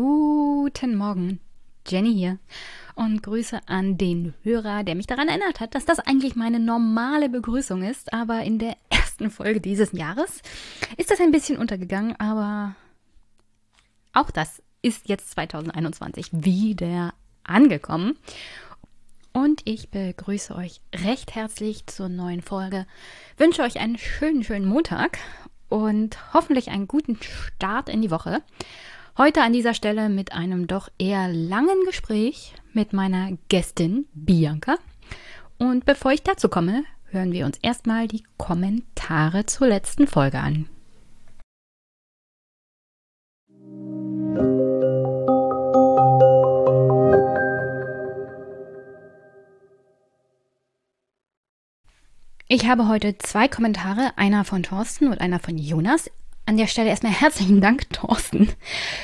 Guten Morgen, Jenny hier. Und Grüße an den Hörer, der mich daran erinnert hat, dass das eigentlich meine normale Begrüßung ist. Aber in der ersten Folge dieses Jahres ist das ein bisschen untergegangen. Aber auch das ist jetzt 2021 wieder angekommen. Und ich begrüße euch recht herzlich zur neuen Folge. Wünsche euch einen schönen, schönen Montag und hoffentlich einen guten Start in die Woche. Heute an dieser Stelle mit einem doch eher langen Gespräch mit meiner Gästin Bianca. Und bevor ich dazu komme, hören wir uns erstmal die Kommentare zur letzten Folge an. Ich habe heute zwei Kommentare, einer von Thorsten und einer von Jonas. An der Stelle erstmal herzlichen Dank, Thorsten,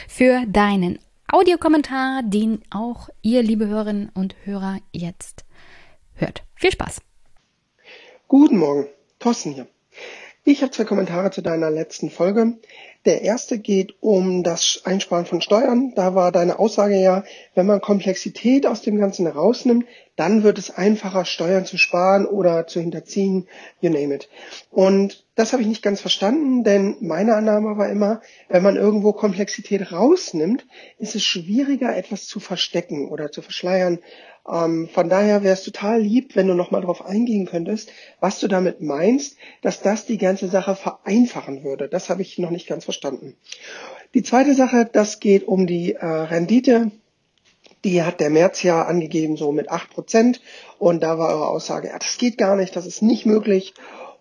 für deinen Audiokommentar, den auch ihr, liebe Hörerinnen und Hörer, jetzt hört. Viel Spaß. Guten Morgen, Thorsten hier. Ich habe zwei Kommentare zu deiner letzten Folge. Der erste geht um das Einsparen von Steuern. Da war deine Aussage ja, wenn man Komplexität aus dem Ganzen herausnimmt, dann wird es einfacher, Steuern zu sparen oder zu hinterziehen, you name it. Und das habe ich nicht ganz verstanden, denn meine Annahme war immer, wenn man irgendwo Komplexität rausnimmt, ist es schwieriger, etwas zu verstecken oder zu verschleiern. Ähm, von daher wäre es total lieb, wenn du nochmal darauf eingehen könntest, was du damit meinst, dass das die ganze Sache vereinfachen würde. Das habe ich noch nicht ganz verstanden. Die zweite Sache, das geht um die äh, Rendite die hat der März ja angegeben, so mit acht Prozent. Und da war eure Aussage, ja, das geht gar nicht, das ist nicht möglich.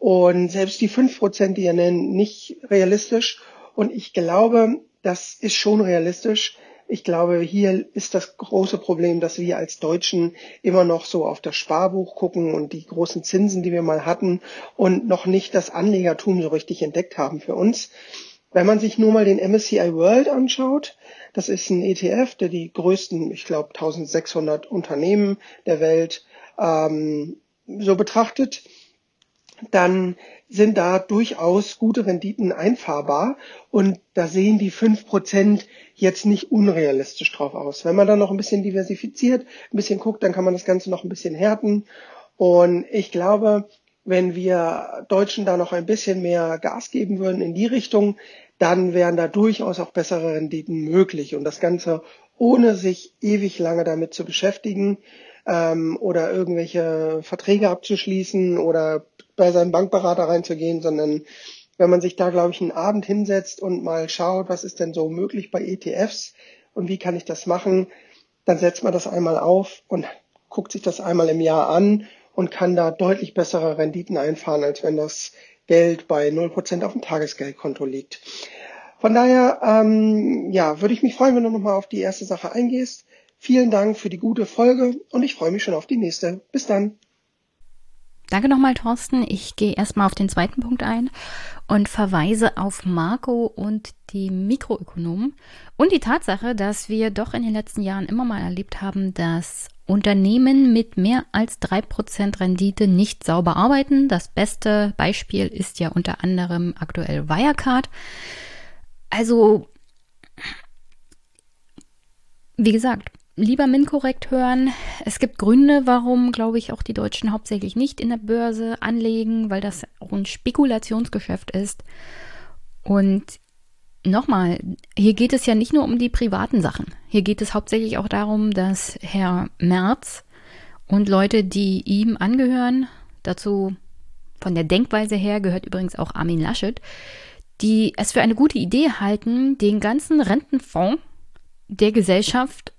Und selbst die fünf Prozent, die ihr nennt, nicht realistisch. Und ich glaube, das ist schon realistisch. Ich glaube, hier ist das große Problem, dass wir als Deutschen immer noch so auf das Sparbuch gucken und die großen Zinsen, die wir mal hatten und noch nicht das Anlegertum so richtig entdeckt haben für uns. Wenn man sich nur mal den MSCI World anschaut, das ist ein ETF, der die größten, ich glaube, 1600 Unternehmen der Welt ähm, so betrachtet, dann sind da durchaus gute Renditen einfahrbar und da sehen die fünf Prozent jetzt nicht unrealistisch drauf aus. Wenn man dann noch ein bisschen diversifiziert, ein bisschen guckt, dann kann man das Ganze noch ein bisschen härten und ich glaube, wenn wir Deutschen da noch ein bisschen mehr Gas geben würden in die Richtung, dann wären da durchaus auch bessere Renditen möglich. Und das Ganze ohne sich ewig lange damit zu beschäftigen ähm, oder irgendwelche Verträge abzuschließen oder bei seinem Bankberater reinzugehen, sondern wenn man sich da, glaube ich, einen Abend hinsetzt und mal schaut, was ist denn so möglich bei ETFs und wie kann ich das machen, dann setzt man das einmal auf und guckt sich das einmal im Jahr an und kann da deutlich bessere Renditen einfahren, als wenn das Geld bei 0% auf dem Tagesgeldkonto liegt. Von daher, ähm, ja, würde ich mich freuen, wenn du nochmal auf die erste Sache eingehst. Vielen Dank für die gute Folge und ich freue mich schon auf die nächste. Bis dann. Danke nochmal, Thorsten. Ich gehe erstmal auf den zweiten Punkt ein und verweise auf Marco und die Mikroökonomen und die Tatsache, dass wir doch in den letzten Jahren immer mal erlebt haben, dass Unternehmen mit mehr als 3% Rendite nicht sauber arbeiten. Das beste Beispiel ist ja unter anderem aktuell Wirecard. Also, wie gesagt, lieber MIN-korrekt hören. Es gibt Gründe, warum, glaube ich, auch die Deutschen hauptsächlich nicht in der Börse anlegen, weil das auch ein Spekulationsgeschäft ist. Und nochmal, hier geht es ja nicht nur um die privaten Sachen. Hier geht es hauptsächlich auch darum, dass Herr Merz und Leute, die ihm angehören, dazu von der Denkweise her gehört übrigens auch Armin Laschet, die es für eine gute Idee halten, den ganzen Rentenfonds der Gesellschaft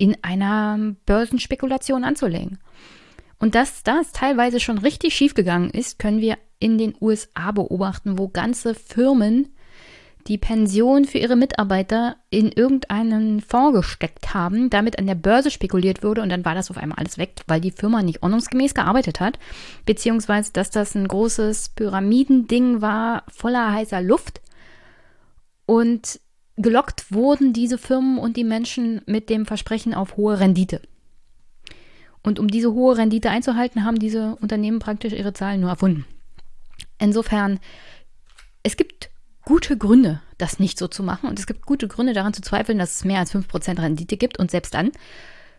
in einer Börsenspekulation anzulegen. Und dass das teilweise schon richtig schiefgegangen ist, können wir in den USA beobachten, wo ganze Firmen die Pension für ihre Mitarbeiter in irgendeinen Fonds gesteckt haben, damit an der Börse spekuliert wurde und dann war das auf einmal alles weg, weil die Firma nicht ordnungsgemäß gearbeitet hat, beziehungsweise dass das ein großes Pyramidending war voller heißer Luft und gelockt wurden diese Firmen und die Menschen mit dem Versprechen auf hohe Rendite. Und um diese hohe Rendite einzuhalten, haben diese Unternehmen praktisch ihre Zahlen nur erfunden. Insofern, es gibt gute Gründe, das nicht so zu machen. Und es gibt gute Gründe daran zu zweifeln, dass es mehr als 5% Rendite gibt. Und selbst dann,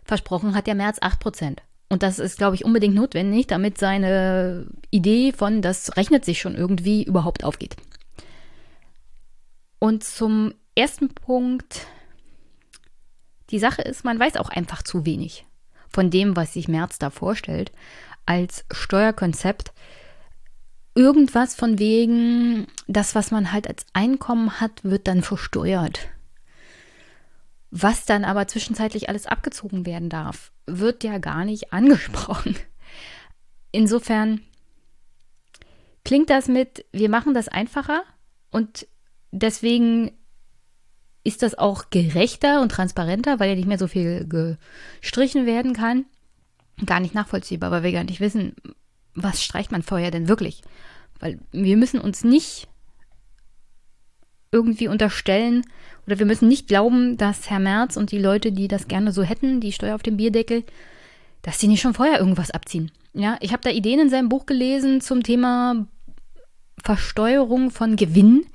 versprochen hat der März 8%. Und das ist, glaube ich, unbedingt notwendig, damit seine Idee von, das rechnet sich schon irgendwie, überhaupt aufgeht. Und zum ersten Punkt, die Sache ist, man weiß auch einfach zu wenig von dem, was sich Merz da vorstellt, als Steuerkonzept. Irgendwas von wegen, das, was man halt als Einkommen hat, wird dann versteuert. Was dann aber zwischenzeitlich alles abgezogen werden darf, wird ja gar nicht angesprochen. Insofern klingt das mit, wir machen das einfacher und deswegen ist das auch gerechter und transparenter, weil ja nicht mehr so viel gestrichen werden kann. Gar nicht nachvollziehbar, weil wir gar nicht wissen, was streicht man vorher denn wirklich. Weil wir müssen uns nicht irgendwie unterstellen oder wir müssen nicht glauben, dass Herr Merz und die Leute, die das gerne so hätten, die Steuer auf dem Bierdeckel, dass sie nicht schon vorher irgendwas abziehen. Ja, ich habe da Ideen in seinem Buch gelesen zum Thema Versteuerung von Gewinn,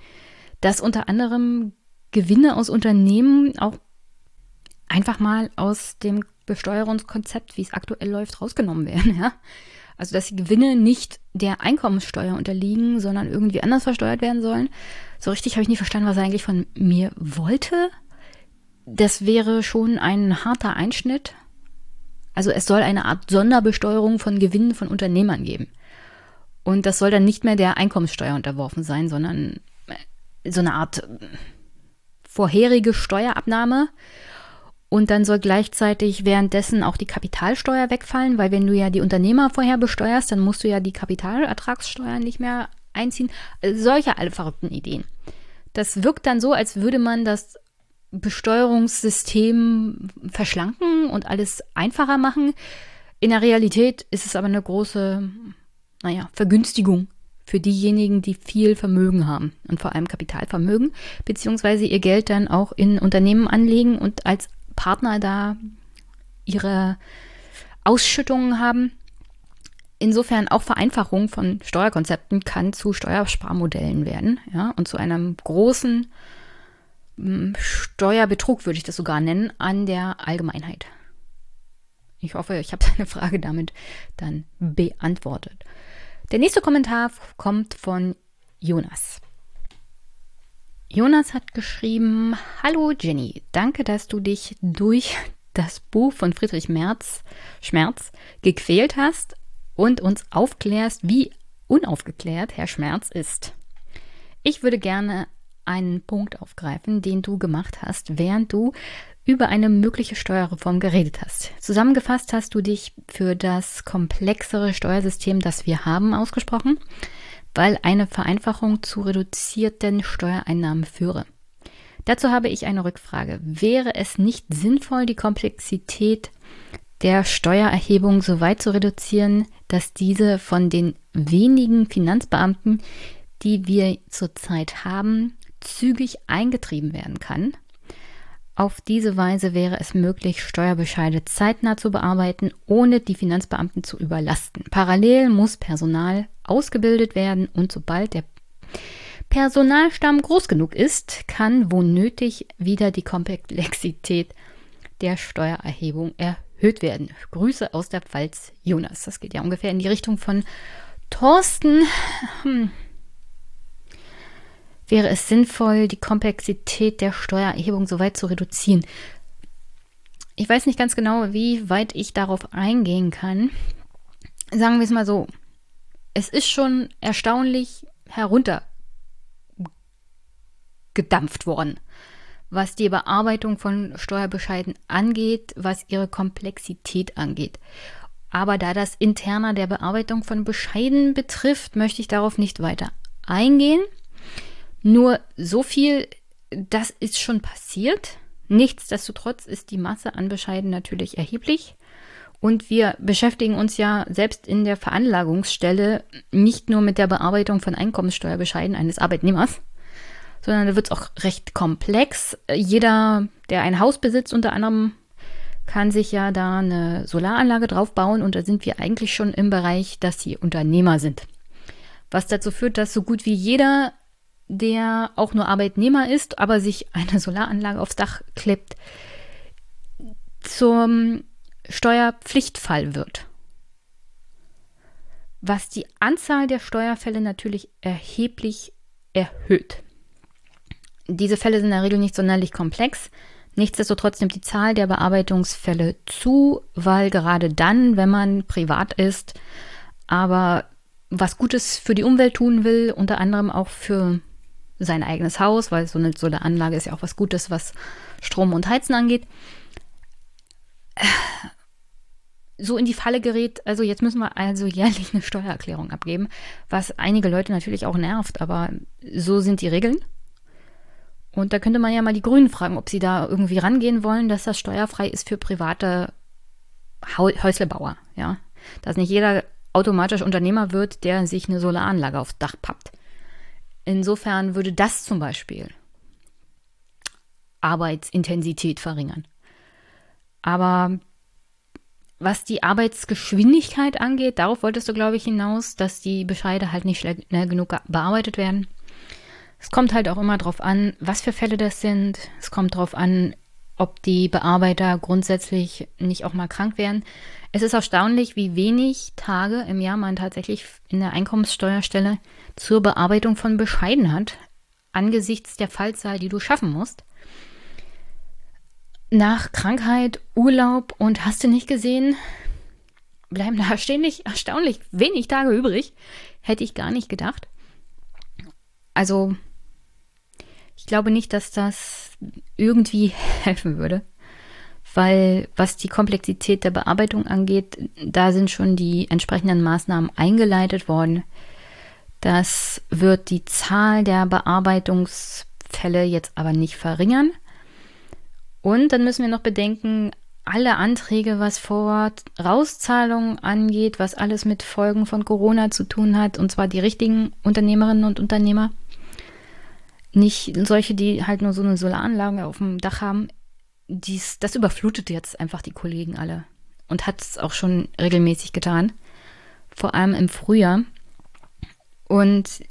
dass unter anderem Gewinne aus Unternehmen auch einfach mal aus dem Besteuerungskonzept, wie es aktuell läuft, rausgenommen werden. Ja? Also, dass die Gewinne nicht der Einkommenssteuer unterliegen, sondern irgendwie anders versteuert werden sollen. So richtig habe ich nie verstanden, was er eigentlich von mir wollte. Das wäre schon ein harter Einschnitt. Also es soll eine Art Sonderbesteuerung von Gewinnen von Unternehmern geben. Und das soll dann nicht mehr der Einkommenssteuer unterworfen sein, sondern äh, so eine Art äh, vorherige Steuerabnahme. Und dann soll gleichzeitig währenddessen auch die Kapitalsteuer wegfallen, weil wenn du ja die Unternehmer vorher besteuerst, dann musst du ja die Kapitalertragssteuer nicht mehr einziehen. Also solche alle verrückten Ideen. Das wirkt dann so, als würde man das Besteuerungssystem verschlanken und alles einfacher machen. In der Realität ist es aber eine große, naja, Vergünstigung für diejenigen, die viel Vermögen haben und vor allem Kapitalvermögen, beziehungsweise ihr Geld dann auch in Unternehmen anlegen und als Partner da ihre Ausschüttungen haben. Insofern auch Vereinfachung von Steuerkonzepten kann zu Steuersparmodellen werden, ja, und zu einem großen hm, Steuerbetrug würde ich das sogar nennen an der Allgemeinheit. Ich hoffe, ich habe deine Frage damit dann beantwortet. Der nächste Kommentar kommt von Jonas. Jonas hat geschrieben: Hallo Jenny, danke, dass du dich durch das Buch von Friedrich Merz, Schmerz gequält hast und uns aufklärst, wie unaufgeklärt Herr Schmerz ist. Ich würde gerne einen Punkt aufgreifen, den du gemacht hast, während du über eine mögliche Steuerreform geredet hast. Zusammengefasst hast du dich für das komplexere Steuersystem, das wir haben, ausgesprochen, weil eine Vereinfachung zu reduzierten Steuereinnahmen führe. Dazu habe ich eine Rückfrage. Wäre es nicht sinnvoll, die Komplexität der Steuererhebung so weit zu reduzieren, dass diese von den wenigen Finanzbeamten, die wir zurzeit haben, zügig eingetrieben werden kann? Auf diese Weise wäre es möglich, Steuerbescheide zeitnah zu bearbeiten, ohne die Finanzbeamten zu überlasten. Parallel muss Personal ausgebildet werden und sobald der Personalstamm groß genug ist, kann wo nötig wieder die Komplexität der Steuererhebung erhöht werden. Grüße aus der Pfalz, Jonas. Das geht ja ungefähr in die Richtung von Thorsten. Hm wäre es sinnvoll, die Komplexität der Steuererhebung so weit zu reduzieren. Ich weiß nicht ganz genau, wie weit ich darauf eingehen kann. Sagen wir es mal so. Es ist schon erstaunlich heruntergedampft worden, was die Bearbeitung von Steuerbescheiden angeht, was ihre Komplexität angeht. Aber da das interner der Bearbeitung von Bescheiden betrifft, möchte ich darauf nicht weiter eingehen. Nur so viel, das ist schon passiert. Nichtsdestotrotz ist die Masse an Bescheiden natürlich erheblich. Und wir beschäftigen uns ja selbst in der Veranlagungsstelle nicht nur mit der Bearbeitung von Einkommenssteuerbescheiden eines Arbeitnehmers, sondern da wird es auch recht komplex. Jeder, der ein Haus besitzt, unter anderem, kann sich ja da eine Solaranlage drauf bauen und da sind wir eigentlich schon im Bereich, dass sie Unternehmer sind. Was dazu führt, dass so gut wie jeder der auch nur Arbeitnehmer ist, aber sich eine Solaranlage aufs Dach klebt, zum Steuerpflichtfall wird. Was die Anzahl der Steuerfälle natürlich erheblich erhöht. Diese Fälle sind in der Regel nicht sonderlich komplex. Nichtsdestotrotz nimmt die Zahl der Bearbeitungsfälle zu, weil gerade dann, wenn man privat ist, aber was Gutes für die Umwelt tun will, unter anderem auch für sein eigenes Haus, weil so eine, so eine Anlage ist ja auch was Gutes, was Strom und Heizen angeht, so in die Falle gerät, also jetzt müssen wir also jährlich eine Steuererklärung abgeben, was einige Leute natürlich auch nervt, aber so sind die Regeln. Und da könnte man ja mal die Grünen fragen, ob sie da irgendwie rangehen wollen, dass das steuerfrei ist für private Häuslebauer, ja. Dass nicht jeder automatisch Unternehmer wird, der sich eine Solaranlage aufs Dach pappt. Insofern würde das zum Beispiel Arbeitsintensität verringern. Aber was die Arbeitsgeschwindigkeit angeht, darauf wolltest du, glaube ich, hinaus, dass die Bescheide halt nicht schnell genug bearbeitet werden. Es kommt halt auch immer darauf an, was für Fälle das sind. Es kommt darauf an, ob die Bearbeiter grundsätzlich nicht auch mal krank werden. Es ist erstaunlich, wie wenig Tage im Jahr man tatsächlich in der Einkommenssteuerstelle zur Bearbeitung von Bescheiden hat, angesichts der Fallzahl, die du schaffen musst. Nach Krankheit, Urlaub und hast du nicht gesehen, bleiben da ständig erstaunlich wenig Tage übrig. Hätte ich gar nicht gedacht. Also ich glaube nicht, dass das irgendwie helfen würde, weil was die Komplexität der Bearbeitung angeht, da sind schon die entsprechenden Maßnahmen eingeleitet worden. Das wird die Zahl der Bearbeitungsfälle jetzt aber nicht verringern. Und dann müssen wir noch bedenken, alle Anträge, was Vorrauszahlungen angeht, was alles mit Folgen von Corona zu tun hat, und zwar die richtigen Unternehmerinnen und Unternehmer, nicht solche, die halt nur so eine Solaranlage auf dem Dach haben. Dies, das überflutet jetzt einfach die Kollegen alle und hat es auch schon regelmäßig getan, vor allem im Frühjahr. Und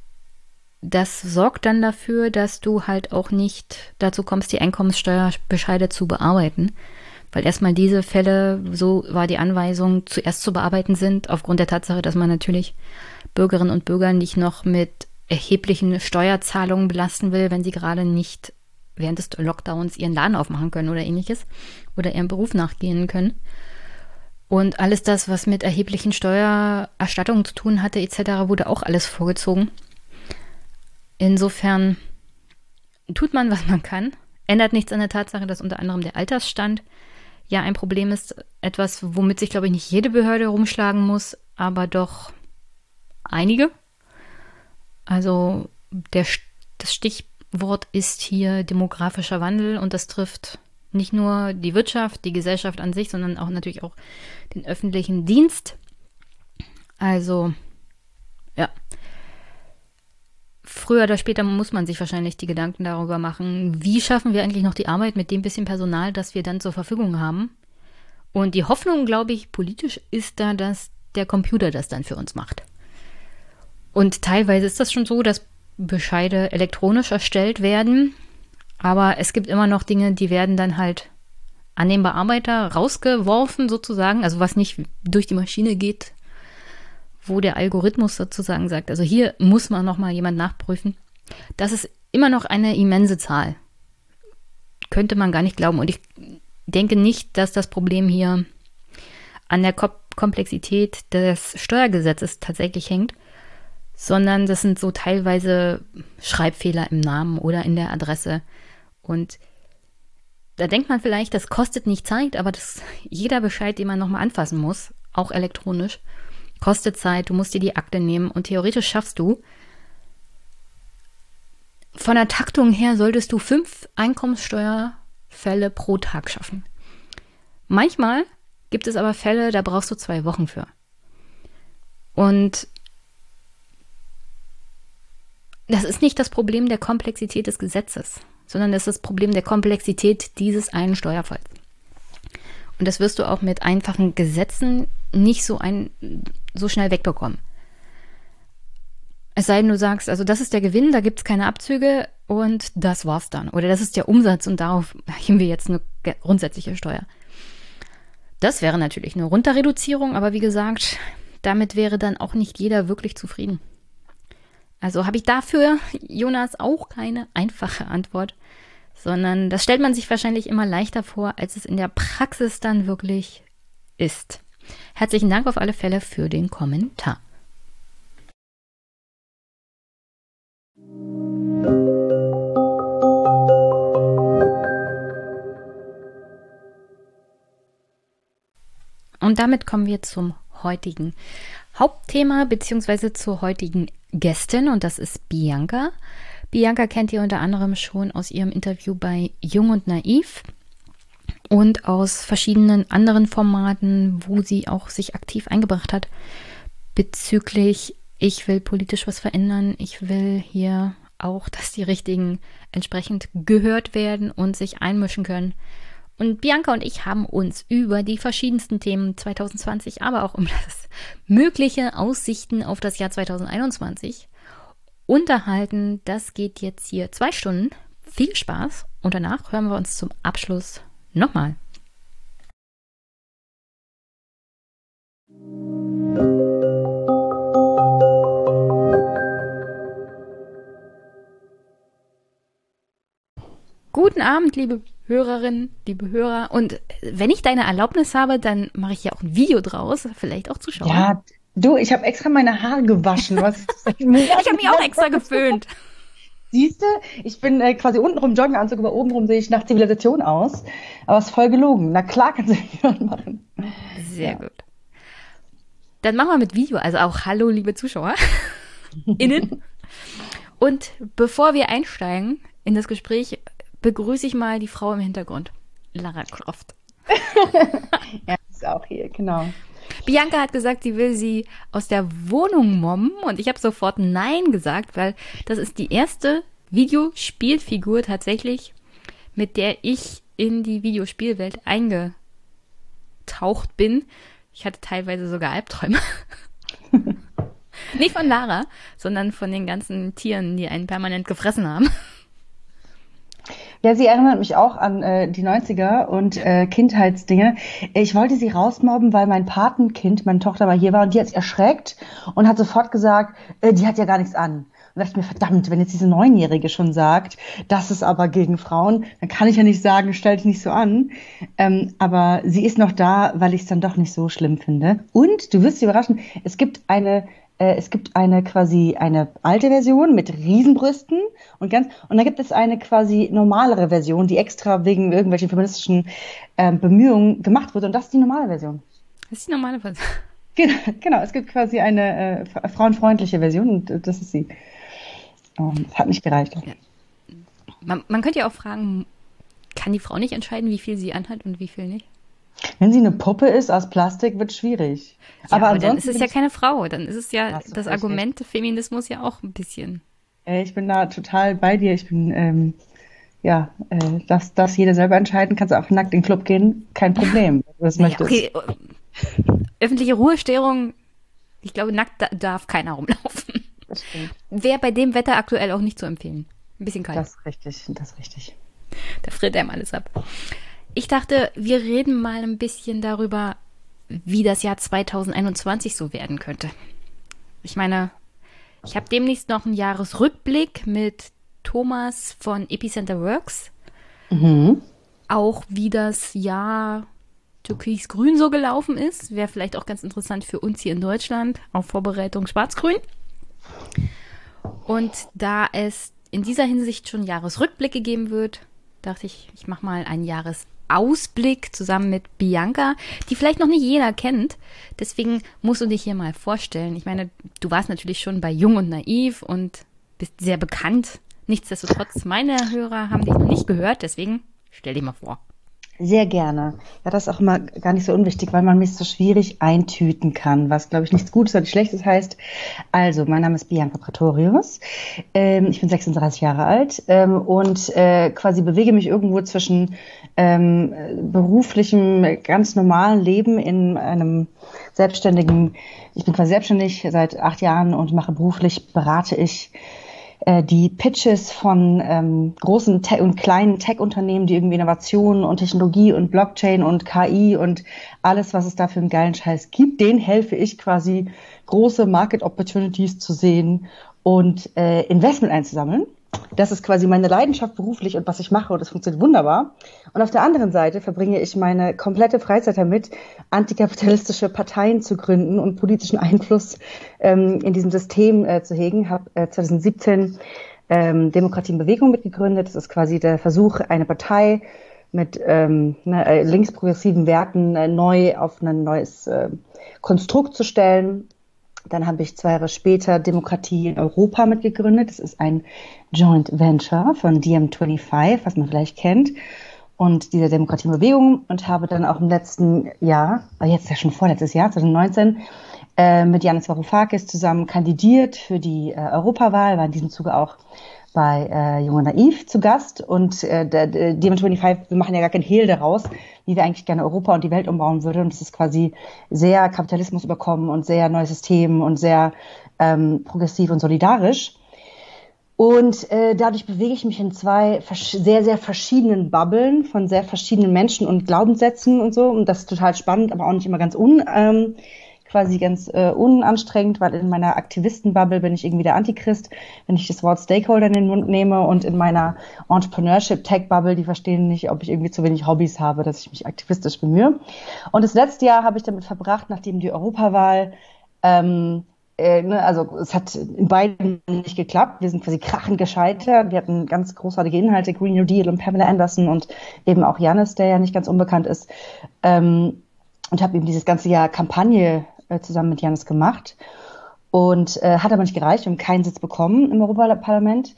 das sorgt dann dafür, dass du halt auch nicht dazu kommst, die Einkommenssteuerbescheide zu bearbeiten, weil erstmal diese Fälle, so war die Anweisung, zuerst zu bearbeiten sind, aufgrund der Tatsache, dass man natürlich Bürgerinnen und Bürger nicht noch mit erheblichen Steuerzahlungen belasten will, wenn sie gerade nicht während des Lockdowns ihren Laden aufmachen können oder ähnliches oder ihrem Beruf nachgehen können. Und alles das, was mit erheblichen Steuererstattungen zu tun hatte, etc., wurde auch alles vorgezogen. Insofern tut man, was man kann. Ändert nichts an der Tatsache, dass unter anderem der Altersstand ja ein Problem ist. Etwas, womit sich, glaube ich, nicht jede Behörde rumschlagen muss, aber doch einige. Also der, das Stichwort ist hier demografischer Wandel und das trifft nicht nur die Wirtschaft, die Gesellschaft an sich, sondern auch natürlich auch den öffentlichen Dienst. Also, ja. Früher oder später muss man sich wahrscheinlich die Gedanken darüber machen, wie schaffen wir eigentlich noch die Arbeit mit dem bisschen Personal, das wir dann zur Verfügung haben. Und die Hoffnung, glaube ich, politisch ist da, dass der Computer das dann für uns macht. Und teilweise ist das schon so, dass Bescheide elektronisch erstellt werden. Aber es gibt immer noch Dinge, die werden dann halt an den Bearbeiter rausgeworfen, sozusagen. Also was nicht durch die Maschine geht, wo der Algorithmus sozusagen sagt, also hier muss man nochmal jemand nachprüfen. Das ist immer noch eine immense Zahl. Könnte man gar nicht glauben. Und ich denke nicht, dass das Problem hier an der Komplexität des Steuergesetzes tatsächlich hängt, sondern das sind so teilweise Schreibfehler im Namen oder in der Adresse. Und da denkt man vielleicht, das kostet nicht Zeit, aber das, jeder Bescheid, den man nochmal anfassen muss, auch elektronisch, kostet Zeit, du musst dir die Akte nehmen und theoretisch schaffst du. Von der Taktung her solltest du fünf Einkommenssteuerfälle pro Tag schaffen. Manchmal gibt es aber Fälle, da brauchst du zwei Wochen für. Und das ist nicht das Problem der Komplexität des Gesetzes, sondern das ist das Problem der Komplexität dieses einen Steuerfalls. Und das wirst du auch mit einfachen Gesetzen nicht so, ein, so schnell wegbekommen. Es sei denn, du sagst, also das ist der Gewinn, da gibt es keine Abzüge und das war's dann. Oder das ist der Umsatz und darauf erheben wir jetzt eine grundsätzliche Steuer. Das wäre natürlich eine Runterreduzierung, aber wie gesagt, damit wäre dann auch nicht jeder wirklich zufrieden. Also habe ich dafür, Jonas, auch keine einfache Antwort, sondern das stellt man sich wahrscheinlich immer leichter vor, als es in der Praxis dann wirklich ist. Herzlichen Dank auf alle Fälle für den Kommentar. Und damit kommen wir zum heutigen Hauptthema beziehungsweise zur heutigen Gästin und das ist Bianca. Bianca kennt ihr unter anderem schon aus ihrem Interview bei Jung und Naiv und aus verschiedenen anderen Formaten, wo sie auch sich aktiv eingebracht hat bezüglich ich will politisch was verändern, ich will hier auch, dass die Richtigen entsprechend gehört werden und sich einmischen können. Und Bianca und ich haben uns über die verschiedensten Themen 2020, aber auch um das mögliche Aussichten auf das Jahr 2021 unterhalten. Das geht jetzt hier zwei Stunden. Viel Spaß und danach hören wir uns zum Abschluss nochmal. Guten Abend, liebe Hörerinnen, liebe Hörer. Und wenn ich deine Erlaubnis habe, dann mache ich ja auch ein Video draus, vielleicht auch Zuschauer. Ja, du, ich habe extra meine Haare gewaschen. Was ich habe mich auch extra geföhnt. Siehst du, ich bin äh, quasi untenrum Joggenanzug, aber obenrum sehe ich nach Zivilisation aus. Aber es ist voll gelogen. Na klar kannst du Video machen. Sehr ja. gut. Dann machen wir mit Video. Also auch Hallo, liebe Zuschauer. Innen. Und bevor wir einsteigen in das Gespräch, begrüße ich mal die Frau im Hintergrund, Lara Croft. ja, ist auch hier, genau. Bianca hat gesagt, sie will sie aus der Wohnung mobben und ich habe sofort Nein gesagt, weil das ist die erste Videospielfigur tatsächlich, mit der ich in die Videospielwelt eingetaucht bin. Ich hatte teilweise sogar Albträume. Nicht von Lara, sondern von den ganzen Tieren, die einen permanent gefressen haben. Ja, sie erinnert mich auch an äh, die 90er und äh, Kindheitsdinge. Ich wollte sie rausmobben, weil mein Patenkind, meine Tochter mal hier war und die hat sich erschreckt und hat sofort gesagt, äh, die hat ja gar nichts an. Und dachte ich mir, verdammt, wenn jetzt diese Neunjährige schon sagt, das ist aber gegen Frauen, dann kann ich ja nicht sagen, stell dich nicht so an. Ähm, aber sie ist noch da, weil ich es dann doch nicht so schlimm finde. Und du wirst dich überraschen, es gibt eine es gibt eine quasi eine alte Version mit Riesenbrüsten und ganz und dann gibt es eine quasi normalere Version, die extra wegen irgendwelchen feministischen äh, Bemühungen gemacht wurde und das ist die normale Version. Das ist die normale Version. Genau, genau es gibt quasi eine äh, frauenfreundliche Version und äh, das ist sie. Um, das hat nicht gereicht. Ja. Man, man könnte ja auch fragen, kann die Frau nicht entscheiden, wie viel sie anhat und wie viel nicht? Wenn sie eine Puppe ist aus Plastik, wird schwierig. Ja, aber, aber dann ist es ja keine Frau. Dann ist es ja das Argument echt. Feminismus ja auch ein bisschen. Ich bin da total bei dir. Ich bin, ähm, ja, äh, dass, dass jeder selber entscheiden, kannst du auch nackt in den Club gehen, kein Problem, wenn du das naja. Okay. Öffentliche Ruhestörung, ich glaube, nackt darf keiner rumlaufen. Wäre bei dem Wetter aktuell auch nicht zu empfehlen. Ein bisschen kalt. Das ist richtig, das ist richtig. Da friert einem alles ab. Ich dachte, wir reden mal ein bisschen darüber, wie das Jahr 2021 so werden könnte. Ich meine, ich habe demnächst noch einen Jahresrückblick mit Thomas von Epicenter Works. Mhm. Auch wie das Jahr Türkis-Grün so gelaufen ist. Wäre vielleicht auch ganz interessant für uns hier in Deutschland auf Vorbereitung Schwarz-Grün. Und da es in dieser Hinsicht schon Jahresrückblicke geben wird, dachte ich, ich mache mal einen Jahres Ausblick zusammen mit Bianca, die vielleicht noch nicht jeder kennt. Deswegen musst du dich hier mal vorstellen. Ich meine, du warst natürlich schon bei Jung und Naiv und bist sehr bekannt. Nichtsdestotrotz, meine Hörer haben dich noch nicht gehört, deswegen stell dich mal vor. Sehr gerne. Ja, das ist auch immer gar nicht so unwichtig, weil man mich so schwierig eintüten kann, was, glaube ich, nichts Gutes oder nichts Schlechtes heißt. Also, mein Name ist Bianca Pratorius. Ähm, ich bin 36 Jahre alt ähm, und äh, quasi bewege mich irgendwo zwischen ähm, beruflichem, ganz normalen Leben in einem selbstständigen, ich bin quasi selbstständig seit acht Jahren und mache beruflich, berate ich äh, die Pitches von ähm, großen Te und kleinen Tech-Unternehmen, die irgendwie Innovationen und Technologie und Blockchain und KI und alles, was es da für einen geilen Scheiß gibt, denen helfe ich quasi große Market Opportunities zu sehen und äh, Investment einzusammeln. Das ist quasi meine Leidenschaft beruflich und was ich mache und das funktioniert wunderbar. Und auf der anderen Seite verbringe ich meine komplette Freizeit damit, antikapitalistische Parteien zu gründen und politischen Einfluss ähm, in diesem System äh, zu hegen. Habe äh, 2017 ähm, Demokratie in Bewegung mitgegründet. Das ist quasi der Versuch, eine Partei mit ähm, ne, äh, linksprogressiven Werten äh, neu auf ein neues äh, Konstrukt zu stellen dann habe ich zwei Jahre später Demokratie in Europa mitgegründet. Das ist ein Joint Venture von DM25, was man vielleicht kennt. Und dieser Demokratiebewegung und habe dann auch im letzten Jahr, äh, jetzt ja schon vorletztes Jahr, 2019, äh, mit Janis Varoufakis zusammen kandidiert für die äh, Europawahl, war in diesem Zuge auch bei äh, Junge Naiv zu Gast und äh, der, der DM25, wir machen ja gar kein Hehl daraus, wie wir eigentlich gerne Europa und die Welt umbauen würden. Und es ist quasi sehr Kapitalismus überkommen und sehr neues System und sehr ähm, progressiv und solidarisch. Und äh, dadurch bewege ich mich in zwei sehr, sehr verschiedenen Bubblen von sehr verschiedenen Menschen und Glaubenssätzen und so. Und das ist total spannend, aber auch nicht immer ganz un, ähm, quasi ganz äh, unanstrengend, weil in meiner Aktivistenbubble bin ich irgendwie der Antichrist, wenn ich das Wort Stakeholder in den Mund nehme und in meiner Entrepreneurship-Tech-Bubble, die verstehen nicht, ob ich irgendwie zu wenig Hobbys habe, dass ich mich aktivistisch bemühe. Und das letzte Jahr habe ich damit verbracht, nachdem die Europawahl ähm, äh, ne, also es hat in beiden nicht geklappt. Wir sind quasi krachend gescheitert. Wir hatten ganz großartige Inhalte, Green New Deal und Pamela Anderson und eben auch Janis, der ja nicht ganz unbekannt ist. Ähm, und habe eben dieses ganze Jahr Kampagne äh, zusammen mit Janis gemacht. Und äh, hat aber nicht gereicht. Haben keinen Sitz bekommen im Europaparlament.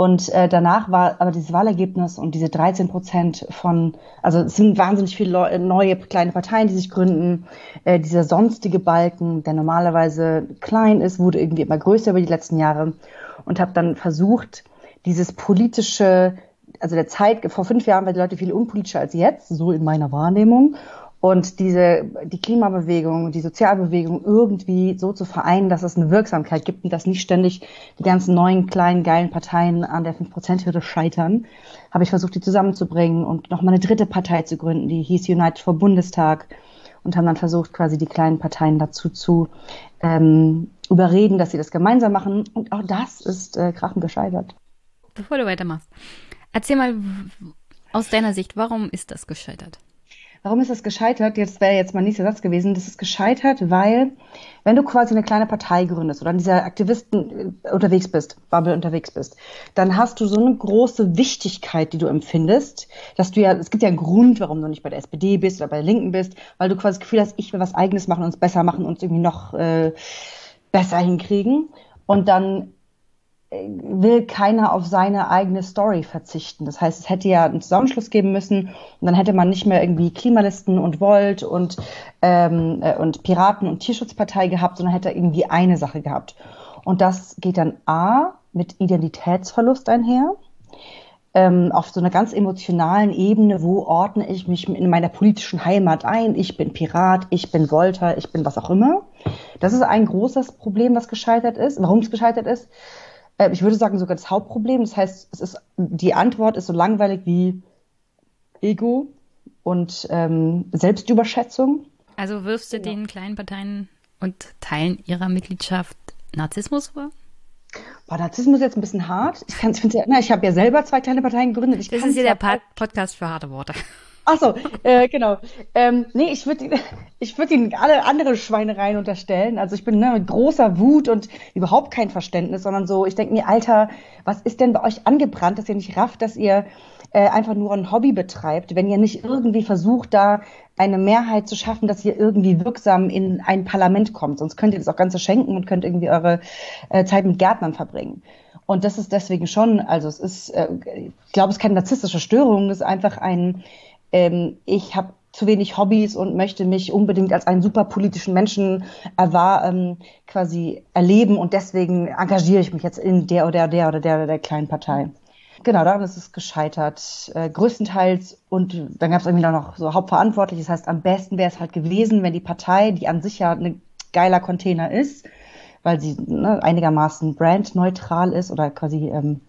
Und äh, danach war aber dieses Wahlergebnis und diese 13 Prozent von, also es sind wahnsinnig viele neue kleine Parteien, die sich gründen. Äh, dieser sonstige Balken, der normalerweise klein ist, wurde irgendwie immer größer über die letzten Jahre. Und habe dann versucht, dieses politische, also der Zeit, vor fünf Jahren waren die Leute viel unpolitischer als jetzt, so in meiner Wahrnehmung und diese, die Klimabewegung, die Sozialbewegung irgendwie so zu vereinen, dass es eine Wirksamkeit gibt und dass nicht ständig die ganzen neuen, kleinen, geilen Parteien an der 5%-Hürde scheitern, habe ich versucht, die zusammenzubringen und nochmal eine dritte Partei zu gründen, die hieß United for Bundestag und haben dann versucht, quasi die kleinen Parteien dazu zu ähm, überreden, dass sie das gemeinsam machen. Und auch das ist äh, krachend gescheitert. Bevor du weitermachst, erzähl mal aus deiner Sicht, warum ist das gescheitert? Warum ist das gescheitert? Jetzt wäre jetzt mein nächster Satz gewesen. Das ist gescheitert, weil wenn du quasi eine kleine Partei gründest oder an dieser Aktivisten äh, unterwegs bist, Bubble unterwegs bist, dann hast du so eine große Wichtigkeit, die du empfindest, dass du ja, es gibt ja einen Grund, warum du nicht bei der SPD bist oder bei der Linken bist, weil du quasi das Gefühl hast, ich will was Eigenes machen, uns besser machen, uns irgendwie noch äh, besser hinkriegen. Und dann will keiner auf seine eigene Story verzichten. Das heißt, es hätte ja einen Zusammenschluss geben müssen und dann hätte man nicht mehr irgendwie Klimalisten und Volt und, ähm, äh, und Piraten und Tierschutzpartei gehabt, sondern hätte irgendwie eine Sache gehabt. Und das geht dann A mit Identitätsverlust einher. Ähm, auf so einer ganz emotionalen Ebene, wo ordne ich mich in meiner politischen Heimat ein? Ich bin Pirat, ich bin Volter, ich bin was auch immer. Das ist ein großes Problem, was gescheitert ist. Warum es gescheitert ist? Äh, ich würde sagen sogar das Hauptproblem. Das heißt, es ist, die Antwort ist so langweilig wie Ego und ähm, Selbstüberschätzung. Also wirfst du genau. den kleinen Parteien und Teilen ihrer Mitgliedschaft Narzissmus vor? Boah, Narzissmus ist jetzt ein bisschen hart. Ich, kann, ich, ja, na, ich habe ja selber zwei kleine Parteien gegründet. Ich das ist ja der Podcast für harte Worte. Ach so, äh, genau. Ähm, nee, ich würde ich würd ihnen alle andere Schweinereien unterstellen. Also ich bin ne, mit großer Wut und überhaupt kein Verständnis, sondern so, ich denke mir, Alter, was ist denn bei euch angebrannt, dass ihr nicht rafft, dass ihr äh, einfach nur ein Hobby betreibt, wenn ihr nicht irgendwie versucht, da eine Mehrheit zu schaffen, dass ihr irgendwie wirksam in ein Parlament kommt. Sonst könnt ihr das auch Ganze schenken und könnt irgendwie eure äh, Zeit mit Gärtnern verbringen. Und das ist deswegen schon, also es ist, äh, ich glaube, es ist keine narzisstische Störung, es ist einfach ein ähm, ich habe zu wenig Hobbys und möchte mich unbedingt als einen super politischen Menschen erwahr, ähm, quasi erleben und deswegen engagiere ich mich jetzt in der oder der oder der oder der kleinen Partei. Genau, daran ist es gescheitert, äh, größtenteils. Und dann gab es irgendwie noch so Hauptverantwortlich. Das heißt, am besten wäre es halt gewesen, wenn die Partei, die an sich ja ein geiler Container ist, weil sie ne, einigermaßen brandneutral ist oder quasi ähm,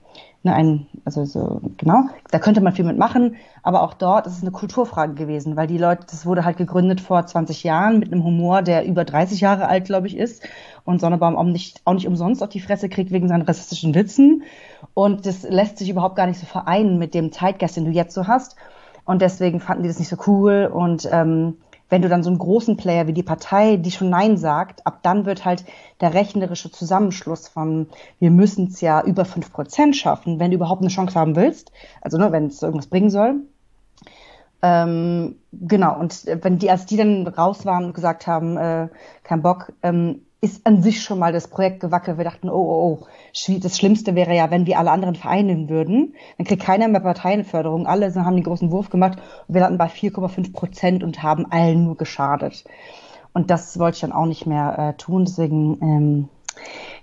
ne, ein, also so, genau, da könnte man viel mitmachen, aber auch dort ist es eine Kulturfrage gewesen, weil die Leute, das wurde halt gegründet vor 20 Jahren mit einem Humor, der über 30 Jahre alt, glaube ich, ist und Sonnebaum auch nicht, auch nicht umsonst auf die Fresse kriegt wegen seinen rassistischen Witzen. Und das lässt sich überhaupt gar nicht so vereinen mit dem Zeitgeist, den du jetzt so hast. Und deswegen fanden die das nicht so cool und ähm, wenn du dann so einen großen Player wie die Partei, die schon Nein sagt, ab dann wird halt der rechnerische Zusammenschluss von, wir müssen es ja über fünf Prozent schaffen, wenn du überhaupt eine Chance haben willst, also ne, wenn es irgendwas bringen soll. Ähm, genau, und wenn die, als die dann raus waren und gesagt haben, äh, kein Bock, ähm, ist an sich schon mal das Projekt gewackelt. Wir dachten, oh, oh, oh, das Schlimmste wäre ja, wenn wir alle anderen vereinen würden. Dann kriegt keiner mehr Parteienförderung. Alle haben den großen Wurf gemacht wir landen bei 4,5 Prozent und haben allen nur geschadet. Und das wollte ich dann auch nicht mehr äh, tun. Deswegen ähm,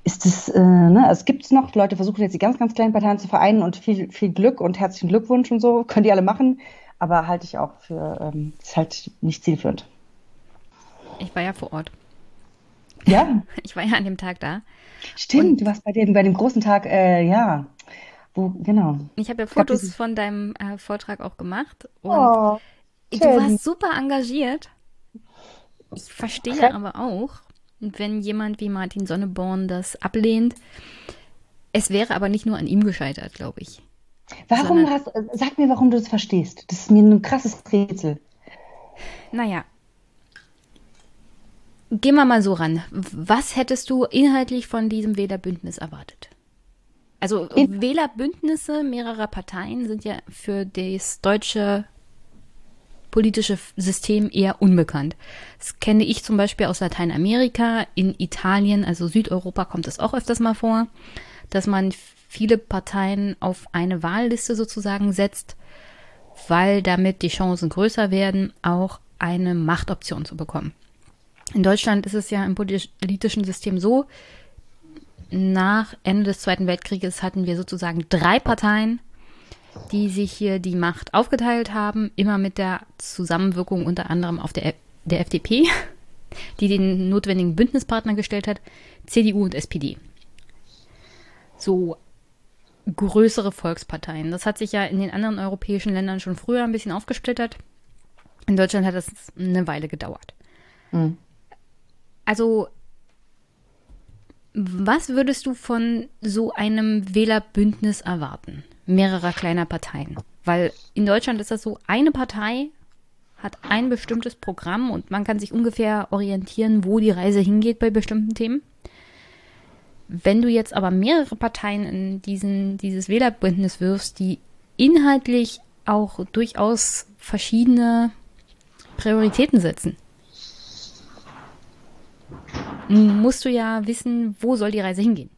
ist es, äh, ne, es gibt noch, Leute versuchen jetzt die ganz, ganz kleinen Parteien zu vereinen und viel, viel Glück und herzlichen Glückwunsch und so, können die alle machen. Aber halte ich auch für, ähm, ist halt nicht zielführend. Ich war ja vor Ort. Ja. Ich war ja an dem Tag da. Stimmt, und du warst bei dem, bei dem großen Tag, äh, ja. Wo, genau. Ich habe ja Fotos glaub, von deinem äh, Vortrag auch gemacht. Und oh, du warst super engagiert. Ich verstehe okay. aber auch, wenn jemand wie Martin Sonneborn das ablehnt. Es wäre aber nicht nur an ihm gescheitert, glaube ich. Warum Sondern, hast, sag mir, warum du das verstehst. Das ist mir ein krasses Rätsel. Naja, Gehen wir mal so ran. Was hättest du inhaltlich von diesem Wählerbündnis erwartet? Also In Wählerbündnisse mehrerer Parteien sind ja für das deutsche politische System eher unbekannt. Das kenne ich zum Beispiel aus Lateinamerika, in Italien, also Südeuropa kommt es auch öfters mal vor, dass man viele Parteien auf eine Wahlliste sozusagen setzt, weil damit die Chancen größer werden, auch eine Machtoption zu bekommen. In Deutschland ist es ja im politischen System so, nach Ende des Zweiten Weltkrieges hatten wir sozusagen drei Parteien, die sich hier die Macht aufgeteilt haben, immer mit der Zusammenwirkung unter anderem auf der, der FDP, die den notwendigen Bündnispartner gestellt hat, CDU und SPD. So größere Volksparteien. Das hat sich ja in den anderen europäischen Ländern schon früher ein bisschen aufgesplittert. In Deutschland hat das eine Weile gedauert. Mhm. Also, was würdest du von so einem Wählerbündnis erwarten? Mehrerer kleiner Parteien. Weil in Deutschland ist das so, eine Partei hat ein bestimmtes Programm und man kann sich ungefähr orientieren, wo die Reise hingeht bei bestimmten Themen. Wenn du jetzt aber mehrere Parteien in diesen, dieses Wählerbündnis wirfst, die inhaltlich auch durchaus verschiedene Prioritäten setzen, musst du ja wissen, wo soll die Reise hingehen.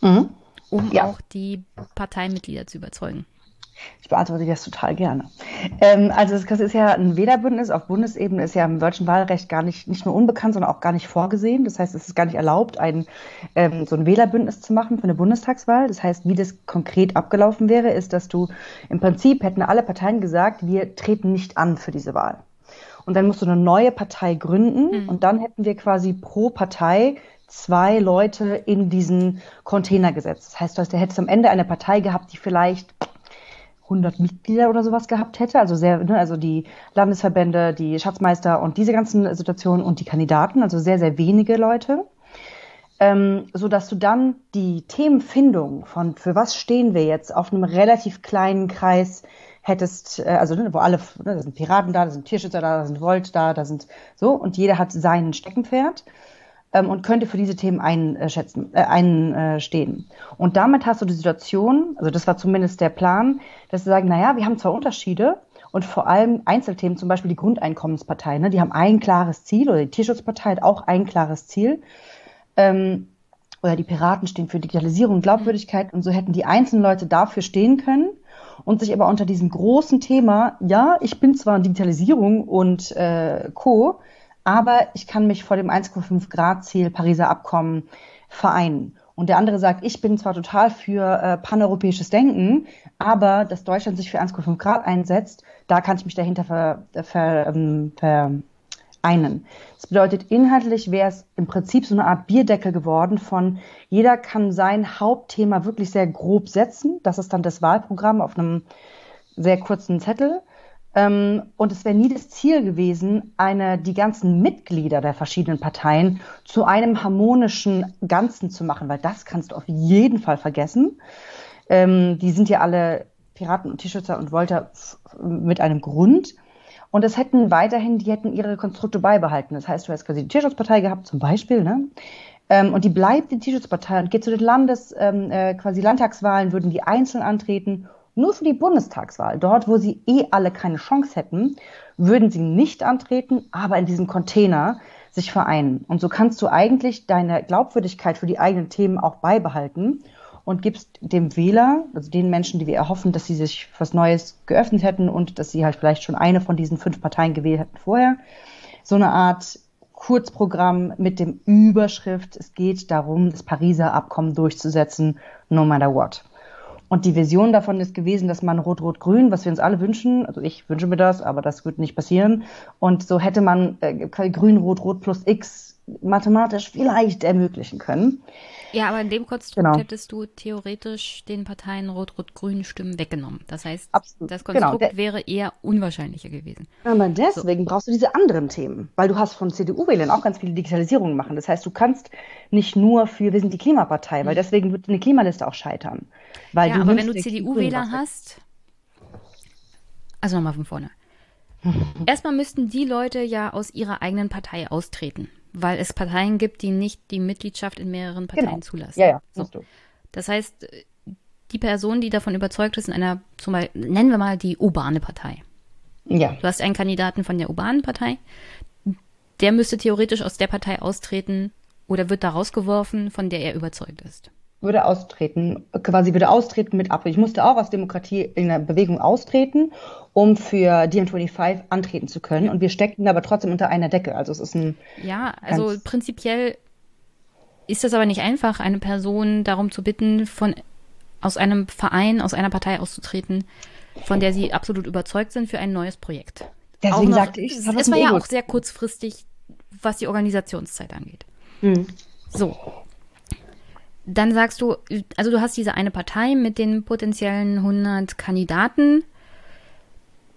Mhm. Um ja. auch die Parteimitglieder zu überzeugen. Ich beantworte das total gerne. Ähm, also das ist ja ein Wählerbündnis auf Bundesebene, ist ja im deutschen Wahlrecht gar nicht, nicht nur unbekannt, sondern auch gar nicht vorgesehen. Das heißt, es ist gar nicht erlaubt, ein, ähm, so ein Wählerbündnis zu machen für eine Bundestagswahl. Das heißt, wie das konkret abgelaufen wäre, ist, dass du im Prinzip hätten alle Parteien gesagt, wir treten nicht an für diese Wahl und dann musst du eine neue Partei gründen mhm. und dann hätten wir quasi pro Partei zwei Leute in diesen Container gesetzt. Das heißt, du hättest am Ende eine Partei gehabt, die vielleicht 100 Mitglieder oder sowas gehabt hätte, also sehr, ne, also die Landesverbände, die Schatzmeister und diese ganzen Situationen und die Kandidaten, also sehr, sehr wenige Leute, ähm, so dass du dann die Themenfindung von für was stehen wir jetzt auf einem relativ kleinen Kreis hättest, äh, also ne, wo alle, ne, da sind Piraten da, da sind Tierschützer da, da sind Volt da, da sind so und jeder hat sein Steckenpferd ähm, und könnte für diese Themen einschätzen, äh, einstehen. Und damit hast du die Situation, also das war zumindest der Plan, dass sie sagen, naja, wir haben zwar Unterschiede und vor allem Einzelthemen, zum Beispiel die Grundeinkommenspartei, ne, die haben ein klares Ziel oder die Tierschutzpartei hat auch ein klares Ziel. Ähm, oder die Piraten stehen für Digitalisierung und Glaubwürdigkeit und so hätten die einzelnen Leute dafür stehen können und sich aber unter diesem großen Thema, ja, ich bin zwar Digitalisierung und äh, Co., aber ich kann mich vor dem 1,5 Grad Ziel Pariser Abkommen vereinen. Und der andere sagt, ich bin zwar total für äh, paneuropäisches Denken, aber dass Deutschland sich für 1,5 Grad einsetzt, da kann ich mich dahinter ver, ver, ähm, vereinen. Das bedeutet, inhaltlich wäre es im Prinzip so eine Art Bierdeckel geworden von, jeder kann sein Hauptthema wirklich sehr grob setzen. Das ist dann das Wahlprogramm auf einem sehr kurzen Zettel. Ähm, und es wäre nie das Ziel gewesen, eine, die ganzen Mitglieder der verschiedenen Parteien zu einem harmonischen Ganzen zu machen, weil das kannst du auf jeden Fall vergessen. Ähm, die sind ja alle Piraten und Tierschützer und Wolter mit einem Grund. Und es hätten weiterhin, die hätten ihre Konstrukte beibehalten. Das heißt, du hast quasi die Tierschutzpartei gehabt, zum Beispiel, ne? Ähm, und die bleibt die Tierschutzpartei und geht zu den Landes, ähm, äh, quasi Landtagswahlen, würden die einzeln antreten nur für die Bundestagswahl, dort, wo sie eh alle keine Chance hätten, würden sie nicht antreten, aber in diesem Container sich vereinen. Und so kannst du eigentlich deine Glaubwürdigkeit für die eigenen Themen auch beibehalten und gibst dem Wähler, also den Menschen, die wir erhoffen, dass sie sich was Neues geöffnet hätten und dass sie halt vielleicht schon eine von diesen fünf Parteien gewählt hätten vorher, so eine Art Kurzprogramm mit dem Überschrift, es geht darum, das Pariser Abkommen durchzusetzen, no matter what. Und die Vision davon ist gewesen, dass man Rot-Rot-Grün, was wir uns alle wünschen, also ich wünsche mir das, aber das wird nicht passieren. Und so hätte man äh, Grün-Rot-Rot plus X mathematisch vielleicht ermöglichen können. Ja, aber in dem Konstrukt genau. hättest du theoretisch den Parteien Rot-Rot-Grün Stimmen weggenommen. Das heißt, Absolut. das genau. Konstrukt genau. wäre eher unwahrscheinlicher gewesen. Aber deswegen so. brauchst du diese anderen Themen, weil du hast von CDU-Wählern auch ganz viele Digitalisierungen machen. Das heißt, du kannst nicht nur für, wir sind die Klimapartei, weil mhm. deswegen wird eine Klimaliste auch scheitern. Weil ja, aber wenn du CDU-Wähler hast, also nochmal von vorne. Erstmal müssten die Leute ja aus ihrer eigenen Partei austreten weil es Parteien gibt, die nicht die Mitgliedschaft in mehreren Parteien genau. zulassen. Ja, ja, so. Das heißt, die Person, die davon überzeugt ist, in einer, zum Beispiel, nennen wir mal die urbane Partei. Ja. Du hast einen Kandidaten von der urbanen Partei, der müsste theoretisch aus der Partei austreten oder wird da rausgeworfen, von der er überzeugt ist würde austreten, quasi würde austreten mit Abrede. Ich musste auch aus Demokratie in der Bewegung austreten, um für DiEM25 antreten zu können. Und wir steckten aber trotzdem unter einer Decke. Also es ist ein. Ja, also prinzipiell ist das aber nicht einfach, eine Person darum zu bitten, von aus einem Verein, aus einer Partei auszutreten, von der sie absolut überzeugt sind für ein neues Projekt. Deswegen noch, sagte ich, es, war ja auch sehr kurzfristig, was die Organisationszeit angeht. Hm. So, dann sagst du, also du hast diese eine Partei mit den potenziellen 100 Kandidaten,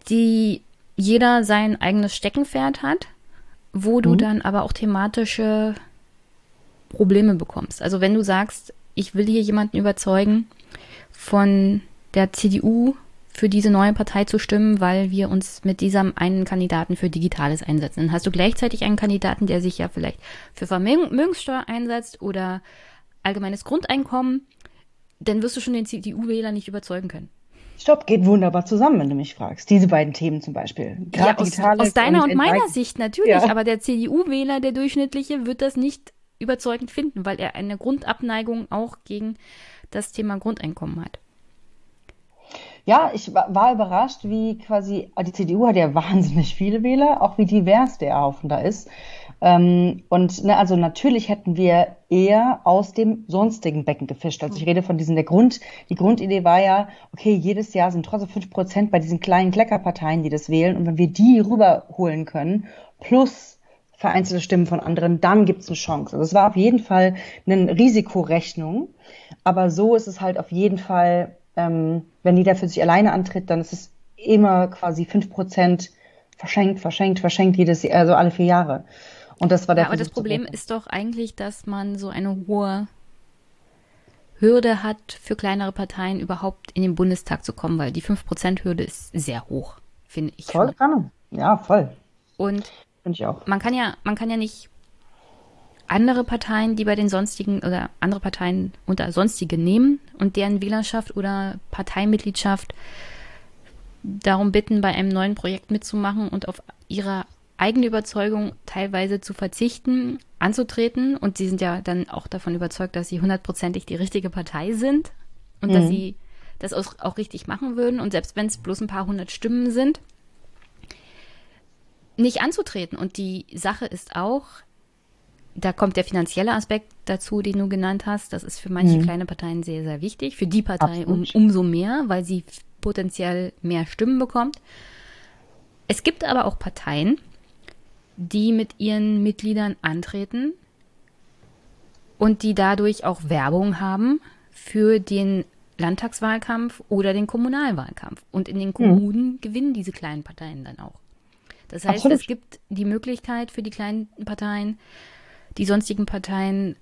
die jeder sein eigenes Steckenpferd hat, wo du mhm. dann aber auch thematische Probleme bekommst. Also wenn du sagst, ich will hier jemanden überzeugen, von der CDU für diese neue Partei zu stimmen, weil wir uns mit diesem einen Kandidaten für Digitales einsetzen. Dann hast du gleichzeitig einen Kandidaten, der sich ja vielleicht für Vermögenssteuer einsetzt oder allgemeines Grundeinkommen, dann wirst du schon den CDU-Wähler nicht überzeugen können. Stopp, geht wunderbar zusammen, wenn du mich fragst. Diese beiden Themen zum Beispiel. Ja, aus, aus, deiner und, und meiner Sicht natürlich, ja. aber der CDU-Wähler, der durchschnittliche, wird das nicht überzeugend finden, weil er eine Grundabneigung auch gegen das Thema Grundeinkommen hat. Ja, ich war überrascht, wie quasi, die CDU hat ja wahnsinnig viele Wähler, auch wie divers der Haufen da ist. Ähm, und ne, also natürlich hätten wir eher aus dem sonstigen Becken gefischt. Also ich rede von diesen, der Grund, die Grundidee war ja, okay, jedes Jahr sind trotzdem fünf Prozent bei diesen kleinen Kleckerparteien, die das wählen. Und wenn wir die rüberholen können, plus vereinzelte Stimmen von anderen, dann gibt's eine Chance. Also es war auf jeden Fall eine Risikorechnung. Aber so ist es halt auf jeden Fall, ähm, wenn jeder für sich alleine antritt, dann ist es immer quasi fünf Prozent verschenkt, verschenkt, verschenkt jedes Jahr, also alle vier Jahre. Und das war der ja, Aber das Problem ist doch eigentlich, dass man so eine hohe Hürde hat, für kleinere Parteien überhaupt in den Bundestag zu kommen, weil die 5%-Hürde ist sehr hoch, finde ich. Voll kann. Ja, voll. Und ich auch. man kann ja, man kann ja nicht andere Parteien, die bei den sonstigen oder andere Parteien unter sonstige nehmen und deren Wählerschaft oder Parteimitgliedschaft darum bitten, bei einem neuen Projekt mitzumachen und auf ihre eigene Überzeugung teilweise zu verzichten, anzutreten. Und sie sind ja dann auch davon überzeugt, dass sie hundertprozentig die richtige Partei sind und mhm. dass sie das auch, richtig machen würden und selbst wenn es bloß ein paar hundert Stimmen sind, nicht anzutreten. Und die Sache ist auch, da kommt der finanzielle Aspekt dazu, den du genannt hast. Das ist für manche mhm. kleine Parteien sehr, sehr wichtig. Für die Partei um, umso mehr, weil sie potenziell mehr Stimmen bekommt. Es gibt aber auch Parteien, die mit ihren Mitgliedern antreten und die dadurch auch Werbung haben für den Landtagswahlkampf oder den Kommunalwahlkampf. Und in den mhm. Kommunen mhm. gewinnen diese kleinen Parteien dann auch. Das heißt, Absolut. es gibt die Möglichkeit für die kleinen Parteien, die sonstigen Parteien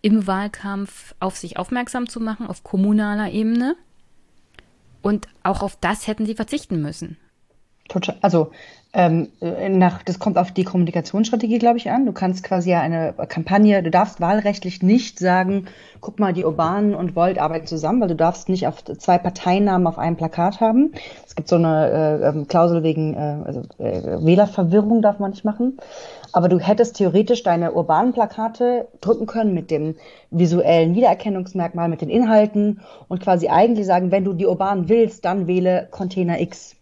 im Wahlkampf auf sich aufmerksam zu machen, auf kommunaler Ebene. Und auch auf das hätten sie verzichten müssen. Total. Also ähm, nach, das kommt auf die Kommunikationsstrategie, glaube ich, an. Du kannst quasi ja eine Kampagne, du darfst wahlrechtlich nicht sagen, guck mal, die Urbanen und Volt arbeiten zusammen, weil du darfst nicht auf zwei Parteinamen auf einem Plakat haben. Es gibt so eine äh, ähm, Klausel wegen äh, also, äh, Wählerverwirrung darf man nicht machen. Aber du hättest theoretisch deine urbanen Plakate drücken können mit dem visuellen Wiedererkennungsmerkmal, mit den Inhalten und quasi eigentlich sagen, wenn du die urbanen willst, dann wähle Container X.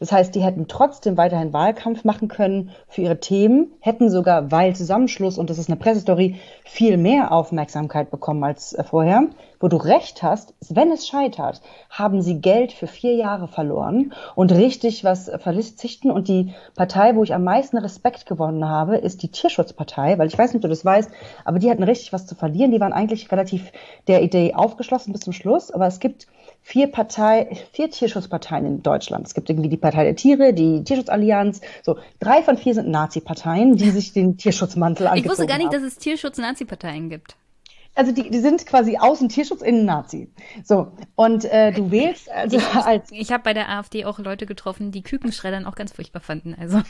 Das heißt, die hätten trotzdem weiterhin Wahlkampf machen können für ihre Themen, hätten sogar, weil Zusammenschluss, und das ist eine Pressestory, viel mehr Aufmerksamkeit bekommen als äh, vorher. Wo du recht hast, wenn es scheitert, haben sie Geld für vier Jahre verloren und richtig was verzichten. Und die Partei, wo ich am meisten Respekt gewonnen habe, ist die Tierschutzpartei, weil ich weiß nicht, ob du das weißt, aber die hatten richtig was zu verlieren. Die waren eigentlich relativ der Idee aufgeschlossen bis zum Schluss. Aber es gibt vier Partei, vier Tierschutzparteien in Deutschland. Es gibt irgendwie die Partei der Tiere, die Tierschutzallianz. So drei von vier sind Nazi-Parteien, die sich den Tierschutzmantel angezogen Ich wusste gar nicht, haben. dass es Tierschutz-Nazi-Parteien gibt. Also die, die sind quasi außen Tierschutz, innen Nazi. So und äh, du wählst also ich, als ich habe bei der AfD auch Leute getroffen, die Kükenschreddern auch ganz furchtbar fanden. Also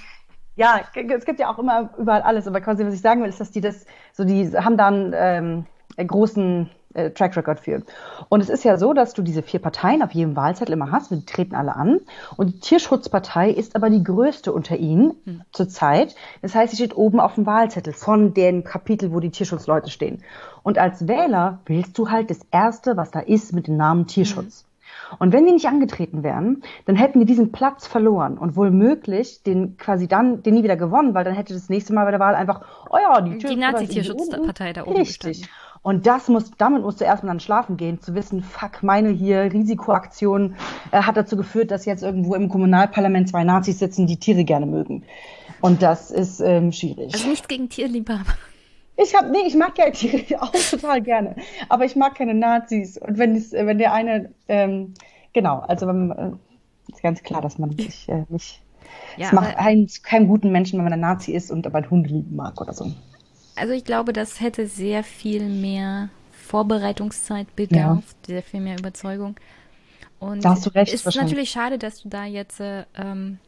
ja, es gibt ja auch immer überall alles, aber quasi was ich sagen will, ist, dass die das so die haben dann ähm, großen äh, Track Record für. Und es ist ja so, dass du diese vier Parteien auf jedem Wahlzettel immer hast, die treten alle an. Und die Tierschutzpartei ist aber die größte unter ihnen hm. zurzeit. Das heißt, sie steht oben auf dem Wahlzettel von dem Kapitel, wo die Tierschutzleute stehen. Und als Wähler wählst du halt das Erste, was da ist, mit dem Namen Tierschutz. Hm. Und wenn die nicht angetreten wären, dann hätten die diesen Platz verloren und wohl möglich den quasi dann den nie wieder gewonnen, weil dann hätte das nächste Mal bei der Wahl einfach, oh ja, die, die Nazi-Tierschutzpartei da oben Richtig. Gestanden. Und das muss, damit musst du erstmal dann schlafen gehen, zu wissen, fuck, meine hier Risikoaktion äh, hat dazu geführt, dass jetzt irgendwo im Kommunalparlament zwei Nazis sitzen, die Tiere gerne mögen. Und das ist ähm, schwierig. Also nichts gegen Tierliebhaber. Ich hab, nee, ich mag ja Tiere auch total gerne. Aber ich mag keine Nazis. Und wenn, es, wenn der eine, ähm, genau, also wenn, äh, ist ganz klar, dass man sich äh, nicht, ja, es macht einen keinen guten Menschen, wenn man ein Nazi ist und aber Hunde lieben mag oder so. Also ich glaube, das hätte sehr viel mehr Vorbereitungszeit bedarf, ja. sehr viel mehr Überzeugung. Und da hast du recht. Es ist natürlich schade, dass du da jetzt äh, ähm,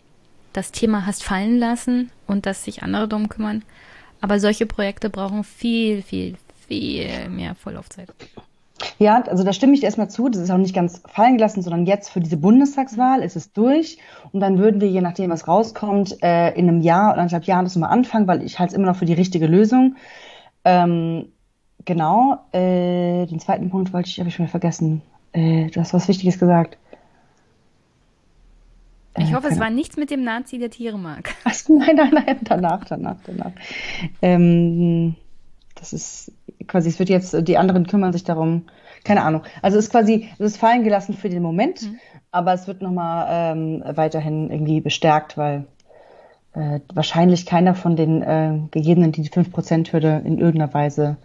das Thema hast fallen lassen und dass sich andere darum kümmern. Aber solche Projekte brauchen viel, viel, viel mehr Vorlaufzeit. Ja, also da stimme ich dir erstmal zu. Das ist auch nicht ganz fallen gelassen, sondern jetzt für diese Bundestagswahl ist es durch. Und dann würden wir, je nachdem, was rauskommt, äh, in einem Jahr oder anderthalb Jahren das mal anfangen, weil ich halte es immer noch für die richtige Lösung. Ähm, genau. Äh, den zweiten Punkt wollte ich, habe ich schon wieder vergessen. Äh, du hast was Wichtiges gesagt. Ich hoffe, es war nichts mit dem Nazi, der Tiere mag. Ach, nein, nein, nein, danach, danach, danach. Ähm, das ist quasi, es wird jetzt, die anderen kümmern sich darum, keine Ahnung. Also es ist quasi, es ist fallen gelassen für den Moment, mhm. aber es wird nochmal ähm, weiterhin irgendwie bestärkt, weil äh, wahrscheinlich keiner von den äh, gegebenen, die die 5%-Hürde in irgendeiner Weise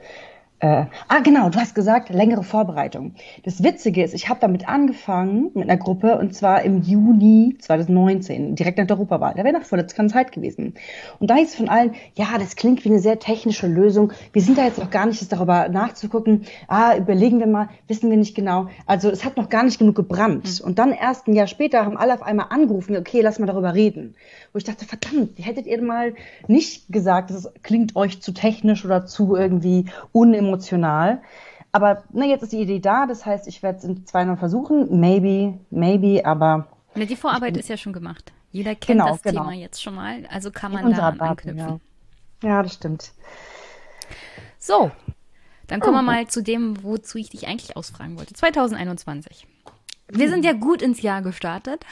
äh, ah, genau, du hast gesagt, längere Vorbereitung. Das Witzige ist, ich habe damit angefangen mit einer Gruppe und zwar im Juni 2019, direkt nach der Europawahl. Da wäre noch vor der Zeit gewesen. Und da hieß es von allen, ja, das klingt wie eine sehr technische Lösung. Wir sind da jetzt noch gar nicht darüber nachzugucken. Ah, überlegen wir mal, wissen wir nicht genau. Also es hat noch gar nicht genug gebrannt. Mhm. Und dann erst ein Jahr später haben alle auf einmal angerufen, okay, lass mal darüber reden. Wo ich dachte, verdammt, hättet ihr mal nicht gesagt, das klingt euch zu technisch oder zu irgendwie unemotional emotional. Aber na, jetzt ist die Idee da, das heißt, ich werde es in zwei Mal versuchen. Maybe, maybe, aber. Na, die Vorarbeit ist ja schon gemacht. Jeder kennt genau, das genau. Thema jetzt schon mal, also kann man da anknüpfen. Ja. ja, das stimmt. So, dann kommen wir mal zu dem, wozu ich dich eigentlich ausfragen wollte. 2021. Wir sind ja gut ins Jahr gestartet.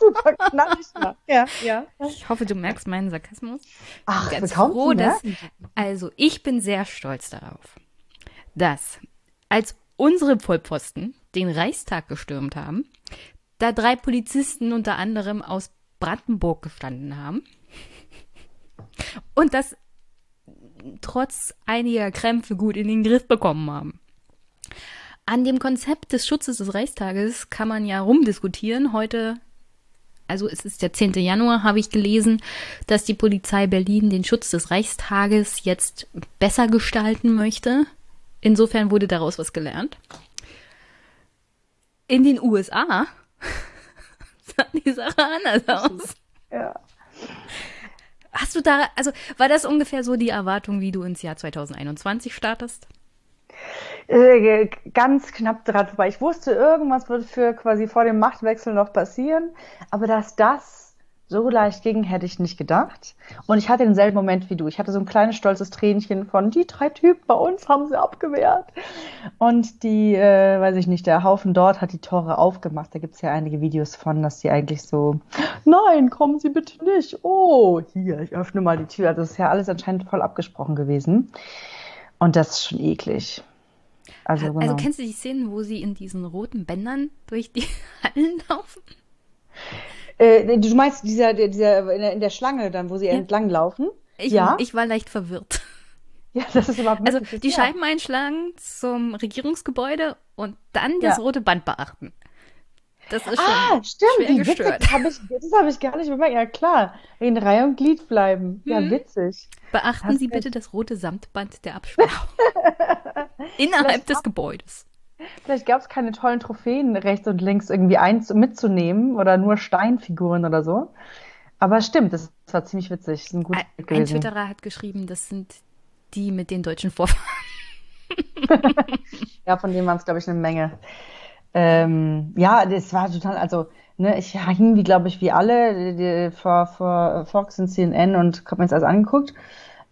Super knallig. Ja, ja. Ich hoffe, du merkst meinen Sarkasmus. Ach, Ganz kaum froh, dass. Also, ich bin sehr stolz darauf, dass als unsere Vollpfosten den Reichstag gestürmt haben, da drei Polizisten unter anderem aus Brandenburg gestanden haben und das trotz einiger Krämpfe gut in den Griff bekommen haben. An dem Konzept des Schutzes des Reichstages kann man ja rumdiskutieren. Heute, also es ist der 10. Januar, habe ich gelesen, dass die Polizei Berlin den Schutz des Reichstages jetzt besser gestalten möchte. Insofern wurde daraus was gelernt. In den USA sah die Sache anders aus. Ja. Hast du da, also war das ungefähr so die Erwartung, wie du ins Jahr 2021 startest? Äh, ganz knapp dran vorbei. Ich wusste, irgendwas wird für quasi vor dem Machtwechsel noch passieren, aber dass das so leicht ging, hätte ich nicht gedacht. Und ich hatte denselben Moment wie du. Ich hatte so ein kleines stolzes Tränchen von, die drei Typen bei uns haben sie abgewehrt. Und die, äh, weiß ich nicht, der Haufen dort hat die Tore aufgemacht. Da gibt es ja einige Videos von, dass die eigentlich so, nein, kommen Sie bitte nicht. Oh, hier, ich öffne mal die Tür. Also das ist ja alles anscheinend voll abgesprochen gewesen. Und das ist schon eklig. Also, genau. Also kennst du die Szenen, wo sie in diesen roten Bändern durch die Hallen laufen? Äh, du meinst dieser, dieser in der, in der Schlange dann, wo sie Ja. entlang laufen? Ich, Ja. ich war leicht verwirrt. Ja, das ist überhaupt Also die ja. Scheiben einschlagen zum Regierungsgebäude und dann das Ja. rote Band beachten. Das ist schon Ah, stimmt, wie witzig. habe ich, das hab ich gar nicht bemerkt. Ja, klar. In Reihe und Glied bleiben. Ja, Mhm. witzig. Beachten Sie bitte das rote Samtband der Absperrung. Innerhalb Vielleicht des Gebäudes. Vielleicht gab es keine tollen Trophäen rechts und links irgendwie eins mitzunehmen oder nur Steinfiguren oder so. Aber stimmt, das war ziemlich witzig. Ein Ein, ein. Twitterer hat geschrieben, das sind die mit den deutschen Vorfahren. Ja, von denen waren es, glaube ich, eine Menge. Ähm, ja, das war total, also, ne, ich hing wie, glaube ich, wie alle die, vor, vor Fox und CNN und habe mir das alles angeguckt.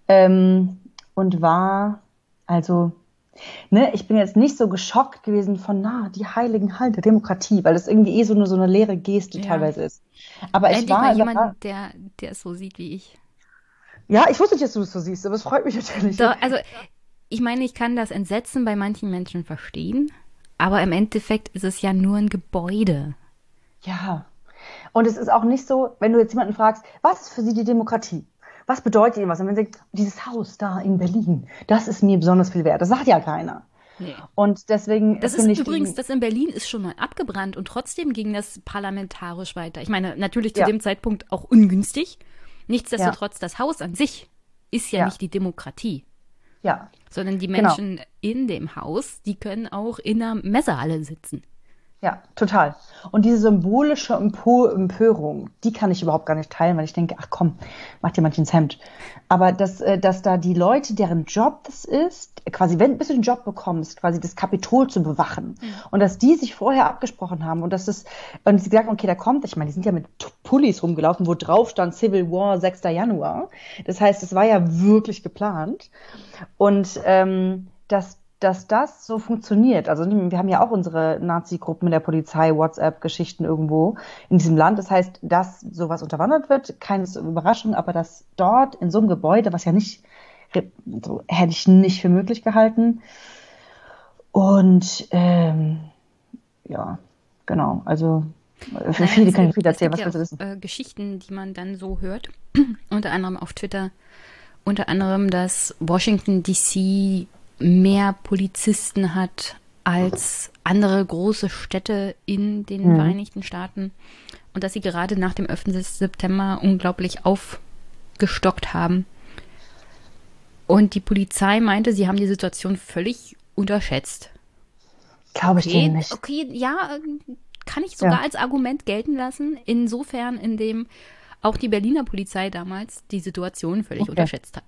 Ähm, und war, also, ne, ich bin jetzt nicht so geschockt gewesen von, na, die heiligen Hallen der Demokratie, weil das irgendwie eh so eine, so eine leere Geste Ja. teilweise ist. Aber ich Endlich war, mal jemand, der, der es so sieht wie ich. ja, ich wusste nicht, dass du es so siehst, aber es freut mich natürlich. Doch, also, ich meine, ich kann das Entsetzen bei manchen Menschen verstehen, aber im Endeffekt ist es ja nur ein Gebäude. Ja. Und es ist auch nicht so, wenn du jetzt jemanden fragst, was ist für sie die Demokratie? Was bedeutet ihnen was? Und wenn sie sagt, dieses Haus da in Berlin, das ist mir besonders viel wert. Das sagt ja keiner. Nee. Und deswegen Das ist übrigens, das in Berlin ist schon mal abgebrannt und trotzdem ging das parlamentarisch weiter. Ich meine, natürlich zu Ja. dem Zeitpunkt auch ungünstig. Nichtsdestotrotz, das Haus an sich ist ja, Ja. nicht die Demokratie, ja, sondern die Genau. Menschen in dem Haus, die können auch in einer Messehalle sitzen. Ja, total. Und diese symbolische Empörung, die kann ich überhaupt gar nicht teilen, weil ich denke, ach komm, macht dir manchen ins Hemd. Aber dass, äh, dass da die Leute, deren Job das ist, quasi, wenn bis du den Job bekommst, quasi das Kapitol zu bewachen und dass die sich vorher abgesprochen haben und dass es, und sie gesagt haben, okay, da kommt, ich meine, die sind ja mit Pullis rumgelaufen, wo drauf stand Civil War 6. Januar. Das heißt, es war ja wirklich geplant. Und ähm, dass, dass das so funktioniert. Also wir haben ja auch unsere Nazi-Gruppen in der Polizei, WhatsApp-Geschichten irgendwo in diesem Land. Das heißt, dass sowas unterwandert wird, keine Überraschung, aber dass dort in so einem Gebäude, was ja nicht, so hätte ich nicht für möglich gehalten. Und ähm, ja, genau, also für Naja, viele kann ich viel erzählen, was es willst du wissen? ja äh, Geschichten, die man dann so hört, unter anderem auf Twitter, unter anderem, dass Washington DC mehr Polizisten hat als andere große Städte in den Mhm. Vereinigten Staaten und dass sie gerade nach dem 11. September unglaublich aufgestockt haben. Und die Polizei meinte, sie haben die Situation völlig unterschätzt. Glaube ich Okay, denen nicht. okay, ja, äh, kann ich sogar Ja. als Argument gelten lassen, insofern, indem auch die Berliner Polizei damals die Situation völlig Okay. unterschätzt hat.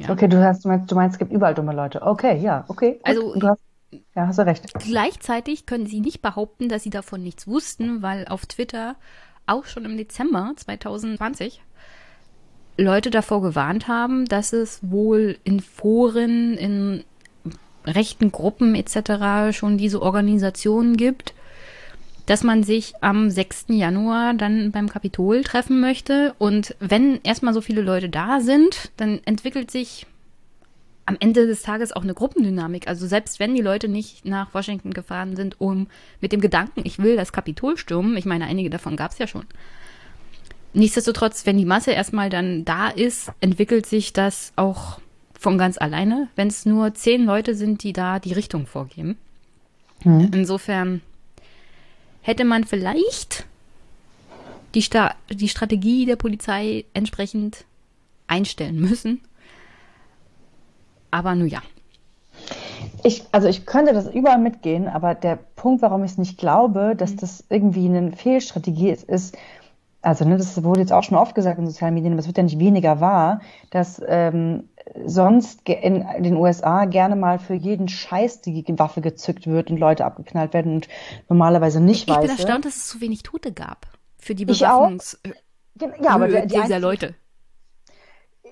Ja. Okay, du hast, du meinst, du meinst, es gibt überall dumme Leute. Okay, ja, okay. Gut. Also, du hast, ja, hast du recht. Gleichzeitig können sie nicht behaupten, dass sie davon nichts wussten, weil auf Twitter auch schon im Dezember 2020 Leute davor gewarnt haben, dass es wohl in Foren, in rechten Gruppen etc. schon diese Organisationen gibt, dass man sich am 6. Januar dann beim Kapitol treffen möchte. Und wenn erstmal so viele Leute da sind, dann entwickelt sich am Ende des Tages auch eine Gruppendynamik. Also selbst wenn die Leute nicht nach Washington gefahren sind, um mit dem Gedanken, ich will das Kapitol stürmen, ich meine, einige davon gab es ja schon. Nichtsdestotrotz, wenn die Masse erstmal dann da ist, entwickelt sich das auch von ganz alleine, wenn es nur zehn Leute sind, die da die Richtung vorgeben. Mhm. Insofern hätte man vielleicht die, Sta die Strategie der Polizei entsprechend einstellen müssen. Aber nun ja. Ich, also ich könnte das überall mitgehen, aber der Punkt, warum ich es nicht glaube, dass mhm. das irgendwie eine Fehlstrategie ist, ist, also ne, das wurde jetzt auch schon oft gesagt in sozialen Medien, aber es wird ja nicht weniger wahr, dass ähm, sonst in den USA gerne mal für jeden Scheiß die Waffe gezückt wird und Leute abgeknallt werden und normalerweise nicht weiß. Ich bin erstaunt, dass es so wenig Tote gab für die Bewaffnungs ja, aber der, die dieser Leute.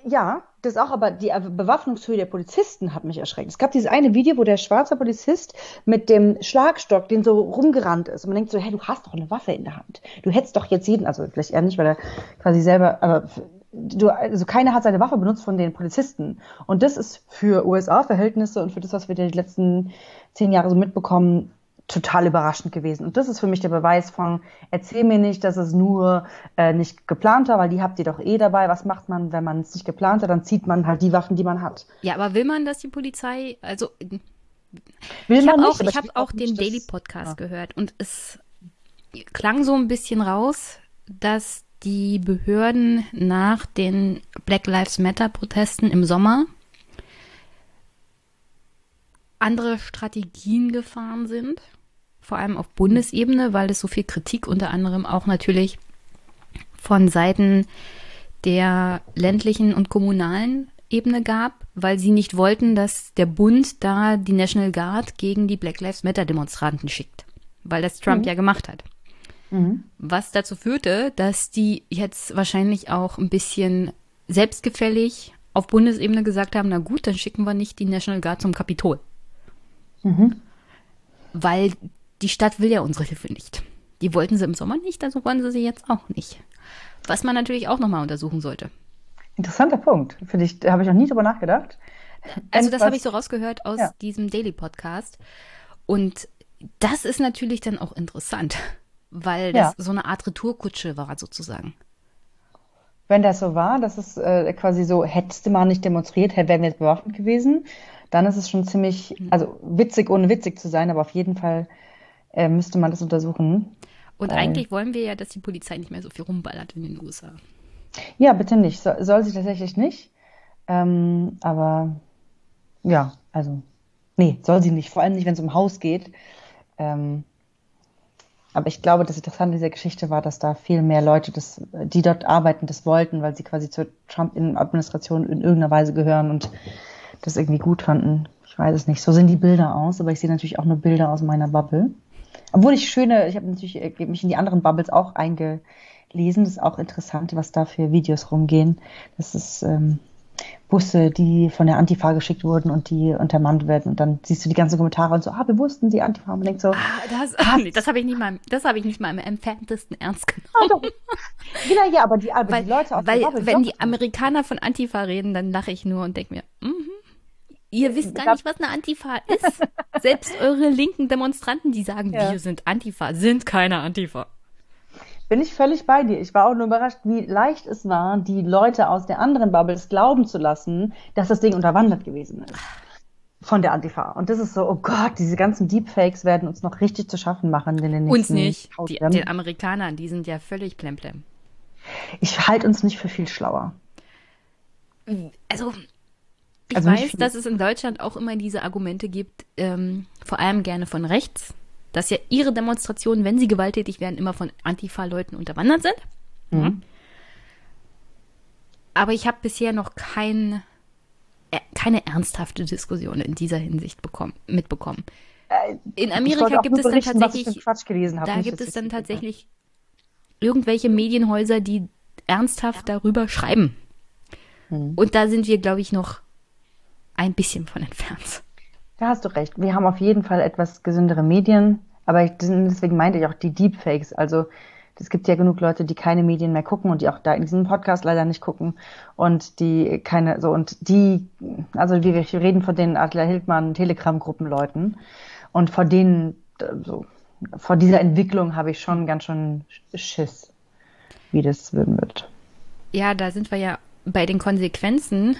Ja, das auch, aber die Bewaffnungshöhe der Polizisten hat mich erschreckt. Es gab dieses eine Video, wo der schwarze Polizist mit dem Schlagstock, den so rumgerannt ist. Und man denkt so, hey, du hast doch eine Waffe in der Hand. Du hättest doch jetzt jeden, also vielleicht eher nicht, weil er quasi selber, aber du, also keiner hat seine Waffe benutzt von den Polizisten. Und das ist für USA-Verhältnisse und für das, was wir die letzten zehn Jahre so mitbekommen, total überraschend gewesen. Und das ist für mich der Beweis von, erzähl mir nicht, dass es nur äh, nicht geplant war, weil die habt ihr doch eh dabei. Was macht man, wenn man es nicht geplant hat? Dann zieht man halt die Waffen, die man hat. Ja, aber will man, dass die Polizei, also will ich habe auch, ich hab auch den Daily Podcast ja. gehört und es klang so ein bisschen raus, dass die Behörden nach den Black Lives Matter Protesten im Sommer andere Strategien gefahren sind vor allem auf Bundesebene, weil es so viel Kritik unter anderem auch natürlich von Seiten der ländlichen und kommunalen Ebene gab, weil sie nicht wollten, dass der Bund da die National Guard gegen die Black Lives Matter Demonstranten schickt, weil das Trump mhm. ja gemacht hat. Mhm. Was dazu führte, dass die jetzt wahrscheinlich auch ein bisschen selbstgefällig auf Bundesebene gesagt haben, na gut, dann schicken wir nicht die National Guard zum Kapitol. Mhm. Weil die Stadt will ja unsere Hilfe nicht. Die wollten sie im Sommer nicht, also wollen sie sie jetzt auch nicht. Was man natürlich auch nochmal untersuchen sollte. Interessanter Punkt. Für dich habe ich noch nie drüber nachgedacht. Also das habe ich so rausgehört aus ja. diesem Daily Podcast. Und das ist natürlich dann auch interessant, weil das ja. so eine Art Retourkutsche war sozusagen. Wenn das so war, dass es äh, quasi so, hättest du mal nicht demonstriert, wären wir jetzt bewaffnet gewesen, dann ist es schon ziemlich, mhm. also witzig, ohne witzig zu sein, aber auf jeden Fall äh, müsste man das untersuchen. Und weil, eigentlich wollen wir ja, dass die Polizei nicht mehr so viel rumballert in den USA. Ja, bitte nicht. So, soll sie tatsächlich nicht. Ähm, aber ja, also, nee, soll sie nicht. Vor allem nicht, wenn es um Haus geht. Ähm, aber ich glaube, das Interessante dieser Geschichte war, dass da viel mehr Leute, das, die dort arbeiten, das wollten, weil sie quasi zur Trump-Administration in irgendeiner Weise gehören und das irgendwie gut fanden. Ich weiß es nicht. So sehen die Bilder aus, aber ich sehe natürlich auch nur Bilder aus meiner Bubble. Obwohl ich schöne, ich habe natürlich äh, mich in die anderen Bubbles auch eingelesen. Das ist auch interessant, was da für Videos rumgehen. Das ist ähm, Busse, die von der Antifa geschickt wurden und die untermannt werden. Und dann siehst du die ganzen Kommentare und so, ah, wir wussten, die Antifa. Und man denkt so, ah, das, ah, nee, das habe ich nicht mal, das habe ich nicht mal im entferntesten ernst genommen. Ah, genau, ja, aber die, aber weil, die Leute auf weil, der wenn die Amerikaner von Antifa reden, dann lache ich nur und denke mir, mhm. Ihr wisst gar nicht, was eine Antifa ist. Selbst eure linken Demonstranten, die sagen, ja. wir sind Antifa, sind keine Antifa. Bin ich völlig bei dir. Ich war auch nur überrascht, wie leicht es war, die Leute aus der anderen Bubbles glauben zu lassen, dass das Ding unterwandert gewesen ist. Von der Antifa. Und das ist so, oh Gott, diese ganzen Deepfakes werden uns noch richtig zu schaffen machen in den nächsten Uns nicht. Die, den Amerikanern, die sind ja völlig plemplem. Ich halte uns nicht für viel schlauer. Also, ich also weiß, dass es in Deutschland auch immer diese Argumente gibt, ähm, vor allem gerne von rechts, dass ja ihre Demonstrationen, wenn sie gewalttätig werden, immer von Antifa-Leuten unterwandert sind. Mhm. Aber ich habe bisher noch kein, äh, keine ernsthafte Diskussion in dieser Hinsicht bekommen, mitbekommen. Äh, in Amerika gibt es dann tatsächlich, da gibt es dann tatsächlich irgendwelche Medienhäuser, die ernsthaft darüber schreiben. Mhm. Und da sind wir, glaube ich, noch ein bisschen von entfernt. Da hast du recht. Wir haben auf jeden Fall etwas gesündere Medien, aber deswegen meinte ich auch die Deepfakes. Also es gibt ja genug Leute, die keine Medien mehr gucken und die auch da in diesem Podcast leider nicht gucken und die keine so und die, also wir, reden von den Adler Hildmann Telegram-Gruppenleuten und vor denen so vor dieser Entwicklung habe ich schon ganz schön Schiss, wie das wird. Ja, da sind wir ja bei den Konsequenzen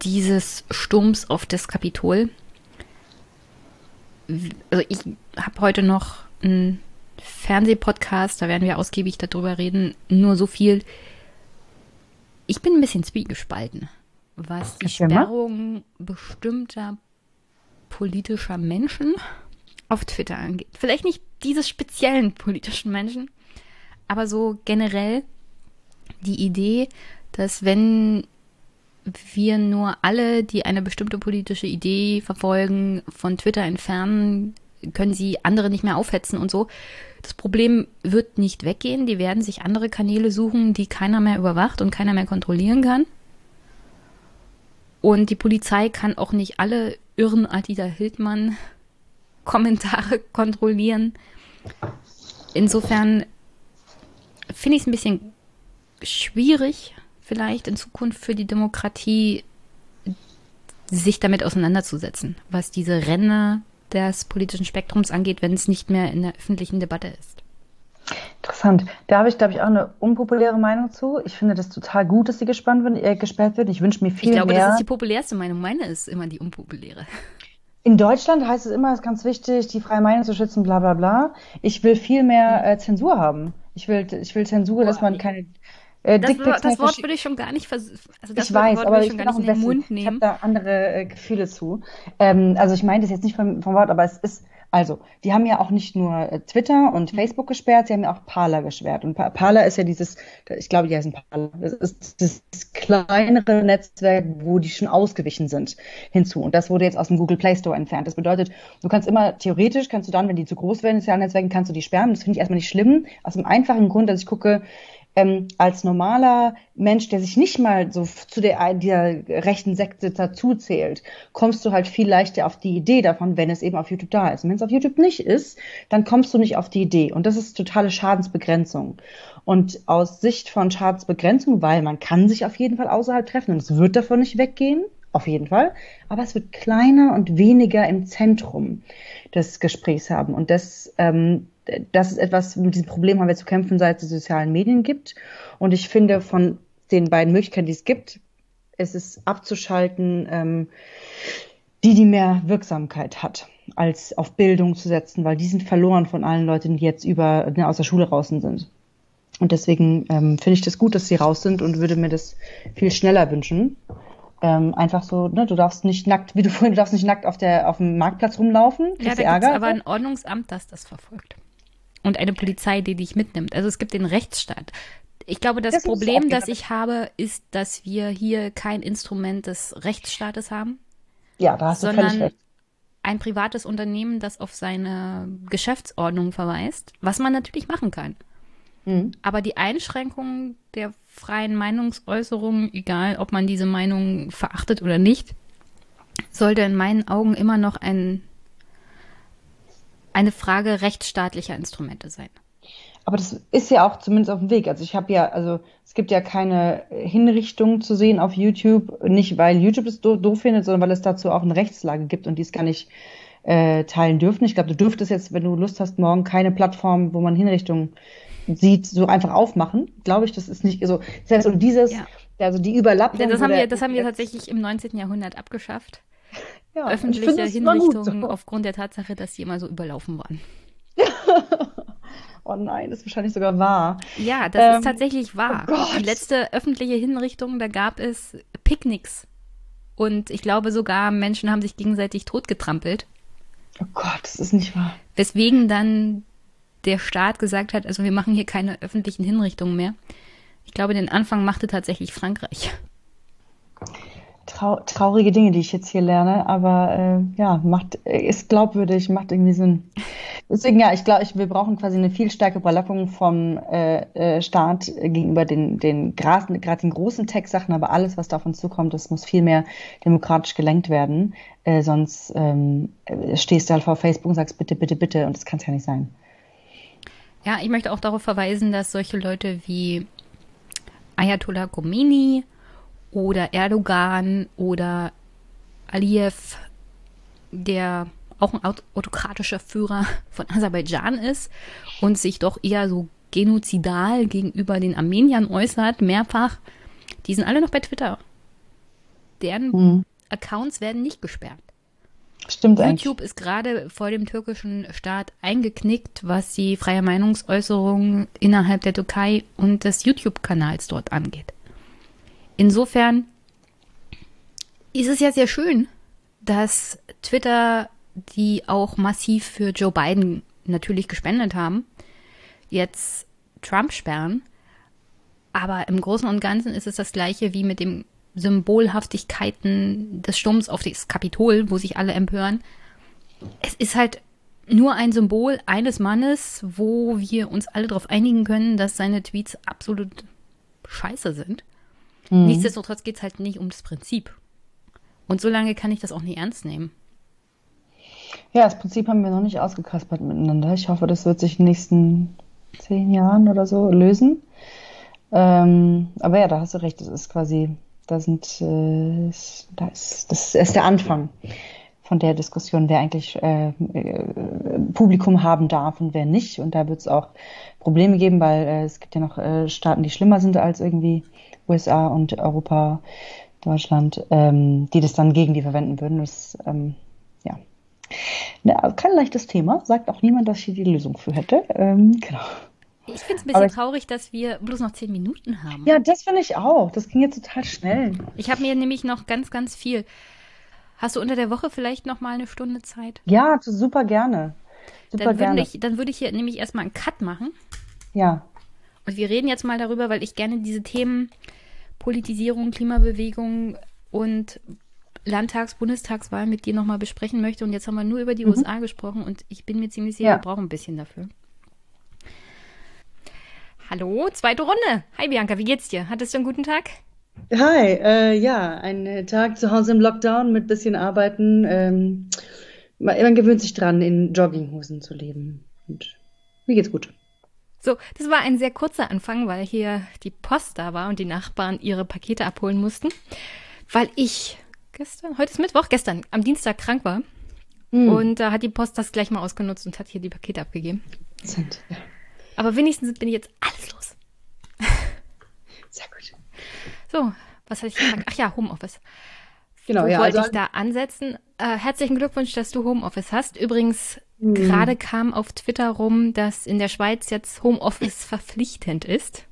dieses Sturms auf das Kapitol. Also ich habe heute noch einen Fernsehpodcast, da werden wir ausgiebig darüber reden. Nur so viel. Ich bin ein bisschen zwiegespalten, was die Sperrung bestimmter politischer Menschen auf Twitter angeht. Vielleicht nicht dieses speziellen politischen Menschen, aber so generell die Idee, dass wenn wir nur alle, die eine bestimmte politische Idee verfolgen, von Twitter entfernen, können sie andere nicht mehr aufhetzen und so. Das Problem wird nicht weggehen. Die werden sich andere Kanäle suchen, die keiner mehr überwacht und keiner mehr kontrollieren kann. Und die Polizei kann auch nicht alle irren Adida Hildmann Kommentare kontrollieren. Insofern finde ich es ein bisschen schwierig, vielleicht in Zukunft für die Demokratie sich damit auseinanderzusetzen, was diese Ränder des politischen Spektrums angeht, wenn es nicht mehr in der öffentlichen Debatte ist. Interessant. Da habe ich, glaube ich, auch eine unpopuläre Meinung zu. Ich finde das total gut, dass sie gespannt wird, äh, gesperrt wird. Ich wünsche mir viel mehr. Ich glaube, mehr. das ist die populärste Meinung. Meine ist immer die unpopuläre. In Deutschland heißt es immer, es ist ganz wichtig, die freie Meinung zu schützen, bla bla bla. Ich will viel mehr äh, Zensur haben. Ich will, ich will Zensur, dass man keine äh, das, das Wort würde ich schon gar nicht versuchen. Also ich weiß, Wort aber ich, ich, auch ich habe da andere äh, Gefühle zu. Ähm, also ich meine das jetzt nicht vom, vom Wort, aber es ist also, die haben ja auch nicht nur äh, Twitter und mhm. Facebook gesperrt, sie haben ja auch Parler gesperrt. Und Parler ist ja dieses, ich glaube, die heißen Parler. Das ist das kleinere Netzwerk, wo die schon ausgewichen sind hinzu. Und das wurde jetzt aus dem Google Play Store entfernt. Das bedeutet, du kannst immer, theoretisch kannst du dann, wenn die zu groß werden, in sozialen Netzwerken, kannst du die sperren. Das finde ich erstmal nicht schlimm. Aus dem einfachen Grund, dass ich gucke, ähm, als normaler Mensch, der sich nicht mal so zu der, der rechten Sekte dazu kommst du halt viel leichter auf die Idee davon, wenn es eben auf YouTube da ist. Und wenn es auf YouTube nicht ist, dann kommst du nicht auf die Idee. Und das ist totale Schadensbegrenzung. Und aus Sicht von Schadensbegrenzung, weil man kann sich auf jeden Fall außerhalb treffen und es wird davon nicht weggehen, auf jeden Fall, aber es wird kleiner und weniger im Zentrum des Gesprächs haben. Und das ähm, das ist etwas, mit diesem Problem haben wir zu kämpfen, seit es sozialen Medien gibt. Und ich finde, von den beiden Möglichkeiten, die es gibt, ist es abzuschalten, ähm, die, die mehr Wirksamkeit hat, als auf Bildung zu setzen, weil die sind verloren von allen Leuten, die jetzt über, ne, aus der Schule draußen sind. Und deswegen ähm, finde ich das gut, dass sie raus sind und würde mir das viel schneller wünschen. Ähm, einfach so, ne, du darfst nicht nackt, wie du vorhin, du darfst nicht nackt auf der auf dem Marktplatz rumlaufen. Ja, da Ärger, aber ein Ordnungsamt, das das verfolgt und eine Polizei, die dich mitnimmt. Also es gibt den Rechtsstaat. Ich glaube, das, das Problem, das ich habe, ist, dass wir hier kein Instrument des Rechtsstaates haben. Ja, da hast du völlig recht. Ein privates Unternehmen, das auf seine Geschäftsordnung verweist, was man natürlich machen kann. Mhm. Aber die Einschränkung der freien Meinungsäußerung, egal ob man diese Meinung verachtet oder nicht, sollte in meinen Augen immer noch ein eine Frage rechtsstaatlicher Instrumente sein. Aber das ist ja auch zumindest auf dem Weg. Also ich habe ja, also es gibt ja keine Hinrichtung zu sehen auf YouTube, nicht weil YouTube es doof, doof findet, sondern weil es dazu auch eine Rechtslage gibt und die es gar nicht äh, teilen dürfen. Ich glaube, du dürftest jetzt, wenn du Lust hast, morgen keine Plattform, wo man Hinrichtungen sieht, so einfach aufmachen. Glaube ich, das ist nicht so. Das heißt, so dieses, ja. also die Überlappung. Ja, das haben wir, das haben wir tatsächlich im 19. Jahrhundert abgeschafft ja, öffentliche Hinrichtungen so. aufgrund der Tatsache, dass sie immer so überlaufen waren. oh nein, das ist wahrscheinlich sogar wahr. Ja, das ähm, ist tatsächlich wahr. Oh Die letzte öffentliche Hinrichtung, da gab es Picknicks. Und ich glaube sogar, Menschen haben sich gegenseitig totgetrampelt. Oh Gott, das ist nicht wahr. Weswegen dann der Staat gesagt hat, also wir machen hier keine öffentlichen Hinrichtungen mehr. Ich glaube, den Anfang machte tatsächlich Frankreich trau traurige Dinge, die ich jetzt hier lerne, aber äh, ja, macht, ist glaubwürdig, macht irgendwie Sinn. Deswegen ja, ich glaube, wir brauchen quasi eine viel stärkere Überlappung vom äh, äh, Staat gegenüber den, den gerade den großen Tech-Sachen, aber alles, was da auf uns zukommt, das muss viel mehr demokratisch gelenkt werden. Äh, sonst ähm, stehst du halt vor Facebook und sagst bitte, bitte, bitte und das kann es ja nicht sein. Ja, ich möchte auch darauf verweisen, dass solche Leute wie Ayatollah Khomeini oder Erdogan oder Aliyev, der auch ein autokratischer Führer von Aserbaidschan ist und sich doch eher so genozidal gegenüber den Armeniern äußert, mehrfach, die sind alle noch bei Twitter. Deren hm. Accounts werden nicht gesperrt. Stimmt YouTube eigentlich. ist gerade vor dem türkischen Staat eingeknickt, was die freie Meinungsäußerung innerhalb der Türkei und des YouTube-Kanals dort angeht. Insofern ist es ja sehr schön, dass Twitter die auch massiv für Joe Biden natürlich gespendet haben, jetzt Trump sperren. Aber im Großen und Ganzen ist es das gleiche wie mit den Symbolhaftigkeiten des Sturms auf das Kapitol, wo sich alle empören. Es ist halt nur ein Symbol eines Mannes, wo wir uns alle darauf einigen können, dass seine Tweets absolut scheiße sind. Mhm. Nichtsdestotrotz geht es halt nicht um das Prinzip. Und so lange kann ich das auch nicht ernst nehmen. Ja, das Prinzip haben wir noch nicht ausgekaspert miteinander. Ich hoffe, das wird sich in den nächsten zehn Jahren oder so lösen. Ähm, aber ja, da hast du recht. Das ist quasi, da sind, äh, da ist, das ist der Anfang von der Diskussion, wer eigentlich äh, äh, Publikum haben darf und wer nicht. Und da wird es auch Probleme geben, weil äh, es gibt ja noch äh, Staaten, die schlimmer sind als irgendwie USA und Europa, Deutschland, ähm, die das dann gegen die verwenden würden. Das ähm, ja, kein leichtes Thema, sagt auch niemand, dass ich hier die Lösung für hätte. Ähm, genau. Ich finde es ein bisschen Aber traurig, dass wir bloß noch zehn Minuten haben. Ja, das finde ich auch. Das ging jetzt total schnell. Ich habe mir nämlich noch ganz, ganz viel. Hast du unter der Woche vielleicht noch mal eine Stunde Zeit? Ja, super gerne. Super dann, gerne. Ich, dann würde ich hier nämlich erstmal einen Cut machen. Ja. Und wir reden jetzt mal darüber, weil ich gerne diese Themen Politisierung, Klimabewegung und Landtags-, Bundestagswahl mit dir nochmal besprechen möchte. Und jetzt haben wir nur über die mhm. USA gesprochen und ich bin mir ziemlich sicher, ja. wir brauchen ein bisschen dafür. Hallo, zweite Runde. Hi Bianca, wie geht's dir? Hattest du einen guten Tag? Hi, äh, ja, ein Tag zu Hause im Lockdown mit bisschen Arbeiten. Ähm, man gewöhnt sich dran, in Jogginghosen zu leben. Und mir geht's gut. So, das war ein sehr kurzer Anfang, weil hier die Post da war und die Nachbarn ihre Pakete abholen mussten. Weil ich gestern, heute ist Mittwoch, gestern am Dienstag krank war. Mhm. Und da äh, hat die Post das gleich mal ausgenutzt und hat hier die Pakete abgegeben. Sind, ja. Aber wenigstens bin ich jetzt alles los. Sehr gut. So, was hatte ich gesagt? Ach ja, Homeoffice. Genau, Wo ja. wollte also, ich da ansetzen? Äh, herzlichen Glückwunsch, dass du Homeoffice hast. Übrigens, mhm. gerade kam auf Twitter rum, dass in der Schweiz jetzt Homeoffice verpflichtend ist.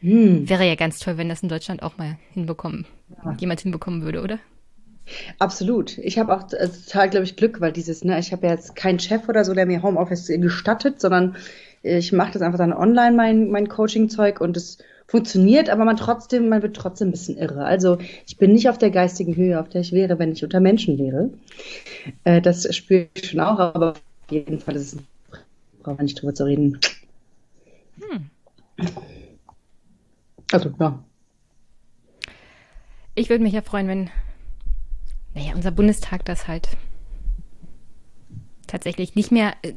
Mhm. Wäre ja ganz toll, wenn das in Deutschland auch mal hinbekommen, ja. jemand hinbekommen würde, oder? Absolut. Ich habe auch also, total, glaube ich, Glück, weil dieses, ne, ich habe ja jetzt keinen Chef oder so, der mir Homeoffice gestattet, sondern ich mache das einfach dann online, mein, mein Coaching-Zeug und es funktioniert, aber man trotzdem, man wird trotzdem ein bisschen irre. Also ich bin nicht auf der geistigen Höhe, auf der ich wäre, wenn ich unter Menschen wäre. Äh, das spüre ich schon auch, aber auf jeden Fall ist es, brauchen wir nicht drüber zu reden. Hm. Also, ja. Ich würde mich ja freuen, wenn naja, unser Bundestag das halt tatsächlich nicht mehr äh,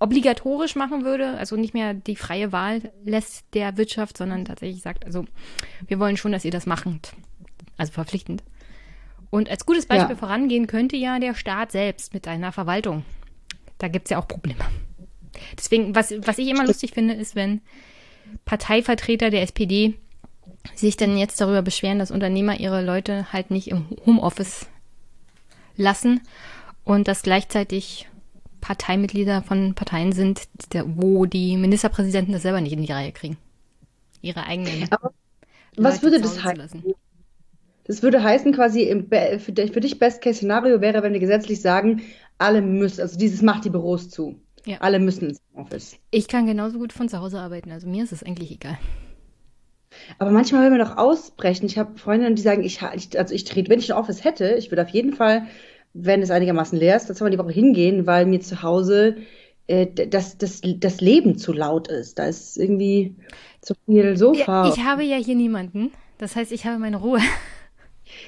obligatorisch machen würde, also nicht mehr die freie Wahl lässt der Wirtschaft, sondern tatsächlich sagt, also wir wollen schon, dass ihr das macht, also verpflichtend. Und als gutes Beispiel ja. vorangehen könnte ja der Staat selbst mit einer Verwaltung. Da gibt es ja auch Probleme. Deswegen, was, was ich immer lustig finde, ist, wenn Parteivertreter der SPD sich denn jetzt darüber beschweren, dass Unternehmer ihre Leute halt nicht im Homeoffice lassen und dass gleichzeitig Parteimitglieder von Parteien sind, wo die Ministerpräsidenten das selber nicht in die Reihe kriegen. Ihre eigenen. Aber was würde das heißen? Das würde heißen, quasi für, dich Best-Case-Szenario wäre, wenn wir gesetzlich sagen, alle müssen, also dieses macht die Büros zu. Ja. Alle müssen ins Office. Ich kann genauso gut von zu Hause arbeiten, also mir ist es eigentlich egal. Aber manchmal will man doch ausbrechen. Ich habe Freundinnen, die sagen, ich, also ich trete, wenn ich ein Office hätte, ich würde auf jeden Fall, wenn es einigermaßen leer ist, das die Woche hingehen, weil mir zu Hause äh, dass das, das Leben zu laut ist. Da ist irgendwie zu viel Sofa. Ja, ich habe ja hier niemanden. Das heißt, ich habe meine Ruhe.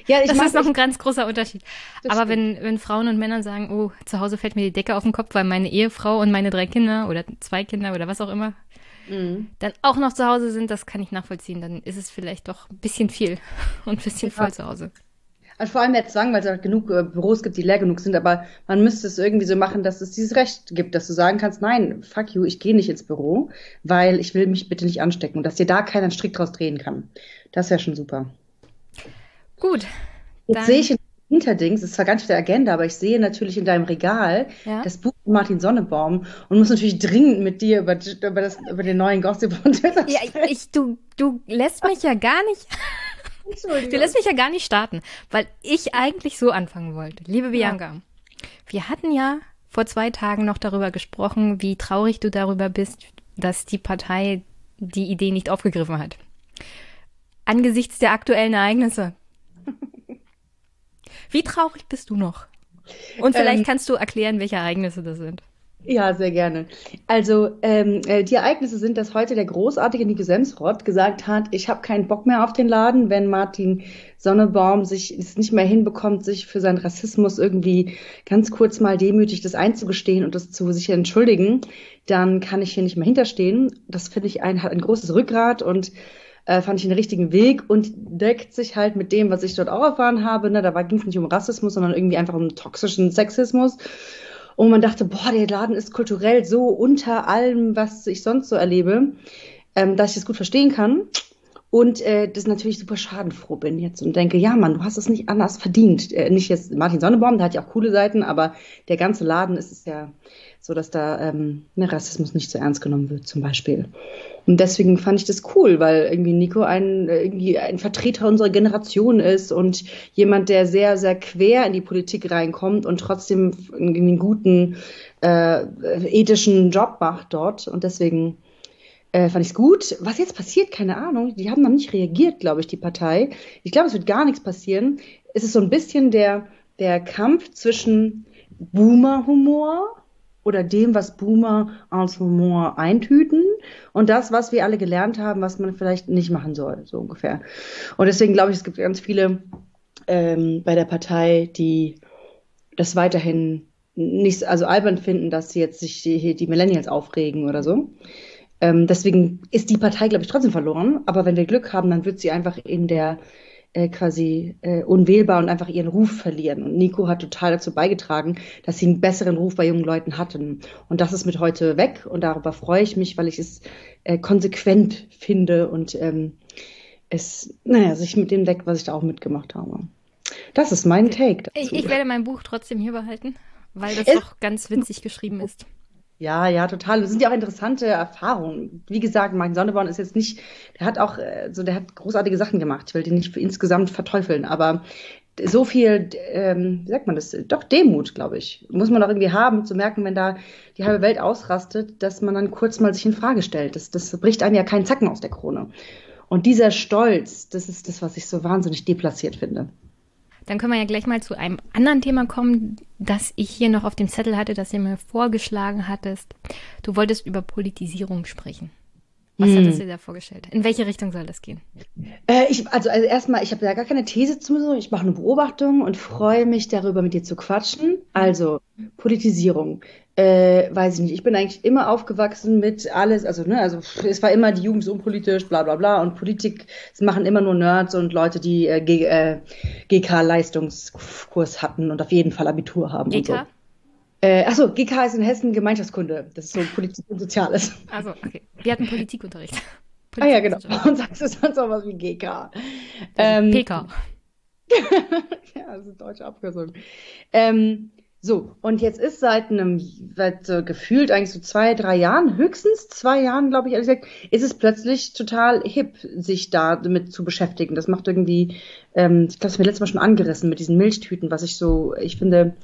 Ja, ich das mag- ist noch ein ganz großer Unterschied. Das Aber wenn, wenn Frauen und Männer sagen, oh, zu Hause fällt mir die Decke auf den Kopf, weil meine Ehefrau und meine drei Kinder oder zwei Kinder oder was auch immer Mhm. dann auch noch zu Hause sind, das kann ich nachvollziehen. Dann ist es vielleicht doch ein bisschen viel und ein bisschen voll zu Hause. Also vor allem der Zwang, weil es auch genug äh, Büros gibt, die leer genug sind, aber man müsste es irgendwie so machen, dass es dieses Recht gibt, dass du sagen kannst, nein, fuck you, ich gehe nicht ins Büro, weil ich will mich bitte nicht anstecken und dass dir da keiner einen Strick draus drehen kann. Das wäre schon super. Gut. Jetzt sehe ich in Hinterdings, ist zwar gar nicht auf der Agenda, aber ich sehe natürlich in deinem Regal Ja. das Buch von Martin Sonnebaum und muss natürlich dringend mit dir über, über, das, über den neuen Gossip von Twitter Ja, ich, du, du lässt mich ja gar nicht, du lässt mich ja gar nicht starten, weil ich eigentlich so anfangen wollte. Liebe Bianca, wir hatten ja vor zwei Tagen noch darüber gesprochen, wie traurig du darüber bist, dass die Partei die Idee nicht aufgegriffen hat. Angesichts der aktuellen Ereignisse. Wie traurig bist du noch? Und vielleicht Ähm, kannst du erklären, welche Ereignisse das sind. Ja, sehr gerne. Also ähm, äh, die Ereignisse sind, dass heute der großartige Nico Semsrott gesagt hat, ich habe keinen Bock mehr auf den Laden, wenn Martin Sonnebaum sich es nicht mehr hinbekommt, sich für seinen Rassismus irgendwie ganz kurz mal demütig das einzugestehen und das zu sich entschuldigen, dann kann ich hier nicht mehr hinterstehen. Das finde ich ein, hat ein großes Rückgrat und äh, fand ich den richtigen Weg und deckt sich halt mit dem, was ich dort auch erfahren habe. Ne? Da ging es nicht um Rassismus, sondern irgendwie einfach um toxischen Sexismus. Und man dachte, boah, der Laden ist kulturell so unter allem, was ich sonst so erlebe, ähm, dass ich das gut verstehen kann. Und äh, das natürlich super schadenfroh bin jetzt und denke, ja, Mann, du hast es nicht anders verdient. Äh, nicht jetzt Martin Sonnebaum, der hat ja auch coole Seiten, aber der ganze Laden ist es ja so, dass da ähm, ne, Rassismus nicht so ernst genommen wird, zum Beispiel. Und deswegen fand ich das cool, weil irgendwie Nico ein, äh, irgendwie ein Vertreter unserer Generation ist und jemand, der sehr, sehr quer in die Politik reinkommt und trotzdem irgendwie einen guten äh, ethischen Job macht dort. Und deswegen äh, fand ich es gut. Was jetzt passiert, keine Ahnung. Die haben noch nicht reagiert, glaube ich, die Partei. Ich glaube, es wird gar nichts passieren. Es ist so ein bisschen der, der Kampf zwischen Boomer-Humor oder dem, was Boomer als Humor eintüten und das, was wir alle gelernt haben, was man vielleicht nicht machen soll, so ungefähr. Und deswegen glaube ich, es gibt ganz viele ähm, bei der Partei, die das weiterhin nicht, also albern finden, dass sie jetzt sich die, die Millennials aufregen oder so. Ähm, deswegen ist die Partei, glaube ich, trotzdem verloren. Aber wenn wir Glück haben, dann wird sie einfach in der äh, quasi äh, unwählbar und einfach ihren Ruf verlieren. Und Nico hat total dazu beigetragen, dass sie einen besseren Ruf bei jungen Leuten hatten. Und das ist mit heute weg. Und darüber freue ich mich, weil ich es äh, konsequent finde und ähm, es, naja, sich mit dem weg, was ich da auch mitgemacht habe. Das ist mein Take dazu. Ich, ich werde mein Buch trotzdem hier behalten, weil das Es- doch ganz witzig geschrieben ist. Ja, ja, total. Das sind ja auch interessante Erfahrungen. Wie gesagt, Martin Sonneborn ist jetzt nicht, der hat auch, äh, so, der hat großartige Sachen gemacht. Ich will den nicht insgesamt verteufeln, aber so viel, ähm, wie sagt man das, doch Demut, glaube ich, muss man auch irgendwie haben, zu merken, wenn da die halbe Welt ausrastet, dass man dann kurz mal sich in Frage stellt. Das, das bricht einem ja keinen Zacken aus der Krone. Und dieser Stolz, das ist das, was ich so wahnsinnig deplatziert finde. Dann können wir ja gleich mal zu einem anderen Thema kommen, das ich hier noch auf dem Zettel hatte, das du mir vorgeschlagen hattest. Du wolltest über Politisierung sprechen. Was Hm. hattest du dir da vorgestellt? In welche Richtung soll das gehen? Äh, ich, also, also erstmal, ich habe da gar keine These zu, so. ich mache eine Beobachtung und freue mich darüber, mit dir zu quatschen. Also, Politisierung. Äh, weiß ich nicht. Ich bin eigentlich immer aufgewachsen mit alles, also, ne, also es war immer die Jugend ist unpolitisch, bla bla bla. Und Politik, das machen immer nur Nerds und Leute, die äh, G, äh, GK-Leistungskurs hatten und auf jeden Fall Abitur haben und so. GK? Äh, achso, GK ist in Hessen Gemeinschaftskunde. Das ist so Politik und Soziales. Also, okay. Wir hatten Politikunterricht. Ah ja, genau. Und sagst du sonst auch was wie GK. Ähm, Ähm, PK. ja, das ist eine deutsche Abkürzung. Ähm, so, und jetzt ist seit einem, seit so gefühlt eigentlich so zwei, drei Jahren, höchstens zwei Jahren, glaube ich, ehrlich gesagt, ist es plötzlich total hip, sich da damit zu beschäftigen. Das macht irgendwie, ähm, ich glaube, haben wir letztes Mal schon angerissen mit diesen Milchtüten, was ich so, ich finde,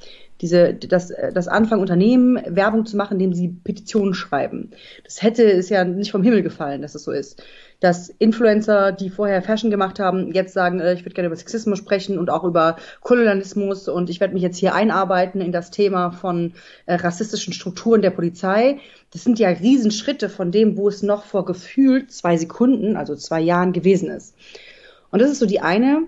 diese, das, das Anfang Unternehmen Werbung zu machen, indem sie Petitionen schreiben. Das hätte, ist ja nicht vom Himmel gefallen, dass es das so ist. Dass Influencer, die vorher Fashion gemacht haben, jetzt sagen, äh, ich würde gerne über Sexismus sprechen und auch über Kolonialismus und ich werde mich jetzt hier einarbeiten in das Thema von äh, rassistischen Strukturen der Polizei. Das sind ja Riesenschritte von dem, wo es noch vor gefühlt zwei Sekunden, also zwei Jahren gewesen ist. Und das ist so die eine,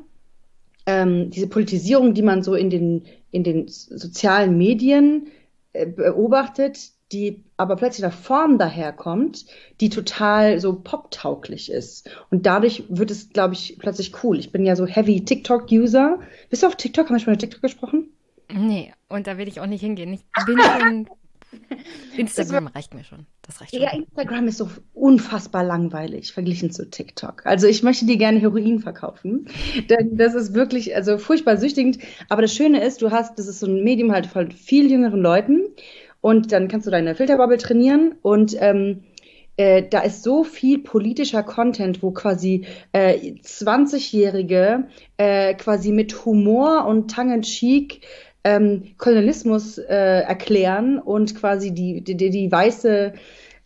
ähm, diese Politisierung, die man so in den, in den sozialen Medien äh, beobachtet, die aber plötzlich in der Form daherkommt, die total so poptauglich ist. Und dadurch wird es, glaube ich, plötzlich cool. Ich bin ja so heavy TikTok-User. Bist du auf TikTok? Haben wir schon über TikTok gesprochen? Nee, und da will ich auch nicht hingehen. Ich bin schon Instagram reicht mir schon. Das reicht schon. Ja, Instagram ist so unfassbar langweilig verglichen zu TikTok. Also ich möchte dir gerne Heroin verkaufen. Denn das ist wirklich, also furchtbar süchtigend. Aber das Schöne ist, du hast, das ist so ein Medium halt von viel jüngeren Leuten. Und dann kannst du deine Filterbubble trainieren und ähm, äh, da ist so viel politischer Content, wo quasi äh, 20-Jährige äh, quasi mit Humor und Tongue in Cheek ähm, Kolonialismus äh, erklären und quasi die, die, die weiße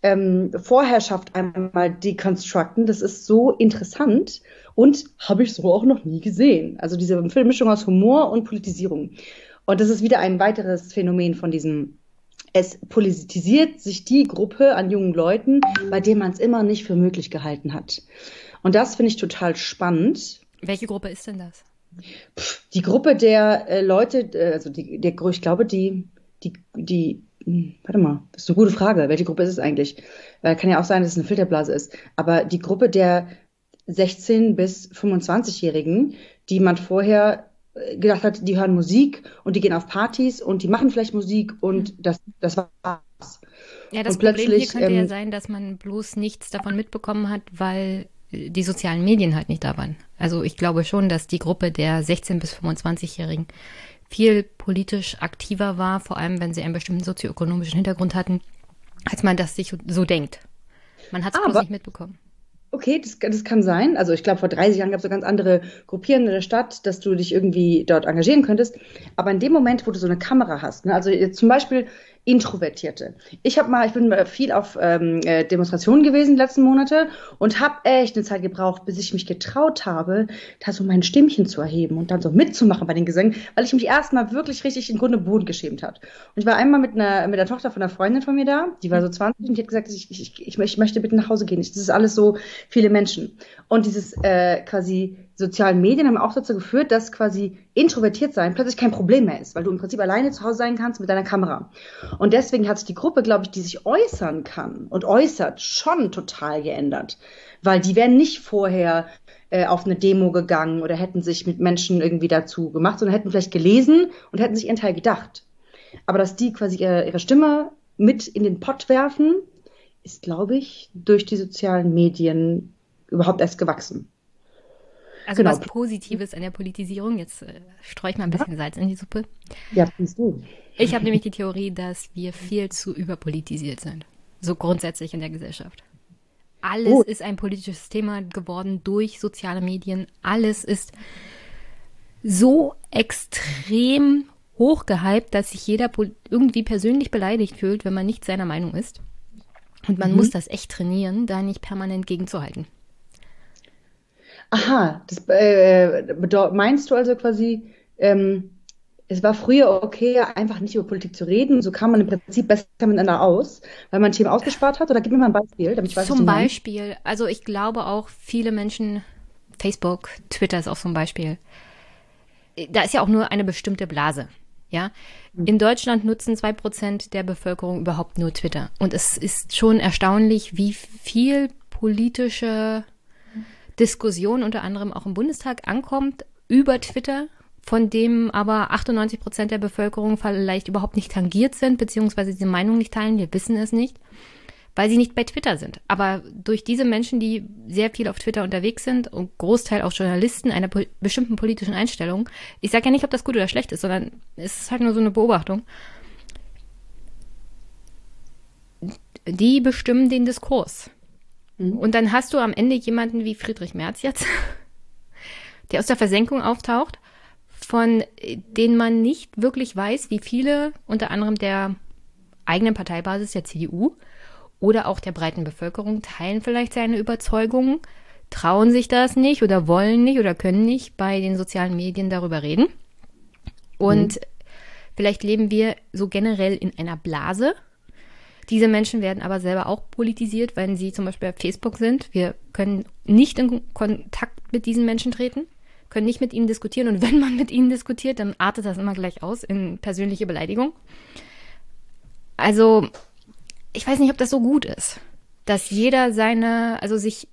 ähm, Vorherrschaft einmal dekonstrukten. Das ist so interessant und habe ich so auch noch nie gesehen. Also diese Mischung aus Humor und Politisierung. Und das ist wieder ein weiteres Phänomen von diesem es politisiert sich die Gruppe an jungen Leuten, bei denen man es immer nicht für möglich gehalten hat. Und das finde ich total spannend. Welche Gruppe ist denn das? Die Gruppe der äh, Leute, äh, also die, der, ich glaube, die, die, die, hm, warte mal, das ist eine gute Frage. Welche Gruppe ist es eigentlich? Weil kann ja auch sein, dass es eine Filterblase ist. Aber die Gruppe der 16- bis 25-Jährigen, die man vorher gedacht hat, die hören Musik und die gehen auf Partys und die machen vielleicht Musik und mhm. das, das war's. Ja, das und Problem hier könnte ähm, ja sein, dass man bloß nichts davon mitbekommen hat, weil die sozialen Medien halt nicht da waren. Also ich glaube schon, dass die Gruppe der 16- bis 25-Jährigen viel politisch aktiver war, vor allem wenn sie einen bestimmten sozioökonomischen Hintergrund hatten, als man das sich so denkt. Man hat es bloß nicht mitbekommen. Okay, das, das kann sein. Also ich glaube, vor 30 Jahren gab es so ganz andere Gruppierungen in der Stadt, dass du dich irgendwie dort engagieren könntest. Aber in dem Moment, wo du so eine Kamera hast, ne, also zum Beispiel Introvertierte. Ich habe mal, ich bin viel auf ähm, äh, Demonstrationen gewesen die letzten Monate und habe echt eine Zeit gebraucht, bis ich mich getraut habe, da so mein Stimmchen zu erheben und dann so mitzumachen bei den Gesängen, weil ich mich erstmal wirklich richtig in Grunde Boden geschämt hat. Und ich war einmal mit einer mit der Tochter von einer Freundin von mir da, die war so 20 und die hat gesagt, ich, ich, ich, ich möchte bitte nach Hause gehen. Das ist alles so viele Menschen. Und dieses äh, quasi sozialen Medien haben auch dazu geführt, dass quasi introvertiert sein plötzlich kein Problem mehr ist, weil du im Prinzip alleine zu Hause sein kannst mit deiner Kamera. Und deswegen hat sich die Gruppe, glaube ich, die sich äußern kann und äußert, schon total geändert. Weil die wären nicht vorher äh, auf eine Demo gegangen oder hätten sich mit Menschen irgendwie dazu gemacht, sondern hätten vielleicht gelesen und hätten sich ihren Teil gedacht. Aber dass die quasi ihre, ihre Stimme mit in den Pott werfen, ist, glaube ich, durch die sozialen Medien überhaupt erst gewachsen. Also genau. was Positives an der Politisierung. Jetzt äh, streue ich mal ein bisschen Salz in die Suppe. Ja, bist du. Ich habe nämlich die Theorie, dass wir viel zu überpolitisiert sind. So grundsätzlich in der Gesellschaft. Alles oh. ist ein politisches Thema geworden durch soziale Medien. Alles ist so extrem hochgehypt, dass sich jeder irgendwie persönlich beleidigt fühlt, wenn man nicht seiner Meinung ist. Und man mhm. muss das echt trainieren, da nicht permanent gegenzuhalten. Aha, das äh, meinst du also quasi, ähm, es war früher okay, einfach nicht über Politik zu reden. So kam man im Prinzip besser miteinander aus, weil man Themen ausgespart hat. Oder gib mir mal ein Beispiel, damit ich weiß, Zum Beispiel, also ich glaube auch viele Menschen, Facebook, Twitter ist auch so ein Beispiel. Da ist ja auch nur eine bestimmte Blase. Ja, hm. in Deutschland nutzen zwei Prozent der Bevölkerung überhaupt nur Twitter. Und es ist schon erstaunlich, wie viel politische Diskussion unter anderem auch im Bundestag ankommt über Twitter, von dem aber 98 Prozent der Bevölkerung vielleicht überhaupt nicht tangiert sind, beziehungsweise diese Meinung nicht teilen. Wir wissen es nicht, weil sie nicht bei Twitter sind. Aber durch diese Menschen, die sehr viel auf Twitter unterwegs sind und Großteil auch Journalisten einer po bestimmten politischen Einstellung, ich sage ja nicht, ob das gut oder schlecht ist, sondern es ist halt nur so eine Beobachtung, die bestimmen den Diskurs. Mhm. Und dann hast du am Ende jemanden wie Friedrich Merz jetzt, der aus der Versenkung auftaucht, von denen man nicht wirklich weiß, wie viele unter anderem der eigenen Parteibasis der CDU oder auch der breiten Bevölkerung teilen vielleicht seine Überzeugungen, trauen sich das nicht oder wollen nicht oder können nicht bei den sozialen Medien darüber reden. Und mhm. vielleicht leben wir so generell in einer Blase. Diese Menschen werden aber selber auch politisiert, wenn sie zum Beispiel auf Facebook sind. Wir können nicht in Kontakt mit diesen Menschen treten, können nicht mit ihnen diskutieren. Und wenn man mit ihnen diskutiert, dann artet das immer gleich aus in persönliche Beleidigung. Also, ich weiß nicht, ob das so gut ist, dass jeder seine, also sich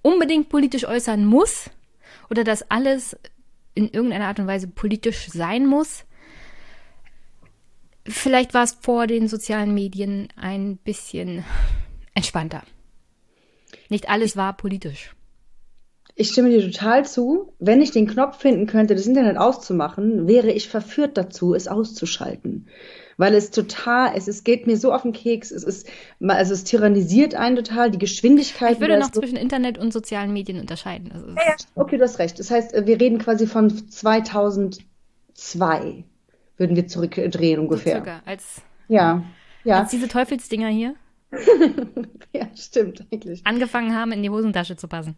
unbedingt politisch äußern muss oder dass alles in irgendeiner Art und Weise politisch sein muss. Vielleicht war es vor den sozialen Medien ein bisschen entspannter. Nicht alles war politisch. Ich stimme dir total zu. Wenn ich den Knopf finden könnte, das Internet auszumachen, wäre ich verführt dazu, es auszuschalten weil es total, es, es geht mir so auf den Keks, es ist, also es tyrannisiert einen total, die Geschwindigkeit. Ich würde noch so zwischen Internet und sozialen Medien unterscheiden. Also ja, ja, okay, du hast recht. Das heißt, wir reden quasi von 2002, würden wir zurückdrehen ungefähr. So circa, als, ja, ja. Als diese Teufelsdinger hier. ja, stimmt, eigentlich. Angefangen haben, in die Hosentasche zu passen.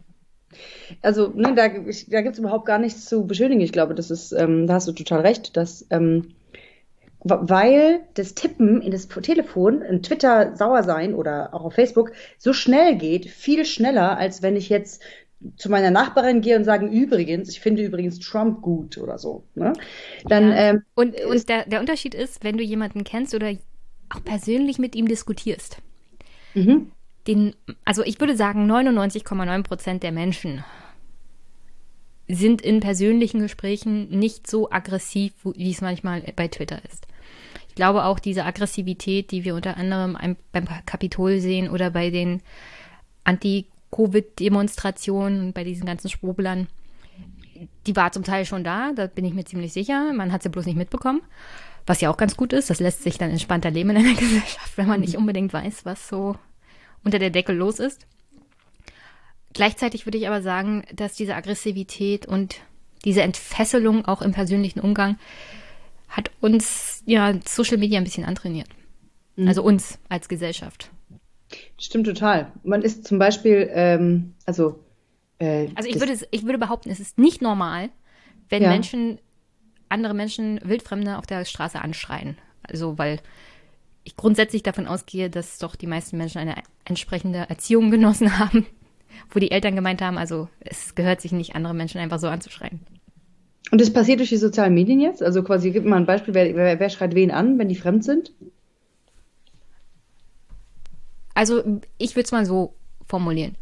Also, ne, da, da gibt es überhaupt gar nichts zu beschönigen. Ich glaube, das ist, ähm, da hast du total recht, dass ähm, weil das Tippen in das Telefon, in Twitter sauer sein oder auch auf Facebook so schnell geht, viel schneller, als wenn ich jetzt zu meiner Nachbarin gehe und sagen, übrigens, ich finde übrigens Trump gut oder so. Ne? Dann, ja. ähm, und und der, der Unterschied ist, wenn du jemanden kennst oder auch persönlich mit ihm diskutierst. Mhm. Den, also ich würde sagen, 99,9 Prozent der Menschen sind in persönlichen Gesprächen nicht so aggressiv, wie es manchmal bei Twitter ist. Ich glaube auch diese Aggressivität, die wir unter anderem beim Kapitol sehen oder bei den Anti-Covid-Demonstrationen, bei diesen ganzen Schwublern, die war zum Teil schon da, da bin ich mir ziemlich sicher. Man hat sie bloß nicht mitbekommen. Was ja auch ganz gut ist, das lässt sich dann entspannter leben in einer Gesellschaft, wenn man nicht unbedingt weiß, was so unter der Decke los ist. Gleichzeitig würde ich aber sagen, dass diese Aggressivität und diese Entfesselung auch im persönlichen Umgang hat uns ja Social Media ein bisschen antrainiert. Mhm. Also uns als Gesellschaft. Stimmt total. Man ist zum Beispiel, ähm, also. Äh, also ich würde, ich würde behaupten, es ist nicht normal, wenn ja. Menschen andere Menschen, Wildfremde auf der Straße anschreien. Also weil ich grundsätzlich davon ausgehe, dass doch die meisten Menschen eine entsprechende Erziehung genossen haben, wo die Eltern gemeint haben, also es gehört sich nicht, andere Menschen einfach so anzuschreien. Und das passiert durch die sozialen Medien jetzt? Also quasi, gib mal ein Beispiel, wer, wer, wer schreit wen an, wenn die fremd sind? Also ich würde es mal so formulieren.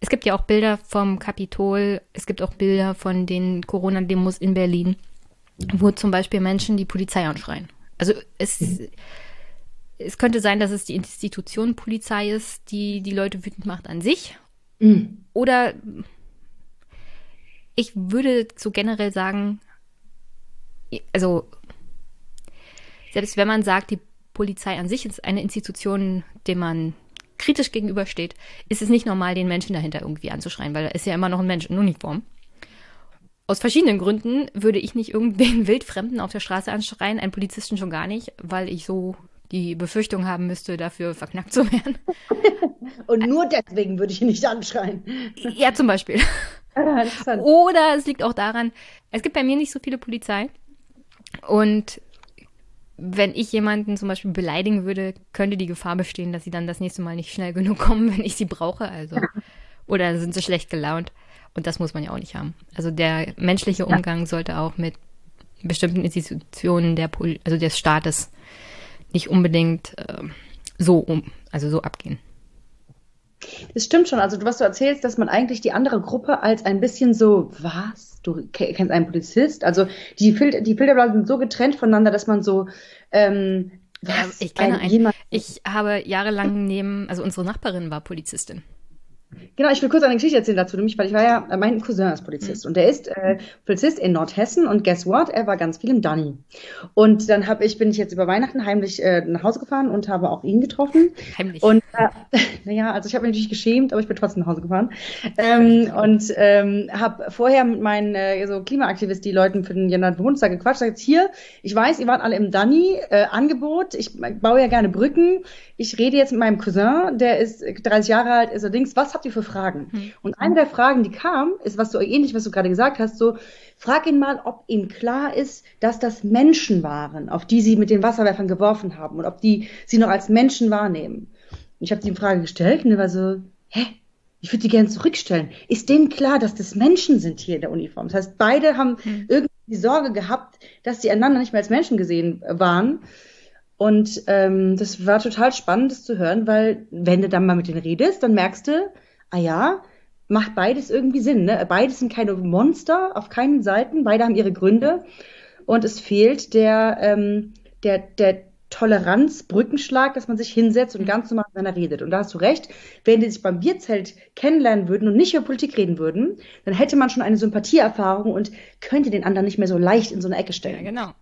Es gibt ja auch Bilder vom Kapitol, es gibt auch Bilder von den Corona-Demos in Berlin, wo zum Beispiel Menschen die Polizei anschreien. Also es, mhm. es könnte sein, dass es die Institution Polizei ist, die die Leute wütend macht an sich. Mhm. Oder ich würde so generell sagen, also selbst wenn man sagt, die Polizei an sich ist eine Institution, dem man kritisch gegenübersteht, ist es nicht normal, den Menschen dahinter irgendwie anzuschreien, weil da ist ja immer noch ein Mensch in Uniform. Aus verschiedenen Gründen würde ich nicht irgendwen Wildfremden auf der Straße anschreien, einen Polizisten schon gar nicht, weil ich so die Befürchtung haben müsste, dafür verknackt zu werden. Und nur deswegen würde ich ihn nicht anschreien. Ja, zum Beispiel. Oder es liegt auch daran, es gibt bei mir nicht so viele Polizei. Und wenn ich jemanden zum Beispiel beleidigen würde, könnte die Gefahr bestehen, dass sie dann das nächste Mal nicht schnell genug kommen, wenn ich sie brauche. Also. Oder sind sie schlecht gelaunt. Und das muss man ja auch nicht haben. Also der menschliche Umgang sollte auch mit bestimmten Institutionen der Pol also des Staates nicht unbedingt äh, so um, also so abgehen. Das stimmt schon. Also, was du erzählst, dass man eigentlich die andere Gruppe als ein bisschen so, was? Du kennst einen Polizist? Also, die, Fil die Filterblasen sind so getrennt voneinander, dass man so, ähm, was? ich kenne ein, einen. Ich habe jahrelang neben, also unsere Nachbarin war Polizistin. Genau, ich will kurz eine Geschichte erzählen dazu, nämlich, weil ich war ja, äh, mein Cousin ist Polizist mhm. und der ist äh, Polizist in Nordhessen und guess what? Er war ganz viel im Danny. Und dann habe ich, bin ich jetzt über Weihnachten heimlich äh, nach Hause gefahren und habe auch ihn getroffen. Heimlich. Und äh, naja, also ich habe mich natürlich geschämt, aber ich bin trotzdem nach Hause gefahren. Ähm, und ähm, habe vorher mit meinen äh, so Klimaaktivisten, die Leuten für den Januar Bundestag gequatscht, sagt hier, ich weiß, ihr wart alle im Danny, äh, Angebot, ich baue ja gerne Brücken, ich rede jetzt mit meinem Cousin, der ist 30 Jahre alt, ist allerdings, was habt ihr für Fragen? Hm. Und eine der Fragen, die kam, ist was so ähnlich, was du gerade gesagt hast, so, frag ihn mal, ob ihm klar ist, dass das Menschen waren, auf die sie mit den Wasserwerfern geworfen haben und ob die sie noch als Menschen wahrnehmen. Und ich habe die Frage gestellt und er war so, hä? Ich würde die gerne zurückstellen. Ist denen klar, dass das Menschen sind hier in der Uniform? Das heißt, beide haben hm. irgendwie die Sorge gehabt, dass sie einander nicht mehr als Menschen gesehen waren. Und ähm, das war total spannend, das zu hören, weil wenn du dann mal mit denen redest, dann merkst du, ah ja, macht beides irgendwie Sinn. Ne? Beides sind keine Monster auf keinen Seiten, beide haben ihre Gründe. Und es fehlt der, ähm, der, der Toleranzbrückenschlag, dass man sich hinsetzt und ganz normal miteinander redet. Und da hast du recht, wenn die sich beim Bierzelt kennenlernen würden und nicht über Politik reden würden, dann hätte man schon eine Sympathieerfahrung und könnte den anderen nicht mehr so leicht in so eine Ecke stellen. Ja, genau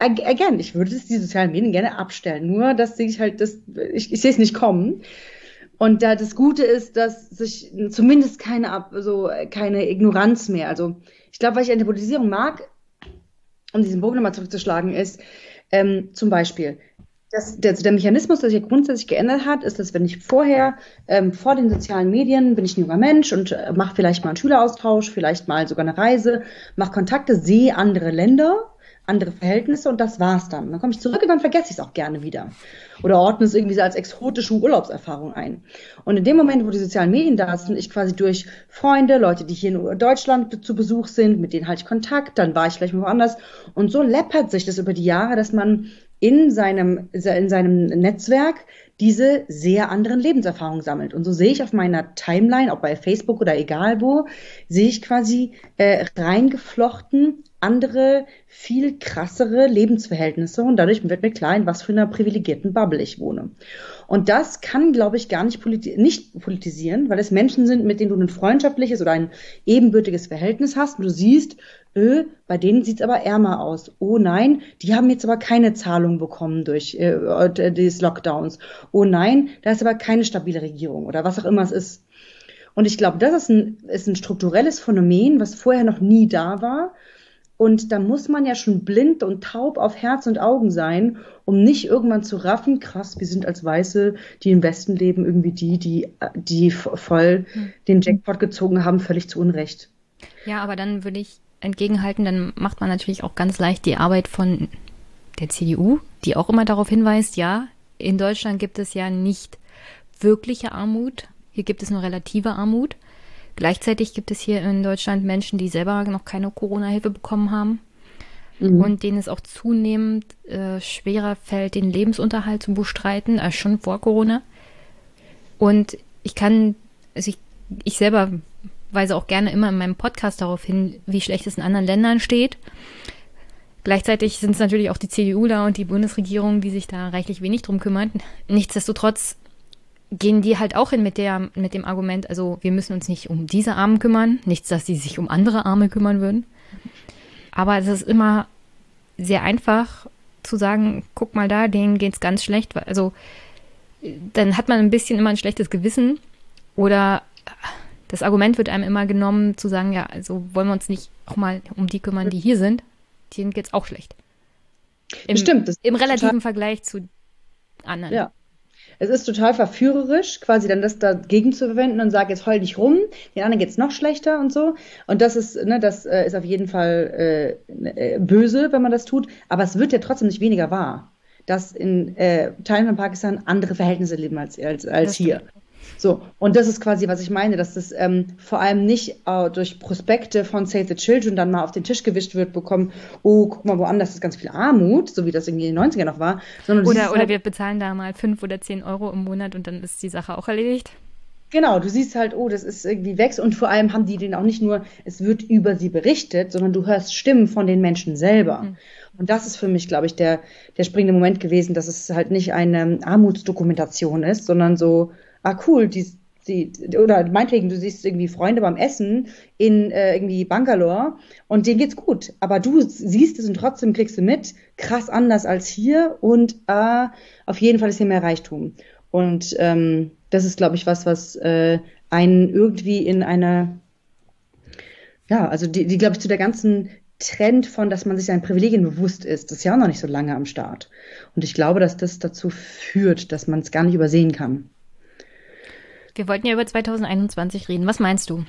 again, ich würde die sozialen Medien gerne abstellen. Nur, dass ich halt das, ich, ich sehe es nicht kommen. Und da das Gute ist, dass sich zumindest keine so keine Ignoranz mehr. Also ich glaube, was ich an der Politisierung mag, um diesen Bogen nochmal zurückzuschlagen, ist ähm, zum Beispiel, dass der, der Mechanismus, der sich grundsätzlich geändert hat, ist, dass wenn ich vorher ähm, vor den sozialen Medien bin ich ein junger Mensch und äh, mache vielleicht mal einen Schüleraustausch, vielleicht mal sogar eine Reise, mache Kontakte, sehe andere Länder andere Verhältnisse und das war's dann. Dann komme ich zurück und dann vergesse ich es auch gerne wieder. Oder ordne es irgendwie so als exotische Urlaubserfahrung ein. Und in dem Moment, wo die sozialen Medien da sind, ich quasi durch Freunde, Leute, die hier in Deutschland zu Besuch sind, mit denen halte ich Kontakt, dann war ich vielleicht mal woanders. Und so läppert sich das über die Jahre, dass man in seinem, in seinem Netzwerk diese sehr anderen Lebenserfahrungen sammelt. Und so sehe ich auf meiner Timeline, ob bei Facebook oder egal wo, sehe ich quasi äh, reingeflochten andere, viel krassere Lebensverhältnisse und dadurch wird mir klar, in was für einer privilegierten Bubble ich wohne. Und das kann, glaube ich, gar nicht, politi nicht politisieren, weil es Menschen sind, mit denen du ein freundschaftliches oder ein ebenbürtiges Verhältnis hast und du siehst, öh, bei denen sieht's aber ärmer aus. Oh nein, die haben jetzt aber keine Zahlung bekommen durch äh, des Lockdowns. Oh nein, da ist aber keine stabile Regierung oder was auch immer es ist. Und ich glaube, das ist ein, ist ein strukturelles Phänomen, was vorher noch nie da war und da muss man ja schon blind und taub auf Herz und Augen sein, um nicht irgendwann zu raffen, krass, wir sind als Weiße, die im Westen leben, irgendwie die, die, die voll hm. den Jackpot gezogen haben, völlig zu Unrecht. Ja, aber dann würde ich entgegenhalten, dann macht man natürlich auch ganz leicht die Arbeit von der CDU, die auch immer darauf hinweist, ja, in Deutschland gibt es ja nicht wirkliche Armut, hier gibt es nur relative Armut. Gleichzeitig gibt es hier in Deutschland Menschen, die selber noch keine Corona-Hilfe bekommen haben mhm. und denen es auch zunehmend äh, schwerer fällt, den Lebensunterhalt zu bestreiten, als schon vor Corona. Und ich kann, also ich, ich selber weise auch gerne immer in meinem Podcast darauf hin, wie schlecht es in anderen Ländern steht. Gleichzeitig sind es natürlich auch die CDU da und die Bundesregierung, die sich da reichlich wenig drum kümmern. Nichtsdestotrotz gehen die halt auch hin mit, der, mit dem Argument, also wir müssen uns nicht um diese Armen kümmern, nichts, dass sie sich um andere Arme kümmern würden. Aber es ist immer sehr einfach zu sagen, guck mal da, denen geht es ganz schlecht. Also dann hat man ein bisschen immer ein schlechtes Gewissen oder das Argument wird einem immer genommen, zu sagen, ja, also wollen wir uns nicht auch mal um die kümmern, die hier sind, denen geht es auch schlecht. Im, Stimmt. Im relativen Vergleich zu anderen. Ja, es ist total verführerisch, quasi dann das dagegen zu verwenden und sage, jetzt heul dich rum, den anderen geht's noch schlechter und so. Und das ist, ne, das äh, ist auf jeden Fall äh, äh, böse, wenn man das tut, aber es wird ja trotzdem nicht weniger wahr, dass in äh, Teilen von Pakistan andere Verhältnisse leben als, als, als hier. So, und das ist quasi, was ich meine, dass das ähm, vor allem nicht äh, durch Prospekte von Save the Children dann mal auf den Tisch gewischt wird, bekommen, oh, guck mal, woanders ist ganz viel Armut, so wie das irgendwie in den 90ern noch war. Sondern oder oder halt, wir bezahlen da mal fünf oder zehn Euro im Monat und dann ist die Sache auch erledigt. Genau, du siehst halt, oh, das ist irgendwie weg und vor allem haben die den auch nicht nur, es wird über sie berichtet, sondern du hörst Stimmen von den Menschen selber. Mhm. Und das ist für mich, glaube ich, der, der springende Moment gewesen, dass es halt nicht eine Armutsdokumentation ist, sondern so, ah cool, die, Sie, oder meinetwegen, du siehst irgendwie Freunde beim Essen in äh, irgendwie Bangalore und denen geht's gut. Aber du siehst es und trotzdem kriegst du mit, krass anders als hier und äh, auf jeden Fall ist hier mehr Reichtum. Und ähm, das ist, glaube ich, was, was äh, einen irgendwie in einer, ja, also die, die glaube ich, zu der ganzen Trend von, dass man sich seinen Privilegien bewusst ist, das ist ja auch noch nicht so lange am Start. Und ich glaube, dass das dazu führt, dass man es gar nicht übersehen kann. Wir wollten ja über 2021 reden. Was meinst du?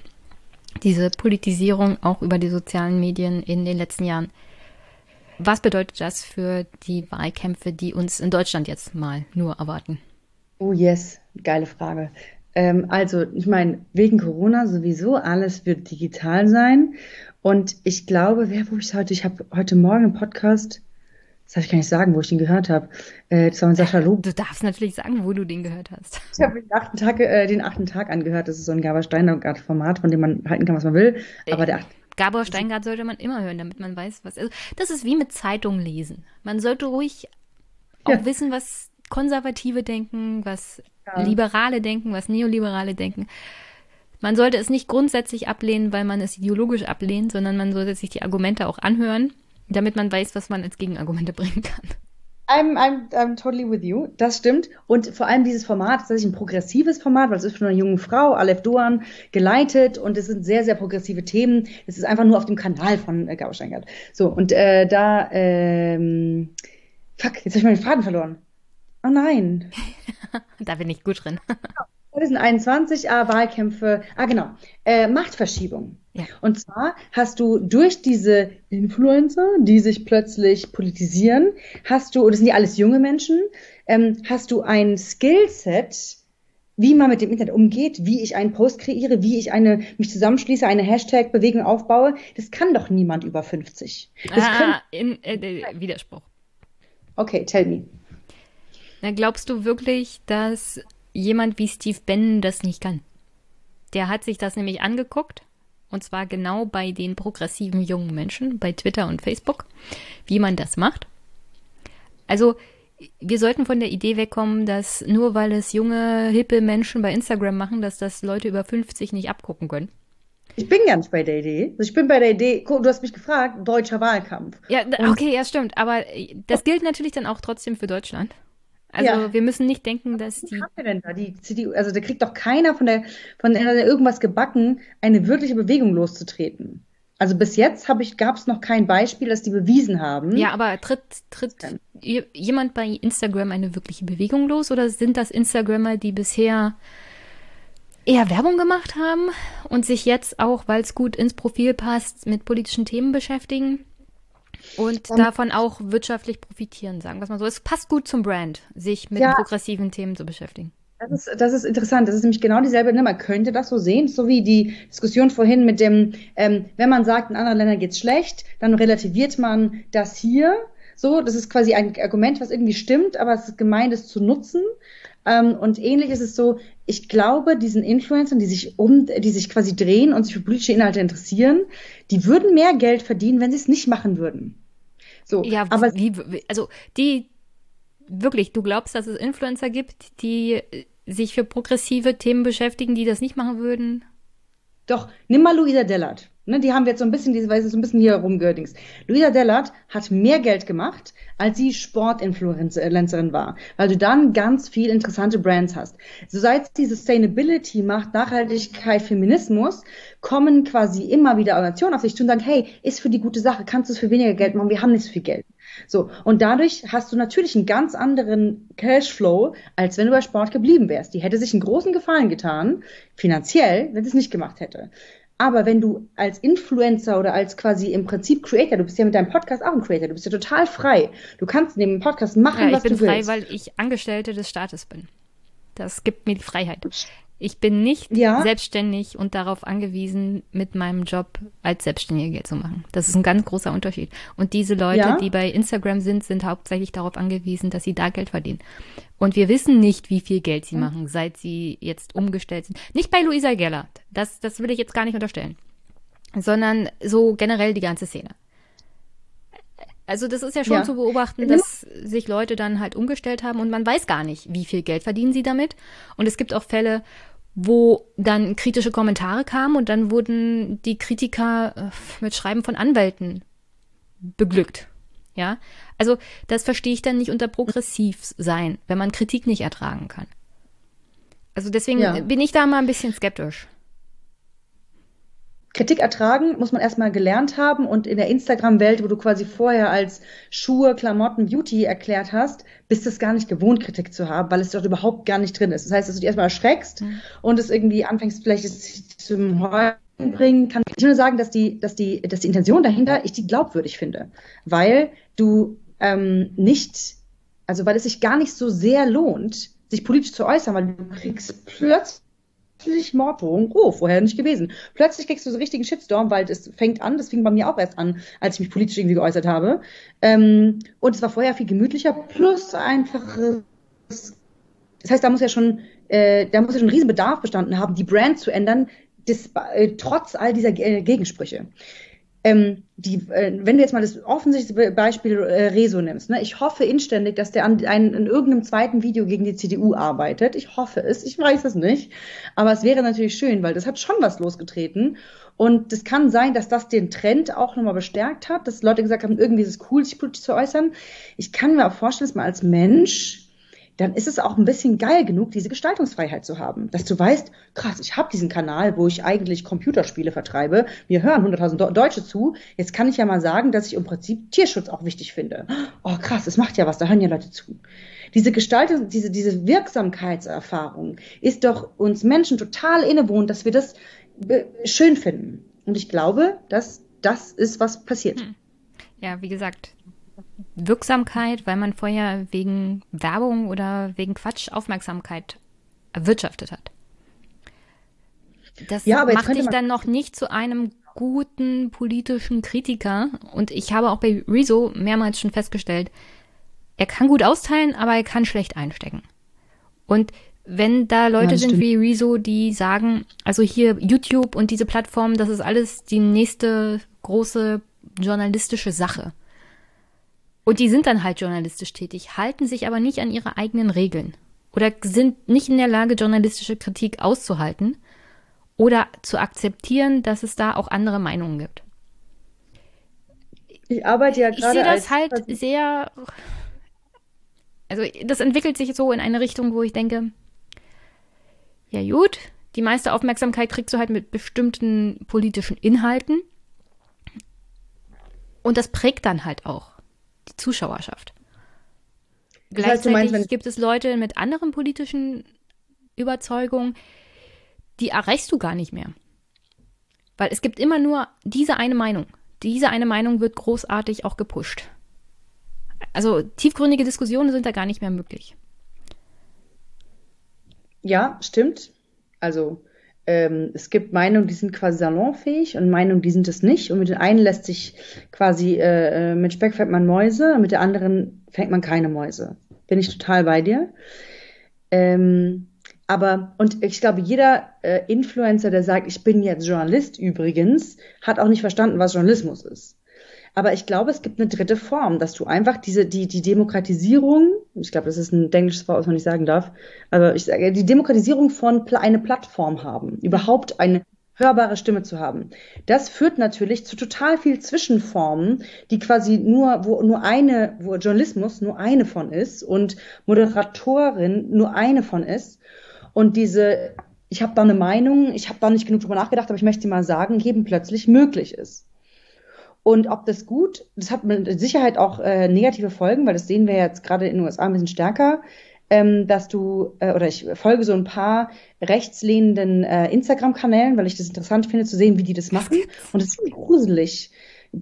Diese Politisierung auch über die sozialen Medien in den letzten Jahren. Was bedeutet das für die Wahlkämpfe, die uns in Deutschland jetzt mal nur erwarten? Oh yes, geile Frage. Ähm, also, ich meine, wegen Corona sowieso alles wird digital sein. Und ich glaube, wer, wo ich heute, ich habe heute Morgen einen Podcast, das darf ich gar nicht sagen, wo ich den gehört habe. Äh, das war mit Sascha Lob. Du darfst natürlich sagen, wo du den gehört hast. Ich habe den achten Tag, äh, den achten Tag angehört. Das ist so ein Gabor Steingart-Format, von dem man halten kann, was man will. Aber der Gabor Steingart sollte man immer hören, damit man weiß, was. Also das ist wie mit Zeitung lesen. Man sollte ruhig auch ja. wissen, was Konservative denken, was ja. Liberale denken, was Neoliberale denken. Man sollte es nicht grundsätzlich ablehnen, weil man es ideologisch ablehnt, sondern man sollte sich die Argumente auch anhören damit man weiß, was man als Gegenargumente bringen kann. I'm, I'm, I'm totally with you. Das stimmt. Und vor allem dieses Format ist tatsächlich ein progressives Format, weil es ist von einer jungen Frau, Aleph Doan, geleitet und es sind sehr, sehr progressive Themen. Es ist einfach nur auf dem Kanal von äh, Gao Steingart. So, und äh, da, ähm, fuck, jetzt habe ich meinen Faden verloren. Oh nein. da bin ich gut drin. 2021, ah, Wahlkämpfe, ah genau, äh, Machtverschiebung. Ja. Und zwar hast du durch diese Influencer, die sich plötzlich politisieren, hast du, und das sind ja alles junge Menschen, ähm, hast du ein Skillset, wie man mit dem Internet umgeht, wie ich einen Post kreiere, wie ich eine, mich zusammenschließe, eine Hashtag-Bewegung aufbaue. Das kann doch niemand über 50. Das ah, in, äh, Widerspruch. Okay, tell me. Na, glaubst du wirklich, dass jemand wie Steve Bannon das nicht kann? Der hat sich das nämlich angeguckt und zwar genau bei den progressiven jungen Menschen bei Twitter und Facebook, wie man das macht. Also wir sollten von der Idee wegkommen, dass nur weil es junge, hippe Menschen bei Instagram machen, dass das Leute über 50 nicht abgucken können. Ich bin gar nicht bei der Idee. Also ich bin bei der Idee, du hast mich gefragt, deutscher Wahlkampf. Ja, okay, ja, stimmt. Aber das gilt natürlich dann auch trotzdem für Deutschland. Also ja. wir müssen nicht denken, dass die. Was haben wir denn da? Die CDU, also da kriegt doch keiner von der von der irgendwas gebacken, eine wirkliche Bewegung loszutreten. Also bis jetzt habe ich gab es noch kein Beispiel, dass die bewiesen haben. Ja, aber tritt tritt jemand bei Instagram eine wirkliche Bewegung los oder sind das Instagrammer, die bisher eher Werbung gemacht haben und sich jetzt auch, weil es gut ins Profil passt, mit politischen Themen beschäftigen? Und um, davon auch wirtschaftlich profitieren, sagen wir mal so. Es passt gut zum Brand, sich mit ja, progressiven Themen zu beschäftigen. Das ist, das ist interessant. Das ist nämlich genau dieselbe, ne? man könnte das so sehen, so wie die Diskussion vorhin mit dem, ähm, wenn man sagt, in anderen Ländern geht's schlecht, dann relativiert man das hier. So, das ist quasi ein Argument, was irgendwie stimmt, aber es ist gemeint, es zu nutzen. Ähm, und ähnlich ist es so, ich glaube, diesen Influencern, die sich um, die sich quasi drehen und sich für politische Inhalte interessieren, die würden mehr Geld verdienen, wenn sie es nicht machen würden. So, ja, aber wie, also die wirklich, du glaubst, dass es Influencer gibt, die äh, sich für progressive Themen beschäftigen, die das nicht machen würden? Doch, nimm mal Luisa Dellert. Ne, die haben wir jetzt so ein bisschen, diese Weise so ein bisschen hier rumgehördings. Luisa Dellert hat mehr Geld gemacht, als sie Sportinfluencerin war, weil du dann ganz viel interessante Brands hast. So seit sie Sustainability macht, Nachhaltigkeit, Feminismus, kommen quasi immer wieder Organisationen auf sich zu und sagen, hey, ist für die gute Sache, kannst du es für weniger Geld machen, wir haben nicht so viel Geld. So, und dadurch hast du natürlich einen ganz anderen Cashflow, als wenn du bei Sport geblieben wärst. Die hätte sich einen großen Gefallen getan, finanziell, wenn sie es nicht gemacht hätte. Aber wenn du als Influencer oder als quasi im Prinzip Creator, du bist ja mit deinem Podcast auch ein Creator, du bist ja total frei. Du kannst neben dem Podcast machen, ja, was du willst. Ich bin frei, weil ich Angestellte des Staates bin. Das gibt mir die Freiheit. Ich bin nicht ja. selbstständig und darauf angewiesen, mit meinem Job als Selbstständige Geld zu machen. Das ist ein ganz großer Unterschied. Und diese Leute, ja. die bei Instagram sind, sind hauptsächlich darauf angewiesen, dass sie da Geld verdienen. Und wir wissen nicht, wie viel Geld sie mhm. machen, seit sie jetzt umgestellt sind. Nicht bei Luisa Gellert. Das, das will ich jetzt gar nicht unterstellen. Sondern so generell die ganze Szene. Also das ist ja schon ja. zu beobachten, dass sich Leute dann halt umgestellt haben und man weiß gar nicht, wie viel Geld verdienen sie damit. Und es gibt auch Fälle, wo dann kritische Kommentare kamen und dann wurden die Kritiker äh, mit Schreiben von Anwälten beglückt. Ja, also das verstehe ich dann nicht unter progressiv sein, wenn man Kritik nicht ertragen kann. Also deswegen ja. bin ich da mal ein bisschen skeptisch. Kritik ertragen muss man erstmal gelernt haben und in der Instagram-Welt, wo du quasi vorher als Schuhe, Klamotten, Beauty erklärt hast, bist du es gar nicht gewohnt, Kritik zu haben, weil es dort überhaupt gar nicht drin ist. Das heißt, dass du dich erstmal erschreckst mhm. und es irgendwie anfängst, vielleicht es zum Heulen bringen kann. Ich will nur sagen, dass die, dass die, dass die Intention dahinter ich die glaubwürdig finde, weil du ähm, nicht, also weil es sich gar nicht so sehr lohnt, sich politisch zu äußern, weil du kriegst plötzlich Morddrohungen. Oh, vorher nicht gewesen. Plötzlich kriegst du so richtigen Shitstorm, weil es fängt an, das fing bei mir auch erst an, als ich mich politisch irgendwie geäußert habe. Ähm, und es war vorher viel gemütlicher, plus einfaches. Das heißt, da muss ja schon, äh, da muss ja schon ein Riesenbedarf bestanden haben, die Brand zu ändern, das, äh, trotz all dieser äh, Gegensprüche ähm, die, äh, wenn du jetzt mal das offensichtliche Beispiel äh, Rezo nimmst, ne, ich hoffe inständig, dass der an ein, in irgendeinem zweiten Video gegen die CDU arbeitet. Ich hoffe es, ich weiß es nicht. Aber es wäre natürlich schön, weil das hat schon was losgetreten. Und es kann sein, dass das den Trend auch nochmal bestärkt hat, dass Leute gesagt haben, irgendwie ist es cool, sich politisch zu äußern. Ich kann mir auch vorstellen, dass man als Mensch dann ist es auch ein bisschen geil genug, diese Gestaltungsfreiheit zu haben. Dass du weißt, krass, ich habe diesen Kanal, wo ich eigentlich Computerspiele vertreibe. Mir hören 100.000 Deutsche zu. Jetzt kann ich ja mal sagen, dass ich im Prinzip Tierschutz auch wichtig finde. Oh krass, es macht ja was, da hören ja Leute zu. Diese Gestaltung, diese, diese Wirksamkeitserfahrung ist doch uns Menschen total innewohnt, dass wir das schön finden. Und ich glaube, dass das ist, was passiert. Hm. Ja, wie gesagt, Wirksamkeit, weil man vorher wegen Werbung oder wegen Quatsch Aufmerksamkeit erwirtschaftet hat. Das ja, macht dich dann noch nicht zu einem guten politischen Kritiker. Und ich habe auch bei Rezo mehrmals schon festgestellt, er kann gut austeilen, aber er kann schlecht einstecken. Und wenn da Leute ja, sind wie Rezo, die sagen, also hier YouTube und diese Plattform, das ist alles die nächste große journalistische Sache. Und die sind dann halt journalistisch tätig, halten sich aber nicht an ihre eigenen Regeln oder sind nicht in der Lage, journalistische Kritik auszuhalten oder zu akzeptieren, dass es da auch andere Meinungen gibt. Ich arbeite ja gerade. Ich sehe das halt sehr. Also, das entwickelt sich so in eine Richtung, wo ich denke, ja, gut, die meiste Aufmerksamkeit kriegst du halt mit bestimmten politischen Inhalten. Und das prägt dann halt auch die Zuschauerschaft. Das heißt, Gleichzeitig meinst, gibt es Leute mit anderen politischen Überzeugungen, die erreichst du gar nicht mehr. Weil es gibt immer nur diese eine Meinung. Diese eine Meinung wird großartig auch gepusht. Also tiefgründige Diskussionen sind da gar nicht mehr möglich. Ja, stimmt. Also ähm, es gibt Meinungen, die sind quasi salonfähig und Meinungen, die sind es nicht. Und mit den einen lässt sich quasi, äh, äh, mit Speck fängt man Mäuse, mit der anderen fängt man keine Mäuse. Bin ich total bei dir. Ähm, aber, und ich glaube, jeder äh, Influencer, der sagt, ich bin jetzt Journalist übrigens, hat auch nicht verstanden, was Journalismus ist. Aber ich glaube, es gibt eine dritte Form, dass du einfach diese, die, die Demokratisierung, ich glaube, das ist ein englisches Wort, was man nicht sagen darf, aber ich sage, die Demokratisierung von eine Plattform haben, überhaupt eine hörbare Stimme zu haben. Das führt natürlich zu total viel Zwischenformen, die quasi nur, wo nur eine, wo Journalismus nur eine von ist und Moderatorin nur eine von ist. Und diese, ich habe da eine Meinung, ich habe da nicht genug drüber nachgedacht, aber ich möchte sie mal sagen, eben plötzlich möglich ist. Und ob das gut, das hat mit Sicherheit auch äh, negative Folgen, weil das sehen wir jetzt gerade in den USA ein bisschen stärker, ähm, dass du, äh, oder ich folge so ein paar rechtslehnenden äh, Instagram-Kanälen, weil ich das interessant finde zu sehen, wie die das machen. Und das ist gruselig.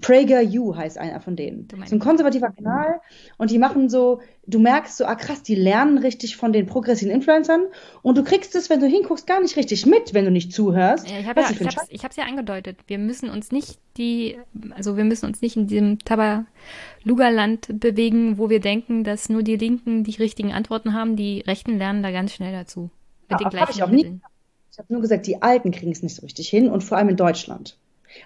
Prager You heißt einer von denen. So ein konservativer Kanal und die machen so, du merkst so, ah krass, die lernen richtig von den progressiven Influencern und du kriegst es, wenn du hinguckst, gar nicht richtig mit, wenn du nicht zuhörst. Ich habe ja, ich hab's, ich hab's ja angedeutet. Wir müssen uns nicht die, also wir müssen uns nicht in diesem Tabaluga-Land bewegen, wo wir denken, dass nur die Linken die richtigen Antworten haben. Die Rechten lernen da ganz schnell dazu. Mit ja, den gleichen ich auch nie. Ich habe nur gesagt, die Alten kriegen es nicht so richtig hin und vor allem in Deutschland.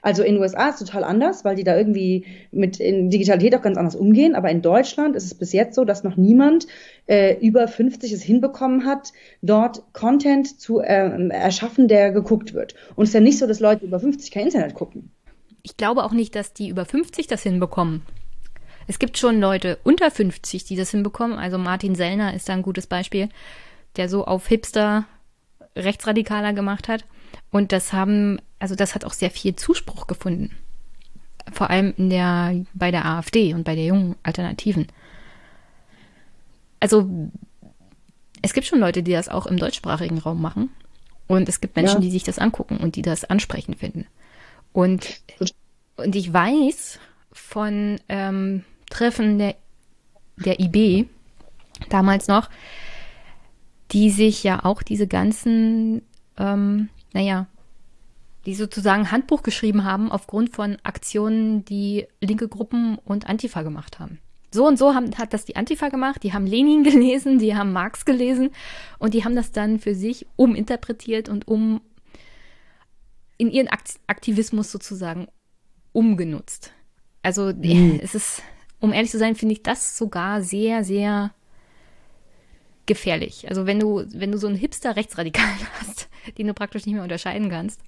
Also in den USA ist es total anders, weil die da irgendwie mit Digitalität auch ganz anders umgehen. Aber in Deutschland ist es bis jetzt so, dass noch niemand äh, über 50 es hinbekommen hat, dort Content zu äh, erschaffen, der geguckt wird. Und es ist ja nicht so, dass Leute über 50 kein Internet gucken. Ich glaube auch nicht, dass die über 50 das hinbekommen. Es gibt schon Leute unter 50, die das hinbekommen. Also Martin Sellner ist da ein gutes Beispiel, der so auf Hipster rechtsradikaler gemacht hat. Und das haben, also das hat auch sehr viel Zuspruch gefunden. Vor allem in der, bei der AfD und bei der jungen Alternativen. Also es gibt schon Leute, die das auch im deutschsprachigen Raum machen. Und es gibt Menschen, ja. die sich das angucken und die das ansprechend finden. Und, und ich weiß von ähm, Treffen der, der IB damals noch, die sich ja auch diese ganzen ähm, naja, die sozusagen Handbuch geschrieben haben aufgrund von Aktionen, die linke Gruppen und Antifa gemacht haben. So und so haben, hat das die Antifa gemacht, die haben Lenin gelesen, die haben Marx gelesen und die haben das dann für sich uminterpretiert und um in ihren Aktivismus sozusagen umgenutzt. Also mhm. es ist, um ehrlich zu sein, finde ich das sogar sehr, sehr gefährlich. Also wenn du, wenn du so einen Hipster-Rechtsradikal hast, den du praktisch nicht mehr unterscheiden kannst,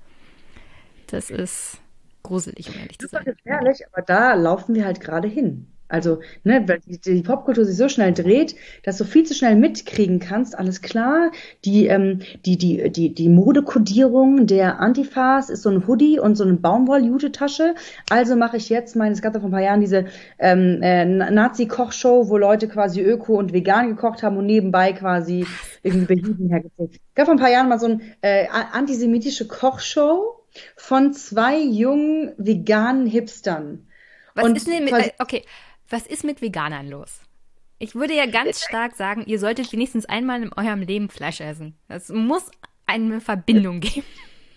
das ist gruselig, um ehrlich zu sein. Das ist gefährlich, aber da laufen wir halt gerade hin. Also, ne, weil die, die, Popkultur sich so schnell dreht, dass du viel zu schnell mitkriegen kannst, alles klar. Die, ähm, die, die, die, die Modekodierung der Antifas ist so ein Hoodie und so eine Baumwoll-Jute-Tasche. Also mache ich jetzt meine, es gab da vor ein paar Jahren diese ähm, äh, Nazi-Kochshow, wo Leute quasi öko und vegan gekocht haben und nebenbei quasi irgendwie bei Juden hergezogen. Es gab vor ein paar Jahren mal so eine äh, antisemitische Kochshow von zwei jungen veganen Hipstern. Was und ist denn mit, äh, okay, was ist mit Veganern los? Ich würde ja ganz stark sagen, ihr solltet wenigstens einmal in eurem Leben Fleisch essen. Es muss eine Verbindung geben.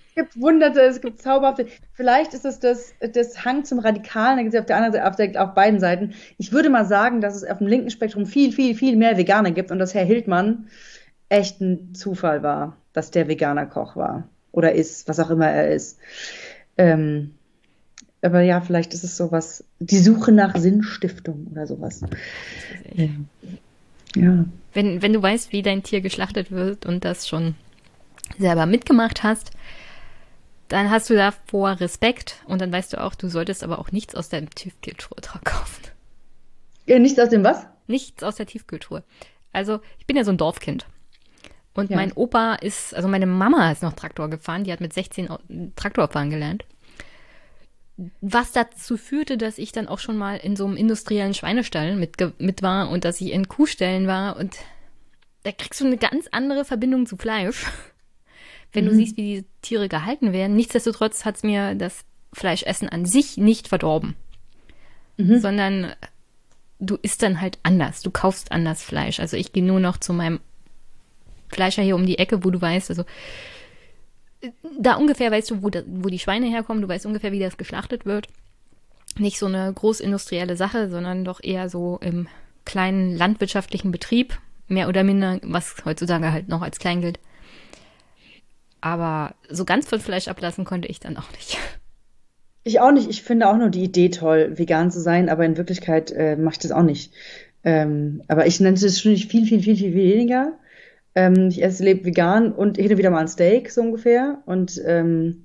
Es gibt Wunderte, es gibt zauberhafte. Vielleicht ist es das, das Hang zum Radikalen, da gibt es auf der anderen Seite, auf, der, auf beiden Seiten. Ich würde mal sagen, dass es auf dem linken Spektrum viel, viel, viel mehr Veganer gibt und dass Herr Hildmann echt ein Zufall war, dass der Veganer Koch war. Oder ist, was auch immer er ist. Ähm, aber ja, vielleicht ist es sowas, die Suche nach Sinnstiftung oder sowas. Ja. Wenn, wenn du weißt, wie dein Tier geschlachtet wird und das schon selber mitgemacht hast, dann hast du davor Respekt und dann weißt du auch, du solltest aber auch nichts aus der Tiefkühltruhe kaufen. Ja, nichts aus dem was? Nichts aus der Tiefkühltruhe. Also, ich bin ja so ein Dorfkind. Und ja. mein Opa ist, also meine Mama ist noch Traktor gefahren, die hat mit 16 Traktor fahren gelernt was dazu führte, dass ich dann auch schon mal in so einem industriellen Schweinestall mit, mit war und dass ich in Kuhställen war und da kriegst du eine ganz andere Verbindung zu Fleisch, wenn mhm. du siehst, wie die Tiere gehalten werden. Nichtsdestotrotz hat es mir das Fleischessen an sich nicht verdorben, mhm. sondern du isst dann halt anders, du kaufst anders Fleisch. Also ich gehe nur noch zu meinem Fleischer hier um die Ecke, wo du weißt, also da ungefähr weißt du, wo, da, wo die Schweine herkommen, du weißt ungefähr, wie das geschlachtet wird. Nicht so eine großindustrielle Sache, sondern doch eher so im kleinen landwirtschaftlichen Betrieb, mehr oder minder, was heutzutage halt noch als klein gilt. Aber so ganz von Fleisch ablassen konnte ich dann auch nicht. Ich auch nicht. Ich finde auch nur die Idee toll, vegan zu sein, aber in Wirklichkeit äh, mache ich das auch nicht. Ähm, aber ich nenne es schon viel, viel, viel, viel weniger. Ähm, ich esse, lebe vegan und hin und wieder mal ein Steak, so ungefähr. Und ähm,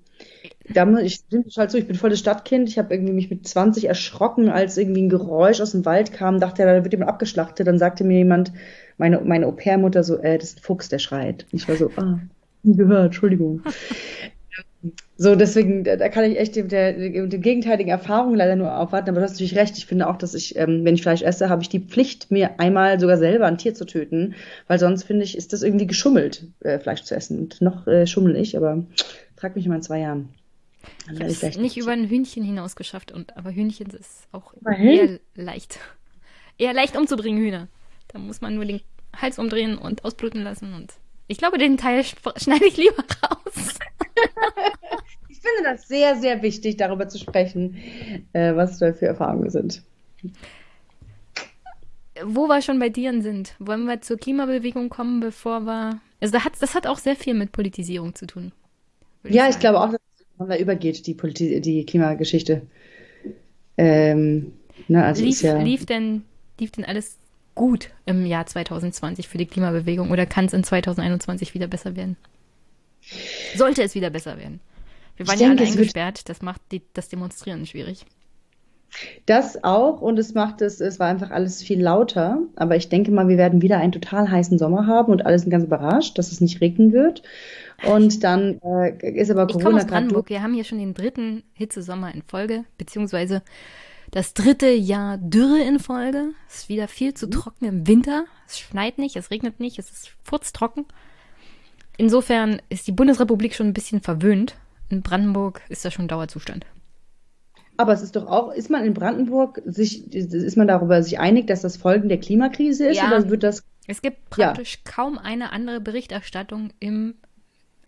da muss ich bin halt so, ich bin voll das Stadtkind. Ich habe irgendwie mich mit 20 erschrocken, als irgendwie ein Geräusch aus dem Wald kam, dachte, da wird jemand abgeschlachtet. Dann sagte mir jemand, meine, meine Au-pair-Mutter so, äh, das ist ein Fuchs, der schreit. Ich war so, ah, gehört, Entschuldigung. So, deswegen, da kann ich echt mit der, der gegenteiligen Erfahrung leider nur aufwarten. Aber du hast natürlich recht. Ich finde auch, dass ich, ähm, wenn ich Fleisch esse, habe ich die Pflicht, mir einmal sogar selber ein Tier zu töten. Weil sonst, finde ich, ist das irgendwie geschummelt, äh, Fleisch zu essen. Und noch äh, schummel ich, aber frag mich mal in zwei Jahren. Dann ich habe es nicht über ein Hühnchen hinaus geschafft. Und, aber Hühnchen ist auch eher leicht. Eher leicht umzubringen, Hühner. Da muss man nur den Hals umdrehen und ausbluten lassen. Und ich glaube, den Teil schneide ich lieber raus. ich finde das sehr, sehr wichtig, darüber zu sprechen, äh, was da für Erfahrungen sind. Wo wir schon bei Tieren sind, wollen wir zur Klimabewegung kommen, bevor wir. Also das hat, das hat auch sehr viel mit Politisierung zu tun. Ja, ich, ich glaube auch, dass da übergeht, die, Politi die Klimageschichte. Ähm, ne, also lief, ja lief, denn, lief denn alles gut im Jahr 2020 für die Klimabewegung oder kann es in 2021 wieder besser werden? Sollte es wieder besser werden? Wir waren ich ja denke, alle eingesperrt, das macht die, das Demonstrieren schwierig. Das auch und es macht es, es war einfach alles viel lauter. Aber ich denke mal, wir werden wieder einen total heißen Sommer haben und alle sind ganz überrascht, dass es nicht regnen wird. Und dann äh, ist aber Corona. Ich komme aus Brandenburg. Wir haben hier schon den dritten Hitzesommer in Folge, beziehungsweise das dritte Jahr Dürre in Folge. Es ist wieder viel zu mhm. trocken im Winter. Es schneit nicht, es regnet nicht, es ist furztrocken. Insofern ist die Bundesrepublik schon ein bisschen verwöhnt. In Brandenburg ist das schon Dauerzustand. Aber es ist doch auch, ist man in Brandenburg sich, ist man darüber sich einig, dass das Folgen der Klimakrise ist? Ja. Oder wird das. Es gibt praktisch ja. kaum eine andere Berichterstattung im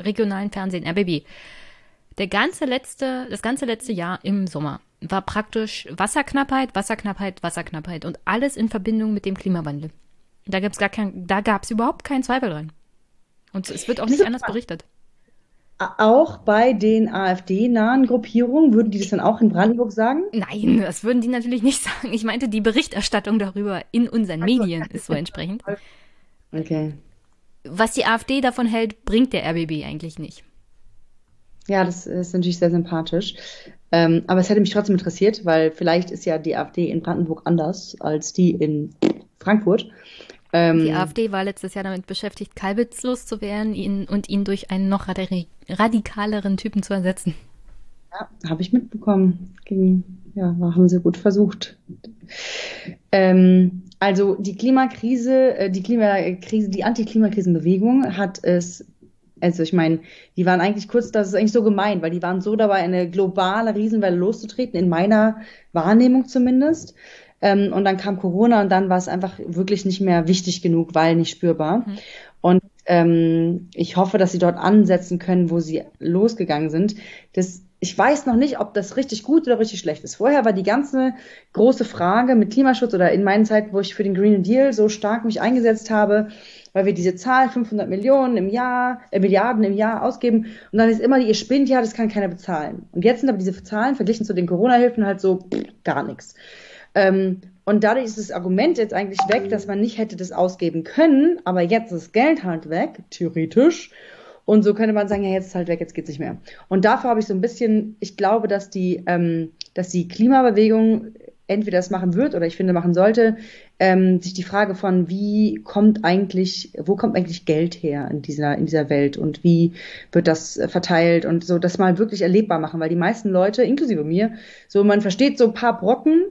regionalen Fernsehen, RBB. Der ganze letzte, das ganze letzte Jahr im Sommer war praktisch Wasserknappheit, Wasserknappheit, Wasserknappheit und alles in Verbindung mit dem Klimawandel. Da gab's gar kein, da gab's überhaupt keinen Zweifel dran. Und es wird auch nicht anders berichtet. Auch bei den AfD-nahen Gruppierungen, würden die das dann auch in Brandenburg sagen? Nein, das würden die natürlich nicht sagen. Ich meinte, die Berichterstattung darüber in unseren Medien ist so entsprechend. Okay. Was die AfD davon hält, bringt der RBB eigentlich nicht. Ja, das ist natürlich sehr sympathisch. Ähm, aber es hätte mich trotzdem interessiert, weil vielleicht ist ja die AfD in Brandenburg anders als die in Frankfurt. Ähm, die AfD war letztes Jahr damit beschäftigt, Kalbitz loszuwerden ihn, und ihn durch einen noch radikaleren Typen zu ersetzen. Ja, habe ich mitbekommen. Ging, ja, haben sie gut versucht. Ähm, also die Klimakrise, äh, die Klimakrise, die Antiklimakrisenbewegung hat es also ich meine, die waren eigentlich kurz, das ist eigentlich so gemein, weil die waren so dabei, eine globale Riesenwelle loszutreten, in meiner Wahrnehmung zumindest. Ähm, und dann kam Corona und dann war es einfach wirklich nicht mehr wichtig genug, weil nicht spürbar. Mhm. Und ähm, ich hoffe, dass sie dort ansetzen können, wo sie losgegangen sind. Das, ich weiß noch nicht, ob das richtig gut oder richtig schlecht ist. Vorher war die ganze große Frage mit Klimaschutz oder in meinen Zeiten, wo ich für den Green Deal so stark mich eingesetzt habe, weil wir diese Zahl 500 Millionen im Jahr, äh, Milliarden im Jahr ausgeben und dann ist immer die, ihr spinnt, ja, das kann keiner bezahlen. Und jetzt sind aber diese Zahlen verglichen zu den Corona-Hilfen halt so pff, gar nichts. Ähm, und dadurch ist das Argument jetzt eigentlich weg, dass man nicht hätte das ausgeben können, aber jetzt ist Geld halt weg, theoretisch. Und so könnte man sagen, ja, jetzt ist halt weg, jetzt geht's nicht mehr. Und dafür habe ich so ein bisschen, ich glaube, dass die, ähm, dass die Klimabewegung entweder das machen wird oder ich finde machen sollte, ähm, sich die Frage von wie kommt eigentlich, wo kommt eigentlich Geld her in dieser in dieser Welt und wie wird das verteilt und so das mal wirklich erlebbar machen, weil die meisten Leute, inklusive mir, so man versteht so ein paar Brocken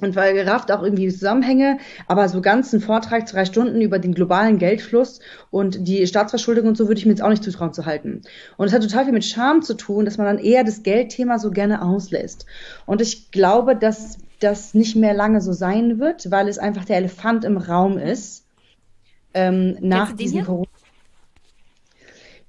und weil gerafft auch irgendwie Zusammenhänge, aber so ganz einen Vortrag drei Stunden über den globalen Geldfluss und die Staatsverschuldung und so würde ich mir jetzt auch nicht zutrauen zu halten. Und es hat total viel mit Scham zu tun, dass man dann eher das Geldthema so gerne auslässt. Und ich glaube, dass das nicht mehr lange so sein wird, weil es einfach der Elefant im Raum ist. Ähm, nach diesen Corona.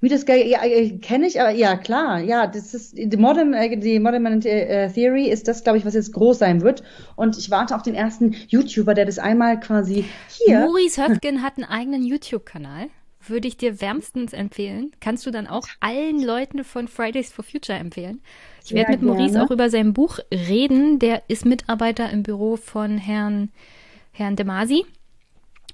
Wie das ja, äh, kenne ich, aber ja klar, ja, das ist die Modern, äh, die Modern äh, Theory ist das, glaube ich, was jetzt groß sein wird. Und ich warte auf den ersten YouTuber, der das einmal quasi hier. Maurice Höfgen hat einen eigenen YouTube-Kanal. Würde ich dir wärmstens empfehlen. Kannst du dann auch allen Leuten von Fridays for Future empfehlen. Ich werde mit Maurice gerne. auch über sein Buch reden. Der ist Mitarbeiter im Büro von Herrn, Herrn Demasi.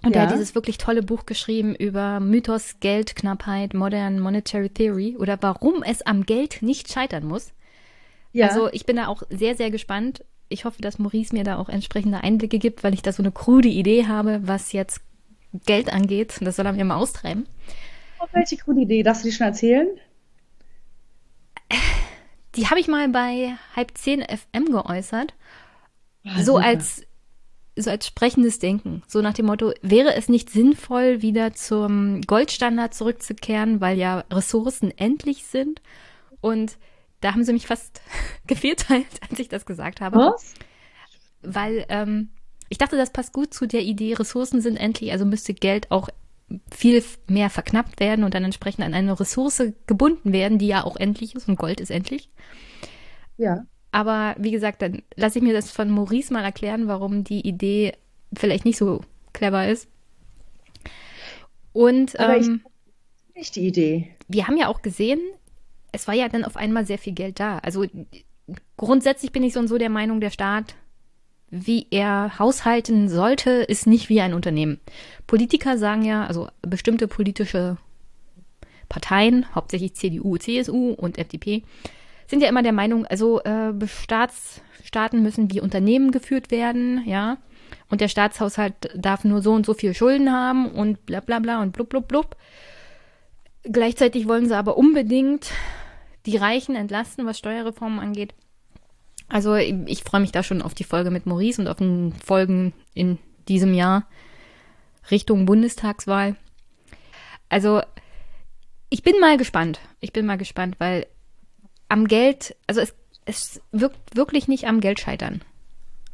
Und ja. er hat dieses wirklich tolle Buch geschrieben über Mythos, Geldknappheit, Modern Monetary Theory oder warum es am Geld nicht scheitern muss. Ja. Also ich bin da auch sehr, sehr gespannt. Ich hoffe, dass Maurice mir da auch entsprechende Einblicke gibt, weil ich da so eine krude Idee habe, was jetzt Geld angeht. Das soll er mir mal austreiben. Oh, welche krude Idee? Darfst du die schon erzählen? Die habe ich mal bei Halb 10 FM geäußert. Ja, so als so als sprechendes Denken. So nach dem Motto, wäre es nicht sinnvoll, wieder zum Goldstandard zurückzukehren, weil ja Ressourcen endlich sind? Und da haben sie mich fast gevierteilt, als ich das gesagt habe. Was? Weil ähm, ich dachte, das passt gut zu der Idee, Ressourcen sind endlich, also müsste Geld auch viel mehr verknappt werden und dann entsprechend an eine Ressource gebunden werden, die ja auch endlich ist und Gold ist endlich. Ja. Aber wie gesagt, dann lasse ich mir das von Maurice mal erklären, warum die Idee vielleicht nicht so clever ist. Und Aber ähm, ich, nicht die Idee. Wir haben ja auch gesehen, es war ja dann auf einmal sehr viel Geld da. Also grundsätzlich bin ich so und so der Meinung, der Staat, wie er haushalten sollte, ist nicht wie ein Unternehmen. Politiker sagen ja, also bestimmte politische Parteien, hauptsächlich CDU, CSU und FDP, sind ja immer der Meinung, also äh, Staats, Staaten müssen wie Unternehmen geführt werden, ja. Und der Staatshaushalt darf nur so und so viel Schulden haben und bla bla bla und blub blub blub. Gleichzeitig wollen sie aber unbedingt die Reichen entlasten, was Steuerreformen angeht. Also ich, freue mich da schon auf die Folge mit Maurice und auf den Folgen in diesem Jahr Richtung Bundestagswahl. Also ich bin mal gespannt. Ich bin mal gespannt, weil am Geld, also es, es wirkt wirklich nicht am Geld scheitern.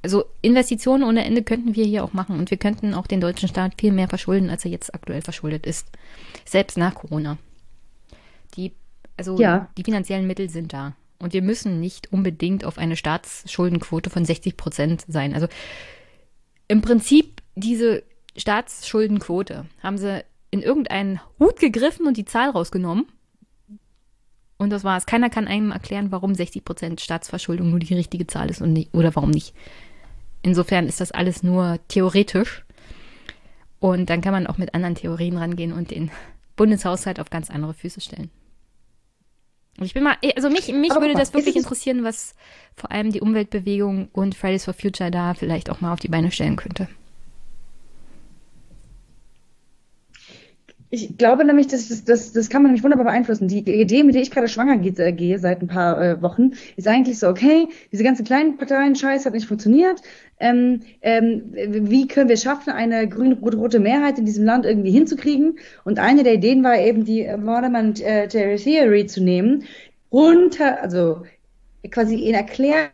Also Investitionen ohne Ende könnten wir hier auch machen und wir könnten auch den deutschen Staat viel mehr verschulden, als er jetzt aktuell verschuldet ist. Selbst nach Corona. Die, also ja. die finanziellen Mittel sind da. Und wir müssen nicht unbedingt auf eine Staatsschuldenquote von 60 Prozent sein. Also im Prinzip diese Staatsschuldenquote haben sie in irgendeinen Hut gegriffen und die Zahl rausgenommen. Und das war's. Keiner kann einem erklären, warum 60 Prozent Staatsverschuldung nur die richtige Zahl ist und nicht, oder warum nicht. Insofern ist das alles nur theoretisch. Und dann kann man auch mit anderen Theorien rangehen und den Bundeshaushalt auf ganz andere Füße stellen. Ich bin mal, also mich, mich würde das wirklich interessieren, was vor allem die Umweltbewegung und Fridays for Future da vielleicht auch mal auf die Beine stellen könnte. Ich glaube nämlich, dass das, das, das kann man nämlich wunderbar beeinflussen. Die Idee, mit der ich gerade schwanger gehe, äh, gehe seit ein paar äh, Wochen, ist eigentlich so, okay, diese ganzen kleinen Parteien, Scheiß hat nicht funktioniert. Ähm, ähm, wie können wir schaffen, eine grün-rote Mehrheit in diesem Land irgendwie hinzukriegen? Und eine der Ideen war eben die äh, Theory zu nehmen, runter, also quasi in Erklärung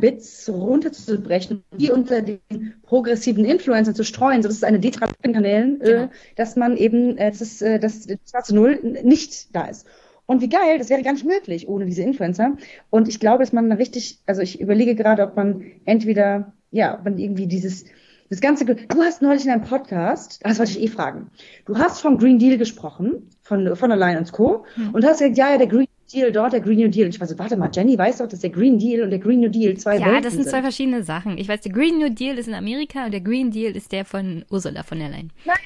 Bits runterzubrechen, die unter den progressiven Influencern zu streuen, so dass es eine Detraption Kanälen, äh, genau. dass man eben, äh, dass, äh, dass das schwarze Null nicht da ist. Und wie geil, das wäre gar nicht möglich ohne diese Influencer. Und ich glaube, dass man richtig, also ich überlege gerade, ob man entweder, ja, ob man irgendwie dieses, das ganze, du hast neulich in einem Podcast, das wollte ich eh fragen, du hast vom Green Deal gesprochen, von, von der Lion Co. Mhm. und hast gesagt, ja, ja, der Green Deal dort, der Green New Deal. Und ich war so, warte mal, Jenny weiß doch, dass der Green Deal und der Green New Deal zwei Ja, Welten das sind, sind zwei verschiedene Sachen. Ich weiß, der Green New Deal ist in Amerika und der Green Deal ist der von Ursula von der Leyen. Nein,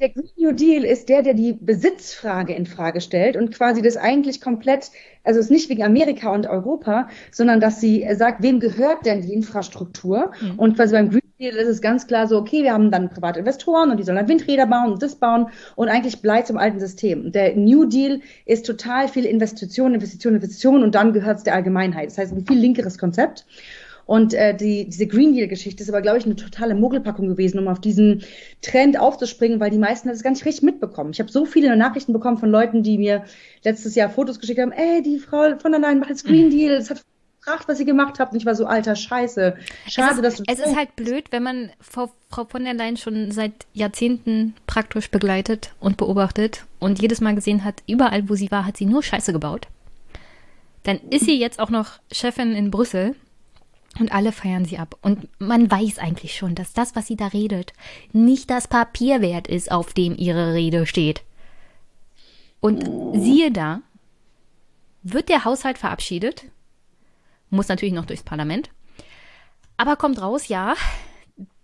der Green New Deal ist der, der die Besitzfrage in Frage stellt und quasi das eigentlich komplett, also es ist nicht wegen Amerika und Europa, sondern dass sie sagt, wem gehört denn die Infrastruktur? Mhm. Und quasi beim Green ist es ganz klar so, okay, wir haben dann private Investoren und die sollen dann Windräder bauen und das bauen und eigentlich bleibt zum alten System. Der New Deal ist total viel Investitionen, Investitionen, Investitionen und dann gehört es der Allgemeinheit. Das heißt, ein viel linkeres Konzept. Und äh, die, diese Green Deal-Geschichte ist aber, glaube ich, eine totale Mogelpackung gewesen, um auf diesen Trend aufzuspringen, weil die meisten das gar nicht richtig mitbekommen. Ich habe so viele Nachrichten bekommen von Leuten, die mir letztes Jahr Fotos geschickt haben, ey, die Frau von der Leyen macht jetzt Green Deal, das hat gebracht, was ihr gemacht habt. Und ich war so, alter Scheiße. Schade, es ist, dass du. Es ist halt blöd, wenn man Frau, Frau von der Leyen schon seit Jahrzehnten praktisch begleitet und beobachtet und jedes Mal gesehen hat, überall, wo sie war, hat sie nur Scheiße gebaut. Dann ist sie jetzt auch noch Chefin in Brüssel und alle feiern sie ab. Und man weiß eigentlich schon, dass das, was sie da redet, nicht das Papier wert ist, auf dem ihre Rede steht. Und siehe da, wird der Haushalt verabschiedet, muss natürlich noch durchs Parlament, aber kommt raus, ja,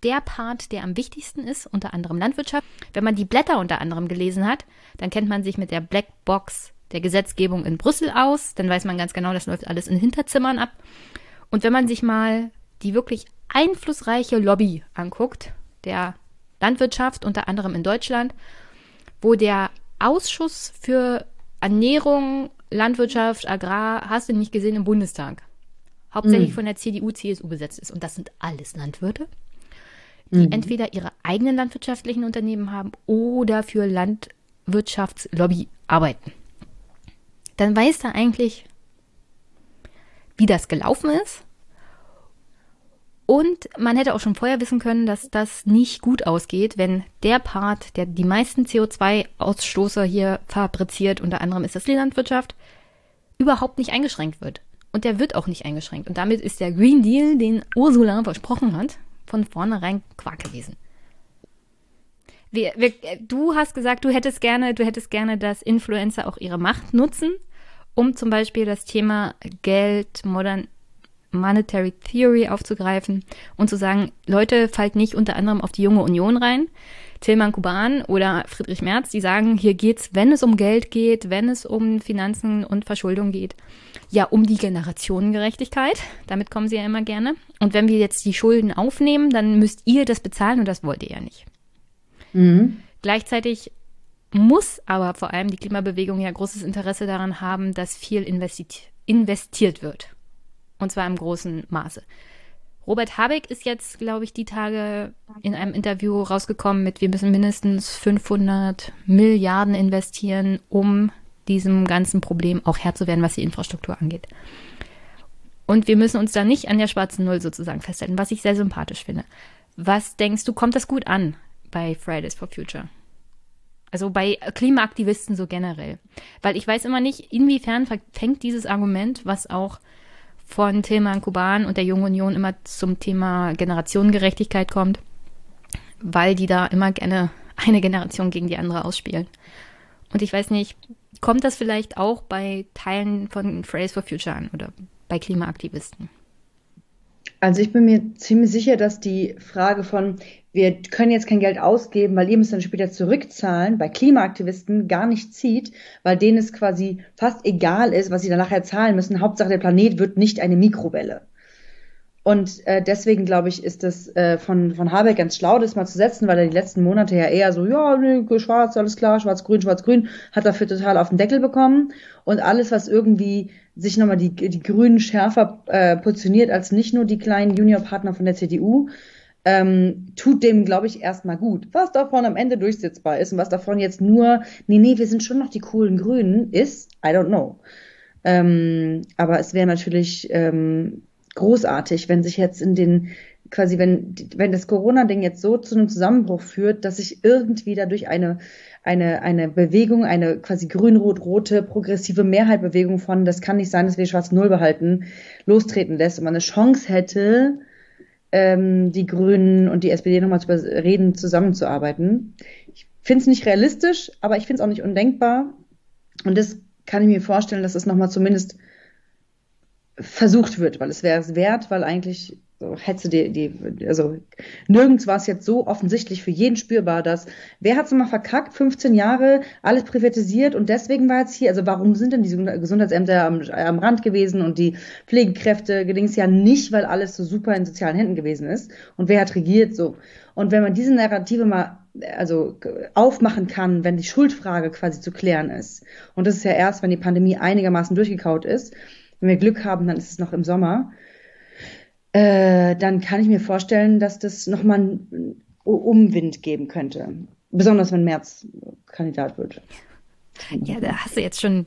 der Part, der am wichtigsten ist, unter anderem Landwirtschaft. Wenn man die Blätter unter anderem gelesen hat, dann kennt man sich mit der Blackbox der Gesetzgebung in Brüssel aus, dann weiß man ganz genau, das läuft alles in Hinterzimmern ab. Und wenn man sich mal die wirklich einflussreiche Lobby anguckt, der Landwirtschaft, unter anderem in Deutschland, wo der Ausschuss für Ernährung, Landwirtschaft, Agrar, hast du nicht gesehen im Bundestag, hauptsächlich mhm. von der CDU, CSU besetzt ist. Und das sind alles Landwirte, die mhm. entweder ihre eigenen landwirtschaftlichen Unternehmen haben oder für Landwirtschaftslobby arbeiten. Dann weiß da eigentlich wie das gelaufen ist. Und man hätte auch schon vorher wissen können, dass das nicht gut ausgeht, wenn der Part, der die meisten CO2-Ausstoßer hier fabriziert, unter anderem ist das die Landwirtschaft, überhaupt nicht eingeschränkt wird. Und der wird auch nicht eingeschränkt. Und damit ist der Green Deal, den Ursula versprochen hat, von vornherein Quark gewesen. Wir, wir, du hast gesagt, du hättest gerne, du hättest gerne, dass Influencer auch ihre Macht nutzen um zum Beispiel das Thema Geld, Modern Monetary Theory aufzugreifen und zu sagen, Leute, fallt nicht unter anderem auf die junge Union rein. Tilman Kuban oder Friedrich Merz, die sagen, hier geht's, wenn es um Geld geht, wenn es um Finanzen und Verschuldung geht, ja, um die Generationengerechtigkeit. Damit kommen sie ja immer gerne. Und wenn wir jetzt die Schulden aufnehmen, dann müsst ihr das bezahlen und das wollt ihr ja nicht. Mhm. Gleichzeitig muss aber vor allem die Klimabewegung ja großes Interesse daran haben, dass viel investiert wird. Und zwar im großen Maße. Robert Habeck ist jetzt, glaube ich, die Tage in einem Interview rausgekommen mit, wir müssen mindestens 500 Milliarden investieren, um diesem ganzen Problem auch Herr zu werden, was die Infrastruktur angeht. Und wir müssen uns da nicht an der schwarzen Null sozusagen festhalten, was ich sehr sympathisch finde. Was denkst du, kommt das gut an bei Fridays for Future? Also bei Klimaaktivisten so generell. Weil ich weiß immer nicht, inwiefern fängt dieses Argument, was auch von Tilman Kuban und der Jungen Union immer zum Thema Generationengerechtigkeit kommt, weil die da immer gerne eine Generation gegen die andere ausspielen. Und ich weiß nicht, kommt das vielleicht auch bei Teilen von Fridays for Future an oder bei Klimaaktivisten? Also ich bin mir ziemlich sicher, dass die Frage von, wir können jetzt kein Geld ausgeben, weil ihr müsst dann später zurückzahlen, bei Klimaaktivisten gar nicht zieht, weil denen es quasi fast egal ist, was sie dann nachher zahlen müssen. Hauptsache der Planet wird nicht eine Mikrowelle. Und äh, deswegen glaube ich, ist es äh, von, von Habeck ganz schlau, das mal zu setzen, weil er die letzten Monate ja eher so, ja, nee, schwarz, alles klar, schwarz-grün, schwarz-grün, hat dafür total auf den Deckel bekommen. Und alles, was irgendwie sich nochmal die, die Grünen schärfer äh, positioniert als nicht nur die kleinen Juniorpartner von der CDU, ähm, tut dem, glaube ich, erstmal gut. Was davon am Ende durchsetzbar ist und was davon jetzt nur, nee, nee, wir sind schon noch die coolen Grünen, ist, I don't know. Ähm, aber es wäre natürlich ähm, großartig, wenn sich jetzt in den quasi, wenn, wenn das Corona-Ding jetzt so zu einem Zusammenbruch führt, dass sich irgendwie dadurch eine, eine, eine Bewegung, eine quasi grün-rot-rote progressive Mehrheitbewegung von, das kann nicht sein, dass wir schwarz Null behalten, lostreten lässt und man eine Chance hätte, ähm, die Grünen und die SPD nochmal zu reden, zusammenzuarbeiten. Ich finde es nicht realistisch, aber ich finde es auch nicht undenkbar. Und das kann ich mir vorstellen, dass es nochmal zumindest versucht wird, weil es wäre es wert, weil eigentlich so hätte die, die, also nirgends war es jetzt so offensichtlich für jeden spürbar, dass wer hat es mal verkackt, 15 Jahre, alles privatisiert und deswegen war jetzt hier, also warum sind denn diese Gesundheitsämter am, am Rand gewesen und die Pflegekräfte gedings ja nicht, weil alles so super in sozialen Händen gewesen ist und wer hat regiert so. Und wenn man diese Narrative mal also aufmachen kann, wenn die Schuldfrage quasi zu klären ist. Und das ist ja erst, wenn die Pandemie einigermaßen durchgekaut ist, wenn wir Glück haben, dann ist es noch im Sommer, äh, dann kann ich mir vorstellen, dass das nochmal einen Umwind geben könnte. Besonders wenn März Kandidat wird. Ja, da hast du jetzt schon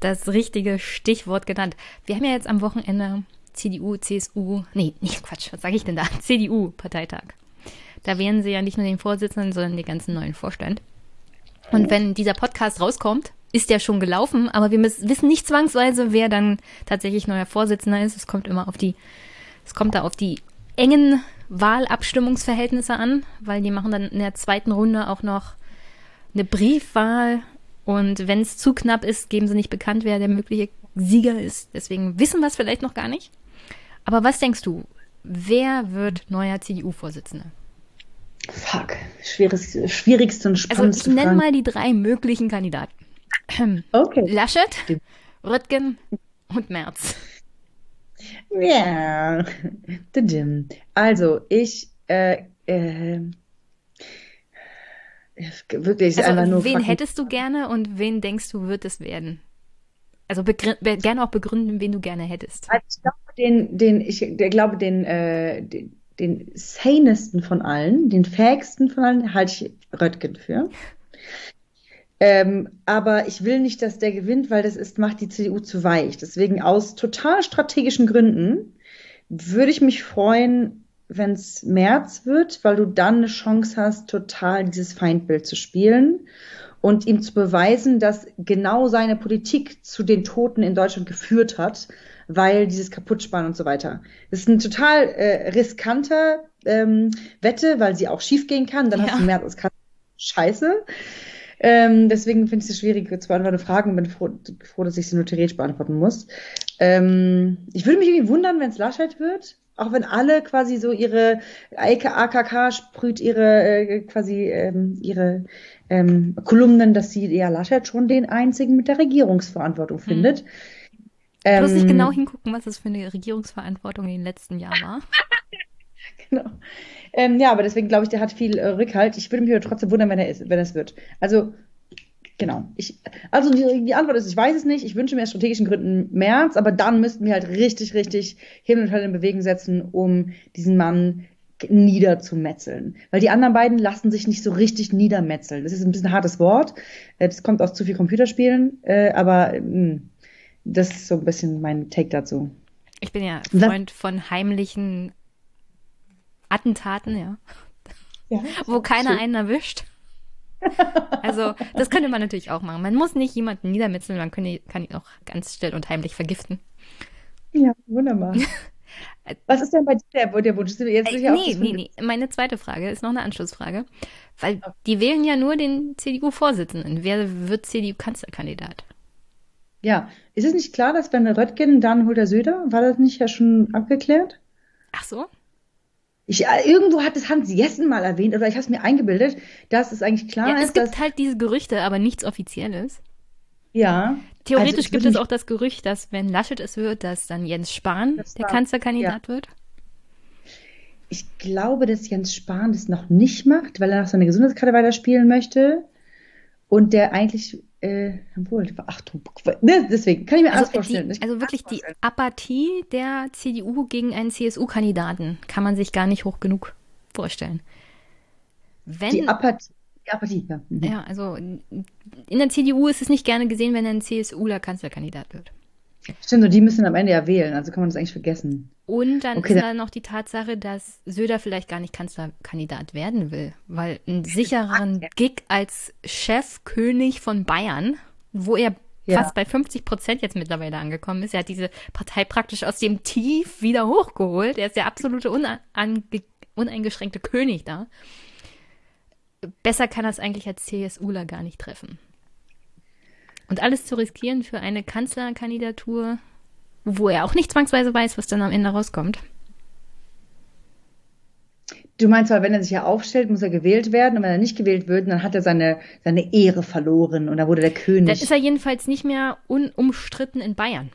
das richtige Stichwort genannt. Wir haben ja jetzt am Wochenende CDU, CSU, nee, nicht Quatsch, was sage ich denn da? CDU-Parteitag. Da wählen sie ja nicht nur den Vorsitzenden, sondern den ganzen neuen Vorstand. Und wenn dieser Podcast rauskommt, ist ja schon gelaufen, aber wir wissen nicht zwangsweise, wer dann tatsächlich neuer Vorsitzender ist. Es kommt immer auf die, es kommt da auf die engen Wahlabstimmungsverhältnisse an, weil die machen dann in der zweiten Runde auch noch eine Briefwahl und wenn es zu knapp ist, geben sie nicht bekannt, wer der mögliche Sieger ist. Deswegen wissen wir es vielleicht noch gar nicht. Aber was denkst du? Wer wird neuer CDU-Vorsitzender? Fuck, schwierigste, schwierigste und spannendste Also ich nenne mal die drei möglichen Kandidaten. Okay. Laschet, Röttgen und Merz. Ja. Also, ich, äh, äh, wirklich also, einfach nur. Wen hättest du gerne und wen denkst du, wird es werden? Also gerne auch begründen, wen du gerne hättest. Also ich glaube, den, den, ich glaube, den, äh, den, den sanesten von allen, den fähigsten von allen, halte ich Röttgen für. Ähm, aber ich will nicht, dass der gewinnt, weil das ist, macht die CDU zu weich. Deswegen aus total strategischen Gründen würde ich mich freuen, wenn es März wird, weil du dann eine Chance hast, total dieses Feindbild zu spielen und ihm zu beweisen, dass genau seine Politik zu den Toten in Deutschland geführt hat, weil dieses Kaputtsparen und so weiter. Das ist ein total äh, riskanter ähm, Wette, weil sie auch schiefgehen kann. Dann ja. hast du März als Scheiße. Ähm, deswegen finde ich es schwierig zu beantworten Fragen und bin froh, froh, dass ich sie nur theoretisch beantworten muss. Ähm, ich würde mich irgendwie wundern, wenn es Laschet wird. Auch wenn alle quasi so ihre AKK sprüht ihre äh, quasi ähm, ihre ähm, Kolumnen, dass sie ja Laschet schon den einzigen mit der Regierungsverantwortung mhm. findet. Du musst nicht genau ähm, hingucken, was das für eine Regierungsverantwortung in den letzten Jahren war. genau. Ähm, ja, aber deswegen glaube ich, der hat viel äh, Rückhalt. Ich würde mich aber trotzdem wundern, wenn er ist, wenn es wird. Also genau. Ich, also die, die, Antwort ist, ich weiß es nicht. Ich wünsche mir aus strategischen Gründen März, aber dann müssten wir halt richtig, richtig Himmel und Hölle in Bewegung setzen, um diesen Mann niederzumetzeln. Weil die anderen beiden lassen sich nicht so richtig niedermetzeln. Das ist ein bisschen ein hartes Wort. Äh, das kommt aus zu viel Computerspielen, äh, aber hm, das ist so ein bisschen mein Take dazu. Ich bin ja Freund von heimlichen Attentaten, ja. ja Wo keiner schön. einen erwischt. Also, das könnte man natürlich auch machen. Man muss nicht jemanden niedermetzeln, man kann ihn auch ganz still und heimlich vergiften. Ja, wunderbar. Was ist denn bei dir der, der Wunsch? Jetzt äh, nee, nee, nee. Meine zweite Frage ist noch eine Anschlussfrage. Weil okay. die wählen ja nur den CDU-Vorsitzenden. Wer wird CDU-Kanzlerkandidat? Ja, ist es nicht klar, dass wenn Röttgen, dann holt der Söder? War das nicht ja schon abgeklärt? Ach so? Ich, äh, irgendwo hat es Hans Jessen mal erwähnt, oder ich habe es mir eingebildet, dass es eigentlich klar ja, ist. Es gibt halt diese Gerüchte, aber nichts Offizielles. Ja. Theoretisch also gibt es auch das Gerücht, dass wenn Laschet es wird, dass dann Jens Spahn der Kanzlerkandidat ja. wird. Ich glaube, dass Jens Spahn das noch nicht macht, weil er noch seine Gesundheitskarte weiterspielen möchte. Und der eigentlich äh, obwohl, ach du, ne, deswegen kann ich mir also alles vorstellen. Die, also wirklich die Apathie der CDU gegen einen CSU-Kandidaten kann man sich gar nicht hoch genug vorstellen. Wenn, die Apathie, die Apathie, ja. Mhm. Ja, also in der CDU ist es nicht gerne gesehen, wenn ein CSUler Kanzlerkandidat wird. Stimmt, und die müssen am Ende ja wählen, also kann man das eigentlich vergessen. Und dann okay, ist da noch die Tatsache, dass Söder vielleicht gar nicht Kanzlerkandidat werden will, weil einen sichereren Gig als Chefkönig von Bayern, wo er ja. fast bei 50 Prozent jetzt mittlerweile angekommen ist. Er hat diese Partei praktisch aus dem Tief wieder hochgeholt. Er ist der absolute uneingeschränkte König da. Besser kann er es eigentlich als CSUler gar nicht treffen. Und alles zu riskieren für eine Kanzlerkandidatur, wo er auch nicht zwangsweise weiß, was dann am Ende rauskommt. Du meinst, weil wenn er sich ja aufstellt, muss er gewählt werden und wenn er nicht gewählt wird, dann hat er seine, seine Ehre verloren und da wurde der König. Dann ist er jedenfalls nicht mehr unumstritten in Bayern.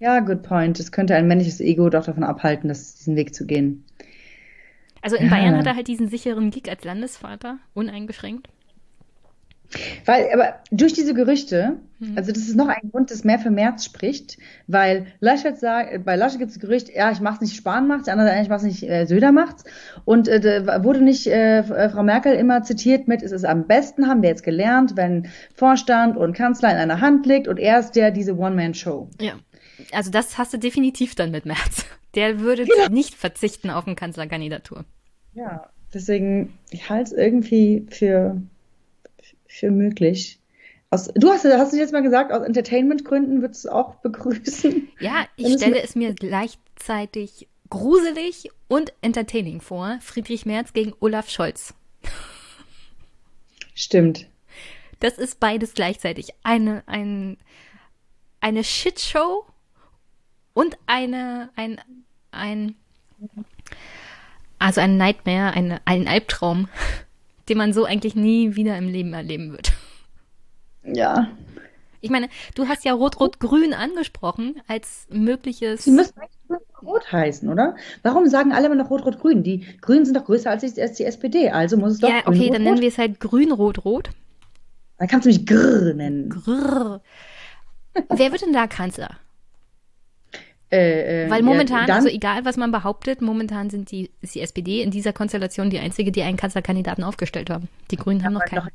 Ja, good point. Es könnte ein männliches Ego doch davon abhalten, das, diesen Weg zu gehen. Also in ja. Bayern hat er halt diesen sicheren Gig als Landesvater, uneingeschränkt. Weil, aber durch diese Gerüchte, mhm. also das ist noch ein Grund, das mehr für März spricht, weil Laschet sagt, bei Laschet gibt es Gerücht, ja, ich mach's nicht, Spahn macht's, der andere, ich mach's nicht, äh, Söder macht's. Und äh, wurde nicht äh, äh, Frau Merkel immer zitiert mit, es ist am besten, haben wir jetzt gelernt, wenn Vorstand und Kanzler in einer Hand liegt und er ist der diese One-Man-Show. Ja. Also das hast du definitiv dann mit März. Der würde genau. nicht verzichten auf eine Kanzlerkandidatur. Ja, deswegen, ich halte es irgendwie für für möglich. Aus, du hast, hast du jetzt mal gesagt, aus Entertainment-Gründen würdest du es auch begrüßen? Ja, ich stelle es mir gleichzeitig gruselig und entertaining vor. Friedrich Merz gegen Olaf Scholz. Stimmt. Das ist beides gleichzeitig. Eine, ein, eine Shitshow und eine, ein, ein, also ein Nightmare, eine, ein Albtraum den man so eigentlich nie wieder im Leben erleben wird. Ja. Ich meine, du hast ja Rot-Rot-Grün angesprochen als mögliches. Sie müssen eigentlich Rot heißen, oder? Warum sagen alle immer noch Rot-Rot-Grün? Die Grünen sind doch größer als die, als die SPD, also muss es doch. Ja, okay, Grün, dann nennen wir es halt Grün-Rot-Rot. Dann kannst du mich Grrr nennen. Grrr. Wer wird denn da Kanzler? Äh, äh, Weil momentan, ja, also egal was man behauptet, momentan sind die, ist die SPD in dieser Konstellation die einzige, die einen Kanzlerkandidaten aufgestellt haben. Die Grünen haben noch keinen. Noch,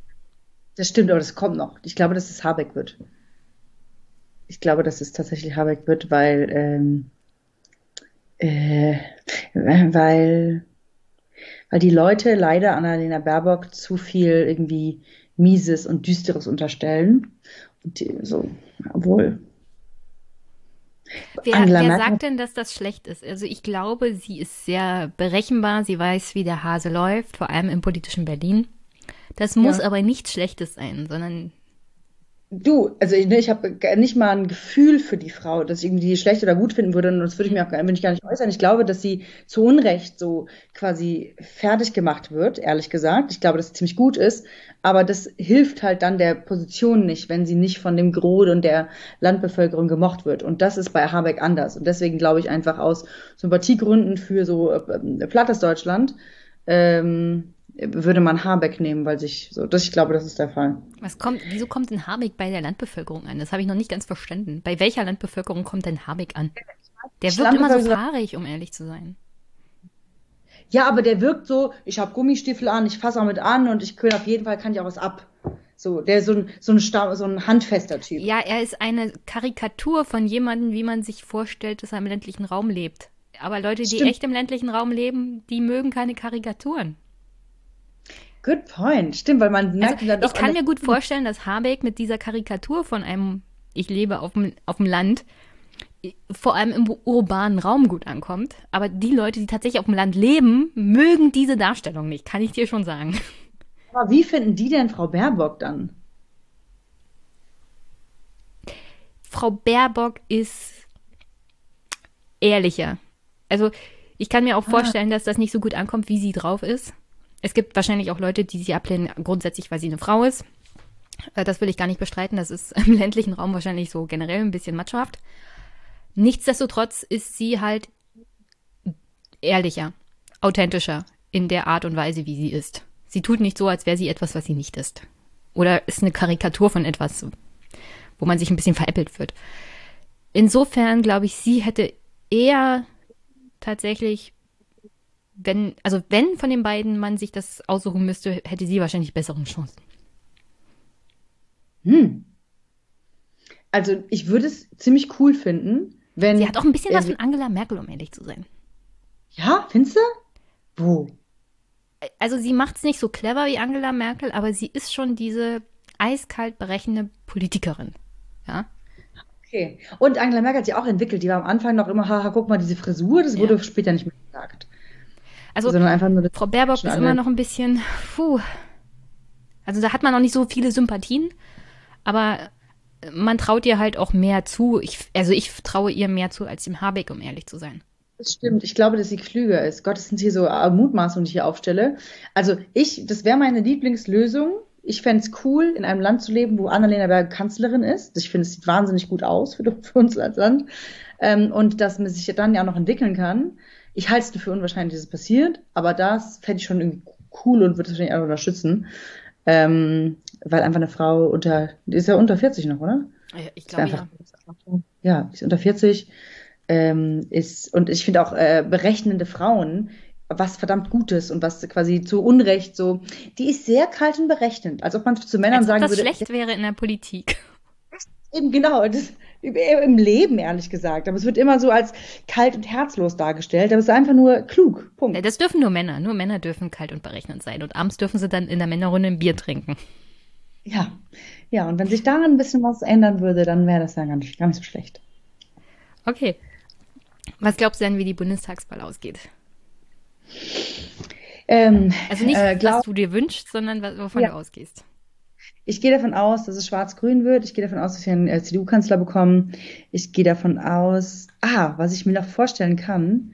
das stimmt, aber das kommt noch. Ich glaube, dass es Habeck wird. Ich glaube, dass es tatsächlich Habeck wird, weil, ähm, äh, weil, weil die Leute leider Annalena Baerbock zu viel irgendwie Mieses und Düsteres unterstellen. Und die, so, obwohl, Wer, wer sagt denn, dass das schlecht ist? Also ich glaube, sie ist sehr berechenbar. Sie weiß, wie der Hase läuft, vor allem im politischen Berlin. Das muss ja. aber nichts Schlechtes sein, sondern Du, also ich, ne, ich habe nicht mal ein Gefühl für die Frau, dass ich irgendwie schlecht oder gut finden würde. Und das würde ich mir auch will ich gar nicht äußern. Ich glaube, dass sie zu Unrecht so quasi fertig gemacht wird, ehrlich gesagt. Ich glaube, dass sie ziemlich gut ist. Aber das hilft halt dann der Position nicht, wenn sie nicht von dem Gros und der Landbevölkerung gemocht wird. Und das ist bei Habeck anders. Und deswegen glaube ich einfach aus Sympathiegründen für so äh, plattes Deutschland, ähm, würde man Habeck nehmen, weil sich so, das, ich glaube, das ist der Fall. Was kommt, wieso kommt denn Habeck bei der Landbevölkerung an? Das habe ich noch nicht ganz verstanden. Bei welcher Landbevölkerung kommt denn Habeck an? Der wirkt immer so fahrig, um ehrlich zu sein. Ja, aber der wirkt so, ich habe Gummistiefel an, ich fasse auch mit an und ich könnte auf jeden Fall kann ich auch was ab. So, der ist so ein, so ein, so ein handfester Typ. Ja, er ist eine Karikatur von jemandem, wie man sich vorstellt, dass er im ländlichen Raum lebt. Aber Leute, die Stimmt. echt im ländlichen Raum leben, die mögen keine Karikaturen. Good point. Stimmt, weil man merkt also. Ich kann mir gut vorstellen, dass Habeck mit dieser Karikatur von einem Ich lebe auf dem, auf dem Land vor allem im urbanen Raum gut ankommt. Aber die Leute, die tatsächlich auf dem Land leben, mögen diese Darstellung nicht, kann ich dir schon sagen. Aber wie finden die denn Frau Baerbock dann? Frau Baerbock ist ehrlicher. Also ich kann mir auch ah. vorstellen, ah. dass das nicht so gut ankommt, wie sie drauf ist. Es gibt wahrscheinlich auch Leute, die sie ablehnen, grundsätzlich, weil sie eine Frau ist. Äh, das will ich gar nicht bestreiten. Das ist im ländlichen Raum wahrscheinlich so generell ein bisschen machohaft. Nichtsdestotrotz ist sie halt ehrlicher, authentischer in der Art und Weise, wie sie ist. Sie tut nicht so, als wäre sie etwas, was sie nicht ist. Oder ist eine Karikatur von etwas, wo man sich ein bisschen veräppelt wird. Insofern glaube ich, sie hätte eher tatsächlich wenn, also wenn von den beiden man sich das aussuchen müsste, hätte sie wahrscheinlich bessere Chancen. Hm. Also ich würde es ziemlich cool finden, wenn. Sie hat auch ein bisschen was von Angela Merkel, um ehrlich zu sein. Ja, findest du? Wo? Also sie macht es nicht so clever wie Angela Merkel, aber sie ist schon diese eiskalt berechnende Politikerin. Ja. Okay. Und Angela Merkel hat sich auch entwickelt. Die war am Anfang noch immer, haha, guck mal, diese Frisur, das wurde ja. später nicht mehr gesagt. Also Frau Baerbock ist immer noch ein bisschen, puh. Also da hat man noch nicht so viele Sympathien, aber man traut ihr halt auch mehr zu. Ich, also ich traue ihr mehr zu als dem Habeck, um ehrlich zu sein. Das stimmt. Ich glaube, dass sie klüger ist. Gott, das sind hier so Mutmaßungen, die ich hier aufstelle. Also ich, das wäre meine Lieblingslösung. Ich fände es cool, in einem Land zu leben, wo Annalena Berger Kanzlerin ist. Ich finde, es sieht wahnsinnig gut aus für, für uns als Land. Ähm, und dass man sich dann ja auch noch entwickeln kann. Ich halte es für unwahrscheinlich, dass es passiert, aber das fände ich schon irgendwie cool und würde es wahrscheinlich auch unterstützen. Ähm, weil einfach eine Frau unter, die ist ja unter 40 noch, oder? Ich glaube, ja. Ja, die ist unter 40. Ähm, ist, und ich finde auch äh, berechnende Frauen, was verdammt Gutes und was quasi zu Unrecht so, die ist sehr kalt und berechnend, als ob man zu Männern als sagen das würde. Das schlecht wäre in der Politik. Eben genau, das, im Leben ehrlich gesagt. Aber es wird immer so als kalt und herzlos dargestellt. Aber es ist einfach nur klug. Punkt. Das dürfen nur Männer. Nur Männer dürfen kalt und berechnend sein. Und abends dürfen sie dann in der Männerrunde ein Bier trinken. Ja, ja. Und wenn sich daran ein bisschen was ändern würde, dann wäre das ja gar nicht, gar nicht so schlecht. Okay. Was glaubst du denn, wie die Bundestagswahl ausgeht? Ähm, also nicht, äh, glaub, was du dir wünschst, sondern wovon ja. du ausgehst. Ich gehe davon aus, dass es schwarz-grün wird. Ich gehe davon aus, dass wir einen äh, CDU-Kanzler bekommen. Ich gehe davon aus, ah, was ich mir noch vorstellen kann.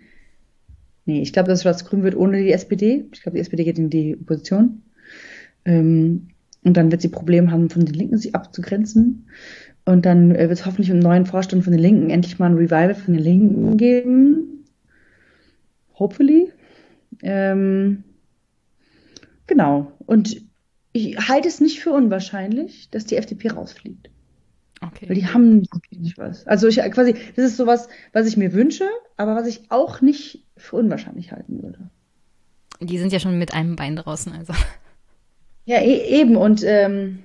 Nee, ich glaube, dass es schwarz-grün wird ohne die SPD. Ich glaube, die SPD geht in die Opposition. Ähm, und dann wird sie Probleme haben, von den Linken sich abzugrenzen. Und dann äh, wird es hoffentlich im neuen Vorstand von den Linken endlich mal ein Revival von den Linken geben. Hopefully. Ähm, genau. Und ich halte es nicht für unwahrscheinlich, dass die FDP rausfliegt. Okay. Weil die haben nicht was. Also ich quasi, das ist sowas, was ich mir wünsche, aber was ich auch nicht für unwahrscheinlich halten würde. Die sind ja schon mit einem Bein draußen, also. Ja, e eben. Und ähm,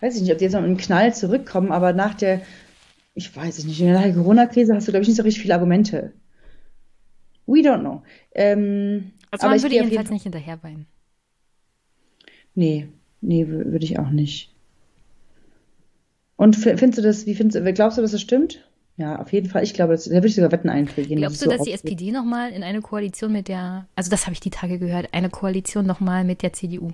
weiß ich nicht, ob die jetzt noch mit einem Knall zurückkommen, aber nach der, ich weiß es nicht, nach der Corona-Krise hast du, glaube ich, nicht so richtig viele Argumente. We don't know. Ähm, also man würde jedenfalls nicht hinterher weinen. Nee, nee, würde ich auch nicht. Und findest du das, wie findest du, glaubst du, dass das stimmt? Ja, auf jeden Fall. Ich glaube, das, da würde ich sogar Wetten einfliegen. Glaubst du, so dass die SPD nochmal in eine Koalition mit der, also das habe ich die Tage gehört, eine Koalition nochmal mit der CDU?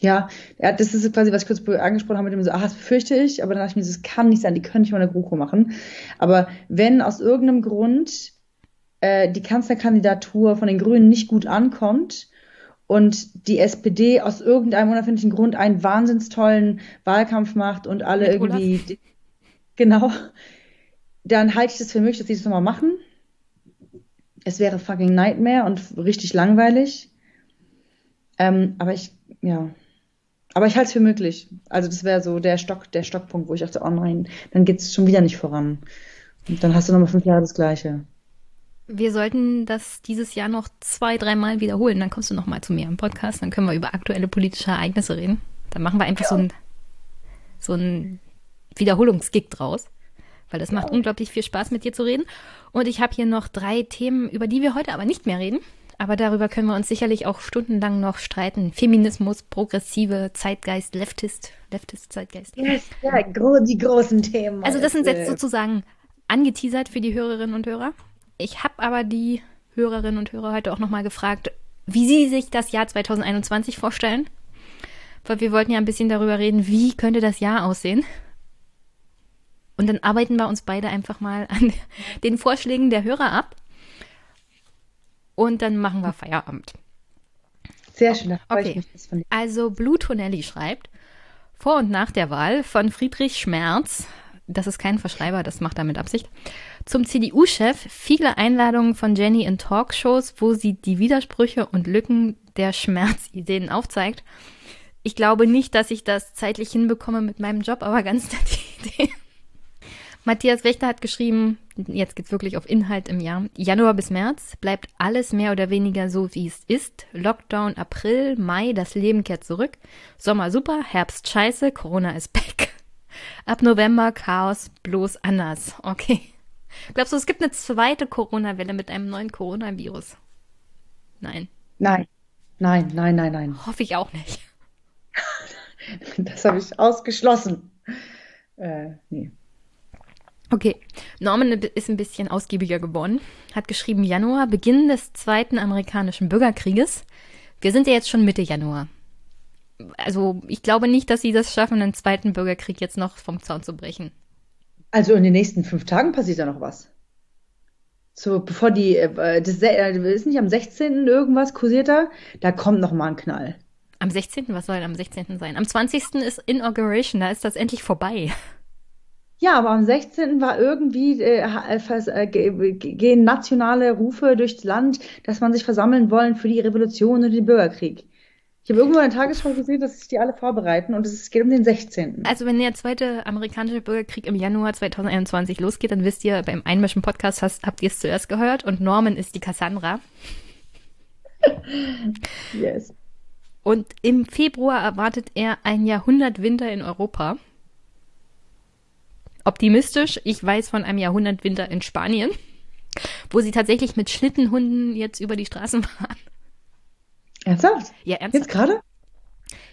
Ja, ja, das ist quasi, was ich kurz angesprochen habe mit dem so, ach, das befürchte ich, aber dann dachte ich mir, das kann nicht sein, die können nicht mal eine GroKo machen. Aber wenn aus irgendeinem Grund äh, die Kanzlerkandidatur von den Grünen nicht gut ankommt und die SPD aus irgendeinem unerfindlichen Grund einen wahnsinns tollen Wahlkampf macht und alle mit irgendwie, Olaf. genau, dann halte ich das für möglich, dass sie das nochmal machen. Es wäre fucking Nightmare und richtig langweilig. Ähm, aber ich, ja, aber ich halte es für möglich. Also das wäre so der Stock, der Stockpunkt, wo ich dachte, oh nein, dann geht es schon wieder nicht voran. Und dann hast du nochmal fünf Jahre das Gleiche. Wir sollten das dieses Jahr noch zwei, dreimal wiederholen. Dann kommst du nochmal zu mir im Podcast. Dann können wir über aktuelle politische Ereignisse reden. Dann machen wir einfach ja. so ein, so ein Wiederholungsgig draus. Weil das macht ja. unglaublich viel Spaß, mit dir zu reden. Und ich habe hier noch drei Themen, über die wir heute aber nicht mehr reden. Aber darüber können wir uns sicherlich auch stundenlang noch streiten. Feminismus, progressive Zeitgeist, Leftist, Leftist, Zeitgeist. Ja, die großen Themen. Also das sind jetzt sozusagen angeteasert für die Hörerinnen und Hörer. Ich habe aber die Hörerinnen und Hörer heute auch nochmal gefragt, wie sie sich das Jahr 2021 vorstellen. Weil wir wollten ja ein bisschen darüber reden, wie könnte das Jahr aussehen. Und dann arbeiten wir uns beide einfach mal an den Vorschlägen der Hörer ab und dann machen wir Feierabend. Sehr schön, da freue okay. ich mich. Das von dir. Also Blue Tonelli schreibt, vor und nach der Wahl von Friedrich Schmerz, das ist kein Verschreiber, das macht er mit Absicht, zum CDU-Chef viele Einladungen von Jenny in Talkshows, wo sie die Widersprüche und Lücken der Schmerzideen aufzeigt. Ich glaube nicht, dass ich das zeitlich hinbekomme mit meinem Job, aber ganz nette Idee. Matthias Wächter hat geschrieben, jetzt geht's wirklich auf Inhalt im Jahr. Januar bis März bleibt alles mehr oder weniger so, wie es ist. Lockdown April, Mai, das Leben kehrt zurück. Sommer super, Herbst scheiße, Corona ist back. Ab November Chaos, bloß anders. Okay. Glaubst du, es gibt eine zweite Corona-Welle mit einem neuen Coronavirus? Nein. Nein. Nein, nein, nein, nein. Hoffe ich auch nicht. das habe ich ausgeschlossen. Äh, nee. Okay, Norman ist ein bisschen ausgiebiger geworden, hat geschrieben Januar, Beginn des zweiten amerikanischen Bürgerkrieges. Wir sind ja jetzt schon Mitte Januar. Also ich glaube nicht, dass sie das schaffen, einen zweiten Bürgerkrieg jetzt noch vom Zaun zu brechen. Also in den nächsten fünf Tagen passiert da noch was. So, bevor die, äh, das äh, ist nicht am 16. irgendwas kursiert da, da kommt noch mal ein Knall. Am 16. Was soll am 16. sein? Am 20. ist Inauguration, da ist das endlich vorbei. Ja, aber am 16. war irgendwie, äh, äh, gehen nationale Rufe durchs Land, dass man sich versammeln wollen für die Revolution und den Bürgerkrieg. Ich habe irgendwo in der Tagesschau gesehen, dass sich die alle vorbereiten und es geht um den 16. Also wenn der zweite amerikanische Bürgerkrieg im Januar 2021 losgeht, dann wisst ihr, beim Einmischen Podcast hast, habt ihr es zuerst gehört und Norman ist die Cassandra. yes. Und im Februar erwartet er ein Jahrhundertwinter in Europa optimistisch. Ich weiß von einem Jahrhundertwinter in Spanien, wo sie tatsächlich mit Schlittenhunden jetzt über die Straßen fahren. Ernsthaft? Ja, ernsthaft. Jetzt gerade?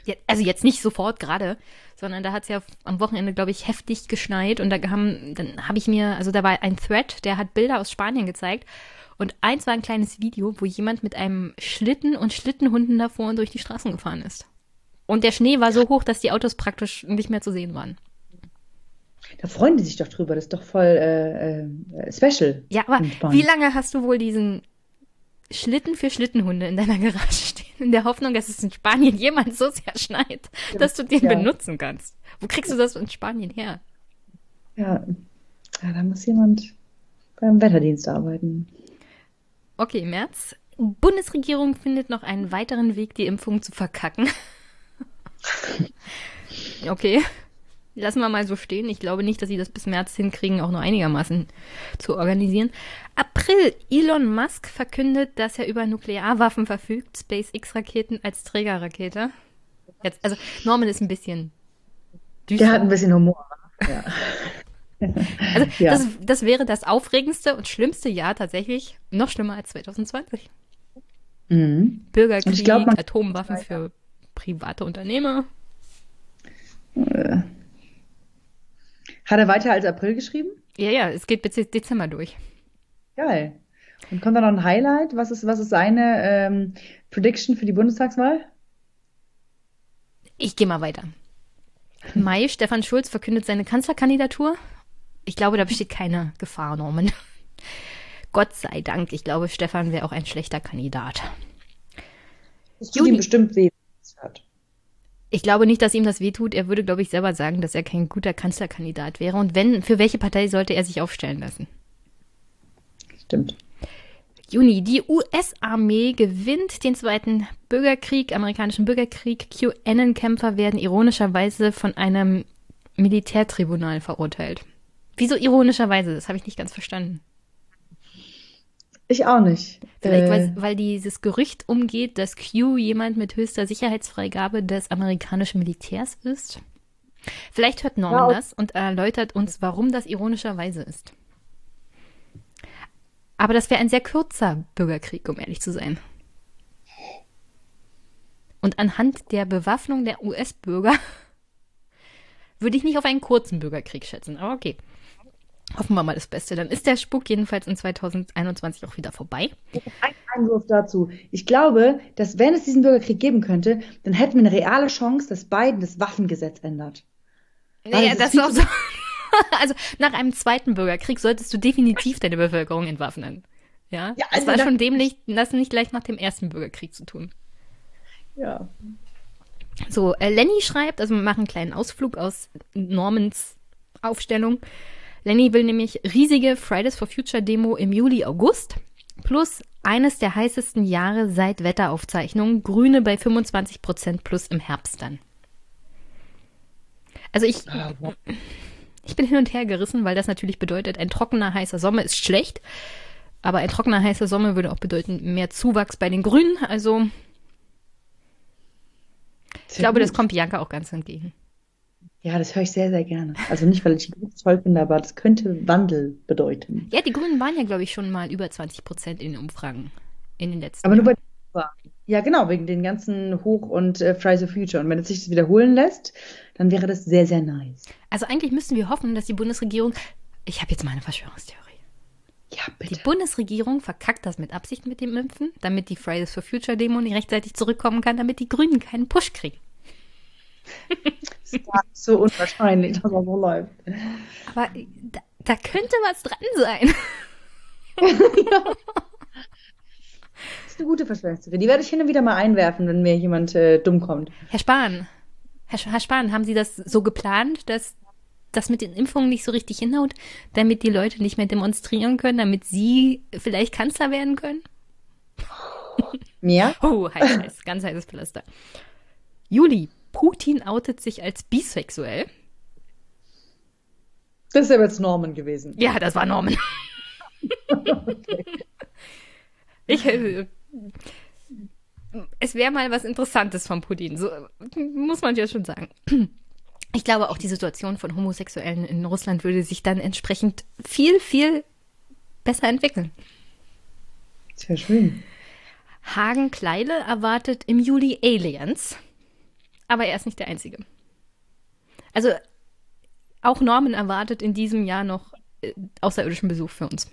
Ja, also jetzt nicht sofort gerade, sondern da hat es ja am Wochenende, glaube ich, heftig geschneit und da haben, dann habe ich mir, also da war ein Thread, der hat Bilder aus Spanien gezeigt und eins war ein kleines Video, wo jemand mit einem Schlitten und Schlittenhunden davor und durch die Straßen gefahren ist. Und der Schnee war so hoch, dass die Autos praktisch nicht mehr zu sehen waren. Da freuen die sich doch drüber. Das ist doch voll äh, äh, special. Ja, aber wie lange hast du wohl diesen Schlitten für Schlittenhunde in deiner Garage stehen? In der Hoffnung, dass es in Spanien jemand so sehr schneit, dass du den ja. benutzen kannst. Wo kriegst du das in Spanien her? Ja, ja da muss jemand beim Wetterdienst arbeiten. Okay, März. Bundesregierung findet noch einen weiteren Weg, die Impfung zu verkacken. okay. Lassen wir mal so stehen. Ich glaube nicht, dass sie das bis März hinkriegen, auch nur einigermaßen zu organisieren. April. Elon Musk verkündet, dass er über Nuklearwaffen verfügt. SpaceX-Raketen als Trägerrakete. Jetzt, also Norman ist ein bisschen düster. Der hat ein bisschen Humor. Ja. also ja. Das, das wäre das aufregendste und schlimmste Jahr tatsächlich. Noch schlimmer als 2020. Mhm. Bürgerkrieg, glaub, Atomwaffen für private Unternehmer. Äh. Hat er weiter als April geschrieben? Ja, ja, es geht bis Dezember durch. Geil. Und kommt da noch ein Highlight? Was ist, was ist seine ähm, Prediction für die Bundestagswahl? Ich gehe mal weiter. Mai, Stefan Schulz verkündet seine Kanzlerkandidatur. Ich glaube, da besteht keine Gefahr, Norman. Gott sei Dank. Ich glaube, Stefan wäre auch ein schlechter Kandidat. Das tut ihm bestimmt weh. Ich glaube nicht, dass ihm das wehtut. Er würde, glaube ich, selber sagen, dass er kein guter Kanzlerkandidat wäre. Und wenn, für welche Partei sollte er sich aufstellen lassen? Stimmt. Juni. Die US-Armee gewinnt den zweiten Bürgerkrieg, amerikanischen Bürgerkrieg. QAnon-Kämpfer werden ironischerweise von einem Militärtribunal verurteilt. Wieso ironischerweise? Das habe ich nicht ganz verstanden. Ich auch nicht. Vielleicht, äh, weil, weil dieses Gerücht umgeht, dass Q jemand mit höchster Sicherheitsfreigabe des amerikanischen Militärs ist. Vielleicht hört Norman ja, das und erläutert uns, warum das ironischerweise ist. Aber das wäre ein sehr kurzer Bürgerkrieg, um ehrlich zu sein. Und anhand der Bewaffnung der US-Bürger würde ich nicht auf einen kurzen Bürgerkrieg schätzen. Aber okay. Hoffen wir mal das Beste. Dann ist der Spuk jedenfalls in 2021 auch wieder vorbei. Ein Einwurf dazu. Ich glaube, dass wenn es diesen Bürgerkrieg geben könnte, dann hätten wir eine reale Chance, dass Biden das Waffengesetz ändert. Naja, das, das ist auch so. also nach einem zweiten Bürgerkrieg solltest du definitiv deine Bevölkerung entwaffnen. Ja, ja also es war schon dämlich, das nicht gleich nach dem ersten Bürgerkrieg zu tun. Ja. So, äh, Lenny schreibt, also wir machen einen kleinen Ausflug aus Normans Aufstellung. Lenny will nämlich riesige Fridays for Future Demo im Juli, August plus eines der heißesten Jahre seit Wetteraufzeichnungen, Grüne bei 25 Prozent plus im Herbst dann. Also ich, ah, ich bin hin und her gerissen, weil das natürlich bedeutet, ein trockener, heißer Sommer ist schlecht. Aber ein trockener, heißer Sommer würde auch bedeuten, mehr Zuwachs bei den Grünen. Also, ich glaube, das kommt Bianca auch ganz entgegen. Ja, das höre ich sehr, sehr gerne. Also nicht, weil ich die Grünen toll finde, aber das könnte Wandel bedeuten. Ja, die Grünen waren ja, glaube ich, schon mal über 20 Prozent in den Umfragen in den letzten Aber nur bei ja, genau, wegen den ganzen Hoch- und äh, Fridays for Future. Und wenn es sich das wiederholen lässt, dann wäre das sehr, sehr nice. Also eigentlich müssten wir hoffen, dass die Bundesregierung. Ich habe jetzt mal eine Verschwörungstheorie. Ja, bitte. Die Bundesregierung verkackt das mit Absicht mit dem Impfen, damit die Fridays for Future Demo nicht rechtzeitig zurückkommen kann, damit die Grünen keinen Push kriegen. Das ist so unwahrscheinlich, dass das so läuft. Aber da, da könnte was dran sein. ja. Das ist eine gute Verschwörungstheorie. Die werde ich hin und wieder mal einwerfen, wenn mir jemand äh, dumm kommt. Herr Spahn, Herr, Herr Spahn, haben Sie das so geplant, dass das mit den Impfungen nicht so richtig hinhaut, damit die Leute nicht mehr demonstrieren können, damit sie vielleicht Kanzler werden können? Ja? oh, heiß, heiß, ganz heißes Pflaster. Juli, Putin outet sich als bisexuell. Das ist ja jetzt Norman gewesen. Ja, das war Norman. okay. Ich, äh, es wäre mal was Interessantes von Putin, so muss man ja schon sagen. Ich glaube, auch die Situation von Homosexuellen in Russland würde sich dann entsprechend viel, viel besser entwickeln. Sehr schön. Hagen Kleile erwartet im Juli Aliens, aber er ist nicht der Einzige. Also auch Norman erwartet in diesem Jahr noch äh, außerirdischen Besuch für uns.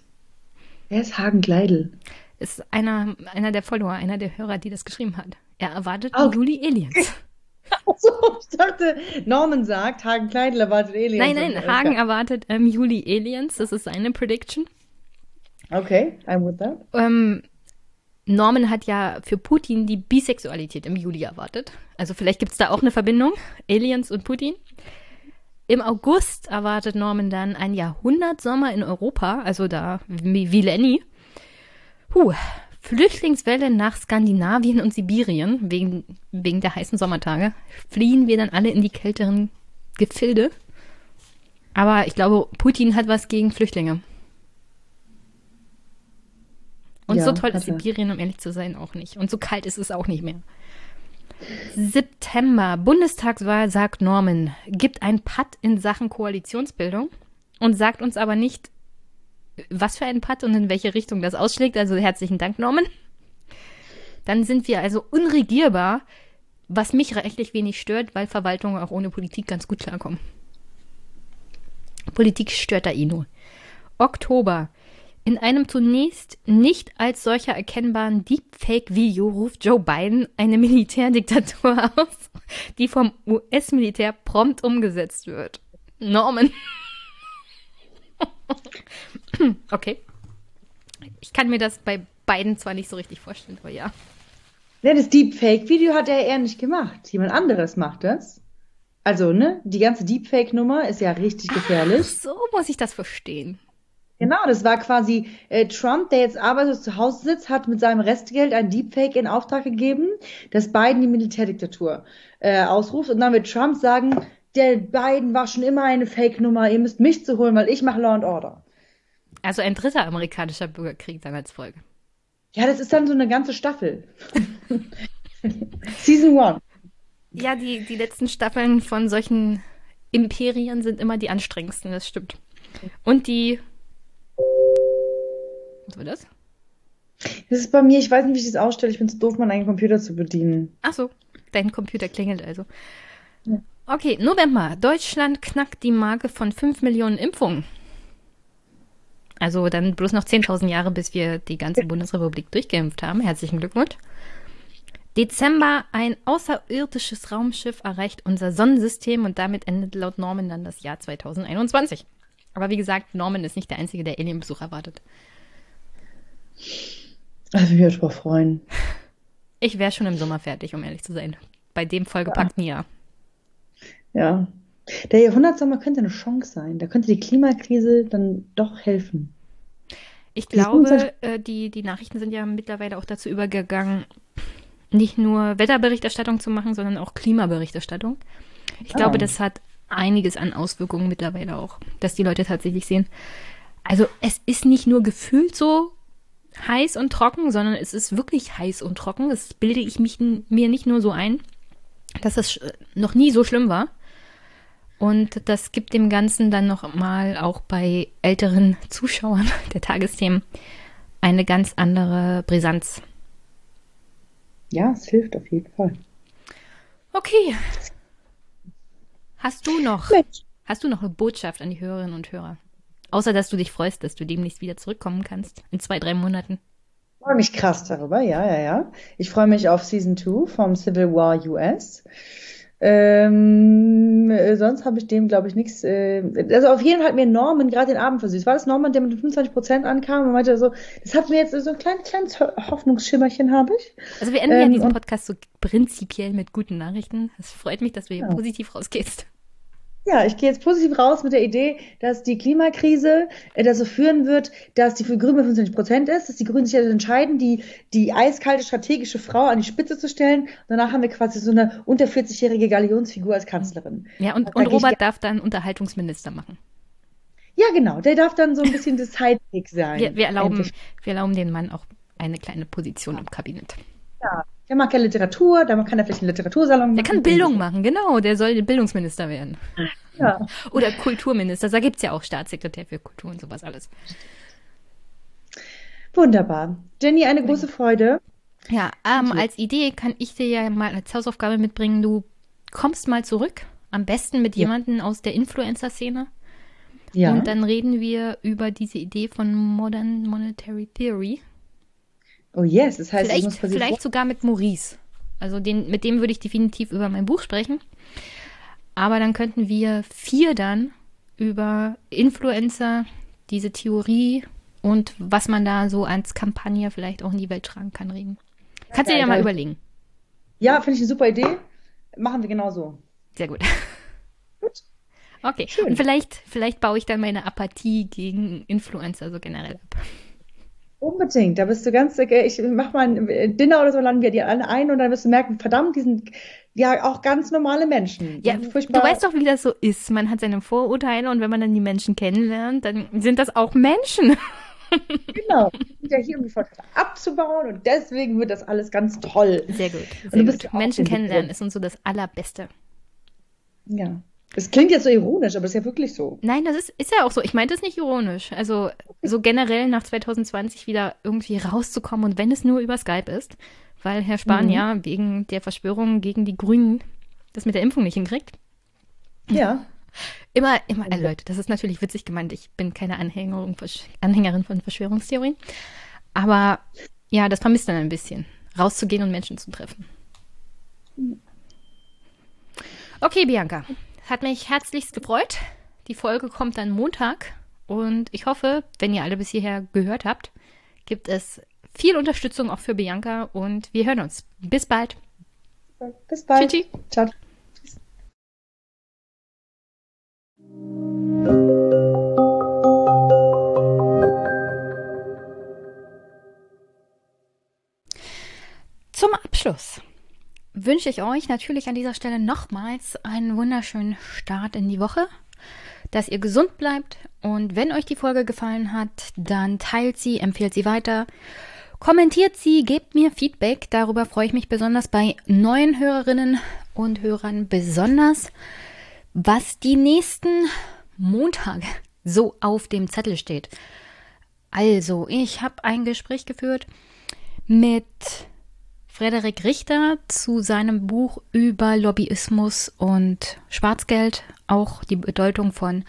Wer ist Hagen Kleidel? Ist einer, einer der Follower, einer der Hörer, die das geschrieben hat. Er erwartet im Juli Aliens. Also, ich dachte, Norman sagt, Hagen Kleidl erwartet Aliens. Nein, nein, Hagen erwartet im ähm, Juli Aliens. Das ist seine Prediction. Okay, I'm with that. Ähm, Norman hat ja für Putin die Bisexualität im Juli erwartet. Also vielleicht gibt es da auch eine Verbindung, Aliens und Putin. Im August erwartet Norman dann ein Jahrhundertsommer in Europa, also da wie, Lenny. Puh, Flüchtlingswelle nach Skandinavien und Sibirien wegen, wegen der heißen Sommertage. Fliehen wir dann alle in die kälteren Gefilde. Aber ich glaube, Putin hat was gegen Flüchtlinge. Und ja, so toll ist Sibirien, um ehrlich zu sein, auch nicht. Und so kalt ist es auch nicht mehr. September, Bundestagswahl, sagt Norman, gibt ein Patt in Sachen Koalitionsbildung und sagt uns aber nicht, was für ein Putt und in welche Richtung das ausschlägt. Also herzlichen Dank, Norman. Dann sind wir also unregierbar, was mich rechtlich wenig stört, weil Verwaltungen auch ohne Politik ganz gut klarkommen. Politik stört da eh nur. Oktober. In einem zunächst nicht als solcher erkennbaren Deepfake-Video ruft Joe Biden eine Militärdiktatur aus, die vom US-Militär prompt umgesetzt wird. Norman. okay. Ich kann mir das bei beiden zwar nicht so richtig vorstellen, aber ja. Ja, das Deepfake-Video hat er eher nicht gemacht. Jemand anderes macht das. Also, ne, die ganze Deepfake-Nummer ist ja richtig gefährlich. Ach, so muss ich das verstehen. Genau, das war quasi äh, Trump, der jetzt arbeitslos zu Hause sitzt, hat mit seinem Restgeld ein Deepfake in Auftrag gegeben, dass Biden die Militärdiktatur äh, ausruft. Und dann wird Trump sagen, der Biden war schon immer eine Fake-Nummer, ihr müsst mich zu holen, weil ich mache Law and Order. Also ein dritter amerikanischer Bürgerkrieg dann als Folge. Ja, das ist dann so eine ganze Staffel. Season one. Ja, die, die letzten Staffeln von solchen Imperien sind immer die anstrengendsten, das stimmt. Und die was war das? Das ist bei mir, ich weiß nicht, wie ich das ausstelle. Ich bin zu doof, meinen eigenen Computer zu bedienen. Ach so, dein Computer klingelt also. Ja. Okay, November. Deutschland knackt die Marke von 5 Millionen Impfungen. Also dann bloß noch 10.000 Jahre, bis wir die ganze Bundesrepublik durchgeimpft haben. Herzlichen Glückwunsch. Dezember, ein außerirdisches Raumschiff erreicht unser Sonnensystem und damit endet laut Norman dann das Jahr 2021. Aber wie gesagt, Norman ist nicht der Einzige, der Alienbesuch erwartet. Also ich würde mich freuen. Ich wäre schon im Sommer fertig, um ehrlich zu sein. Bei dem vollgepackten ja. Jahr. Ja. Der Jahrhundertsommer könnte eine Chance sein. Da könnte die Klimakrise dann doch helfen. Ich glaube, äh, die, die Nachrichten sind ja mittlerweile auch dazu übergegangen, nicht nur Wetterberichterstattung zu machen, sondern auch Klimaberichterstattung. Ich ah. glaube, das hat einiges an Auswirkungen mittlerweile auch, dass die Leute tatsächlich sehen. Also es ist nicht nur gefühlt so, heiß und trocken, sondern es ist wirklich heiß und trocken. Das bilde ich mich, mir nicht nur so ein, dass das noch nie so schlimm war. Und das gibt dem Ganzen dann noch mal auch bei älteren Zuschauern der Tagesthemen eine ganz andere Brisanz. Ja, es hilft auf jeden Fall. Okay. Hast du noch, hast du noch eine Botschaft an die Hörerinnen und Hörer? Außer, dass du dich freust, dass du demnächst wieder zurückkommen kannst. In zwei, drei Monaten. Ich freue mich krass darüber, ja, ja, ja. Ich freue mich auf Season 2 vom Civil War US. Ähm, äh, sonst habe ich dem, glaube ich, nichts. Äh, also auf jeden Fall hat mir Norman gerade den Abend versüßt. War das Norman, der mit 25 Prozent ankam und meinte so, das hat mir jetzt so ein kleines, kleines Hoffnungsschimmerchen habe ich. Also wir enden ähm, ja diesen Podcast so prinzipiell mit guten Nachrichten. Es freut mich, dass du hier ja. positiv rausgehst. Ja, ich gehe jetzt positiv raus mit der Idee, dass die Klimakrise äh, dazu führen wird, dass die für Grüne 25 Prozent ist, dass die Grünen sich also entscheiden, die, die eiskalte strategische Frau an die Spitze zu stellen. Danach haben wir quasi so eine unter 40-jährige Galionsfigur als Kanzlerin. Ja, und, und Robert darf dann Unterhaltungsminister machen. Ja, genau. Der darf dann so ein bisschen das Sidekick sein. Wir, wir, erlauben, wir erlauben den Mann auch eine kleine Position im Kabinett. Ja, der mag ja Literatur, da kann er vielleicht einen Literatursalon machen. Der kann Bildung machen, genau. Der soll Bildungsminister werden. Ja. Oder Kulturminister. Da gibt es ja auch Staatssekretär für Kultur und sowas alles. Wunderbar. Jenny, eine große Freude. Ja, ähm, als Idee kann ich dir ja mal als Hausaufgabe mitbringen, du kommst mal zurück. Am besten mit ja. jemandem aus der Influencer-Szene. Ja. Und dann reden wir über diese Idee von Modern Monetary Theory. Oh yes, das heißt, vielleicht, vielleicht sogar mit Maurice. Also den, mit dem würde ich definitiv über mein Buch sprechen. Aber dann könnten wir vier dann über Influencer, diese Theorie und was man da so als Kampagne vielleicht auch in die Welt tragen kann, reden. Kannst du dir ja mal überlegen. Ja, finde ich eine super Idee. Machen wir genau so. Sehr gut. Gut. Okay. Schön. Und vielleicht, vielleicht baue ich dann meine Apathie gegen Influencer so generell ab. Unbedingt, da bist du ganz, ich mach mal ein Dinner oder so, laden wir die alle ein und dann wirst du merken, verdammt, die sind ja auch ganz normale Menschen. Ja, du weißt doch, wie das so ist. Man hat seine Vorurteile und wenn man dann die Menschen kennenlernt, dann sind das auch Menschen. Genau. sind ja hier, um die Vorteile abzubauen und deswegen wird das alles ganz toll. Sehr gut. Sehr gut. Menschen kennenlernen ist uns so das Allerbeste. Ja. Es klingt jetzt so ironisch, aber es ist ja wirklich so. Nein, das ist, ist ja auch so. Ich meinte es nicht ironisch. Also so generell nach 2020 wieder irgendwie rauszukommen und wenn es nur über Skype ist, weil Herr Spahn mhm. ja wegen der Verschwörung gegen die Grünen das mit der Impfung nicht hinkriegt. Ja. Immer, immer, äh, Leute, das ist natürlich witzig gemeint. Ich bin keine Anhängerin, Anhängerin von Verschwörungstheorien. Aber ja, das vermisst dann ein bisschen. Rauszugehen und Menschen zu treffen. Okay, Bianca. Hat mich herzlichst gefreut. Die Folge kommt dann Montag. Und ich hoffe, wenn ihr alle bis hierher gehört habt, gibt es viel Unterstützung auch für Bianca und wir hören uns. Bis bald. Bis bald. Tschüssi. Ciao. Zum Abschluss wünsche ich euch natürlich an dieser Stelle nochmals einen wunderschönen Start in die Woche, dass ihr gesund bleibt. Und wenn euch die Folge gefallen hat, dann teilt sie, empfehlt sie weiter, kommentiert sie, gebt mir Feedback, darüber freue ich mich besonders bei neuen Hörerinnen und Hörern besonders, was die nächsten Montage so auf dem Zettel steht. Also, ich habe ein Gespräch geführt mit Frederik Richter zu seinem Buch über Lobbyismus und Schwarzgeld, auch die Bedeutung von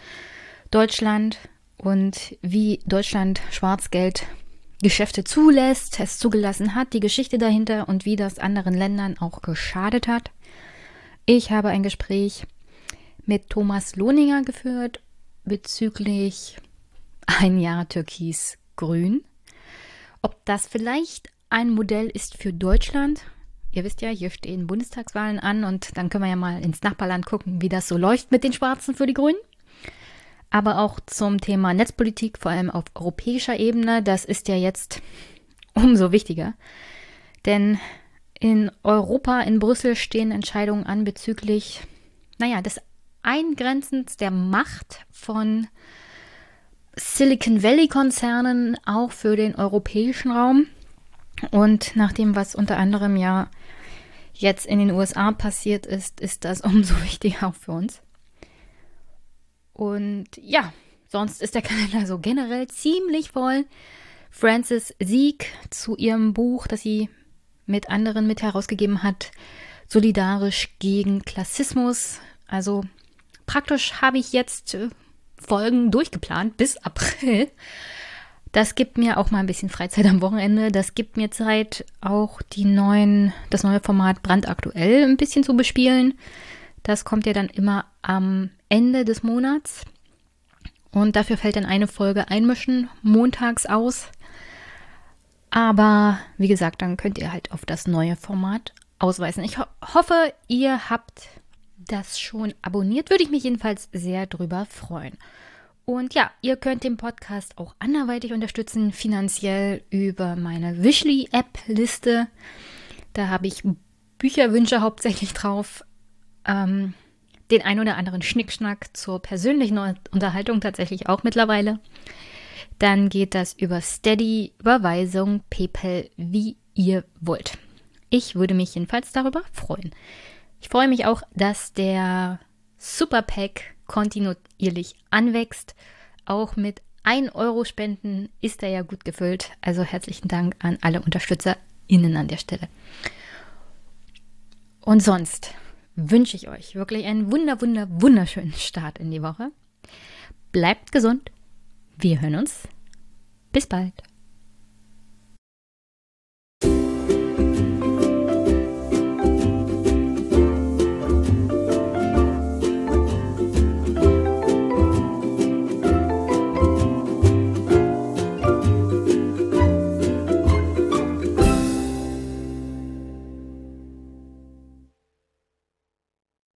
Deutschland und wie Deutschland Schwarzgeld Geschäfte zulässt, es zugelassen hat, die Geschichte dahinter und wie das anderen Ländern auch geschadet hat. Ich habe ein Gespräch mit Thomas Lohninger geführt bezüglich ein Jahr Türkis Grün. Ob das vielleicht ein Modell ist für Deutschland. Ihr wisst ja, hier stehen Bundestagswahlen an und dann können wir ja mal ins Nachbarland gucken, wie das so läuft mit den Schwarzen für die Grünen. Aber auch zum Thema Netzpolitik, vor allem auf europäischer Ebene, das ist ja jetzt umso wichtiger. Denn in Europa, in Brüssel stehen Entscheidungen an bezüglich, naja, des Eingrenzens der Macht von Silicon Valley-Konzernen auch für den europäischen Raum. Und nach dem, was unter anderem ja jetzt in den USA passiert ist, ist das umso wichtiger auch für uns. Und ja, sonst ist der Kalender so generell ziemlich voll. Frances Sieg zu ihrem Buch, das sie mit anderen mit herausgegeben hat, Solidarisch gegen Klassismus. Also praktisch habe ich jetzt äh, Folgen durchgeplant bis April. Das gibt mir auch mal ein bisschen Freizeit am Wochenende. Das gibt mir Zeit, auch die neuen, das neue Format brandaktuell ein bisschen zu bespielen. Das kommt ja dann immer am Ende des Monats. Und dafür fällt dann eine Folge Einmischen montags aus. Aber wie gesagt, dann könnt ihr halt auf das neue Format ausweisen. Ich ho hoffe, ihr habt das schon abonniert. Würde ich mich jedenfalls sehr drüber freuen. Und ja, ihr könnt den Podcast auch anderweitig unterstützen, finanziell über meine Wishly-App-Liste. Da habe ich Bücherwünsche hauptsächlich drauf. Ähm, den ein oder anderen Schnickschnack zur persönlichen Unterhaltung tatsächlich auch mittlerweile. Dann geht das über Steady, Überweisung, PayPal, wie ihr wollt. Ich würde mich jedenfalls darüber freuen. Ich freue mich auch, dass der Super Pack kontinuierlich anwächst. Auch mit 1 Euro Spenden ist er ja gut gefüllt. Also herzlichen Dank an alle UnterstützerInnen an der Stelle. Und sonst wünsche ich euch wirklich einen wunder, wunder, wunderschönen Start in die Woche. Bleibt gesund. Wir hören uns. Bis bald.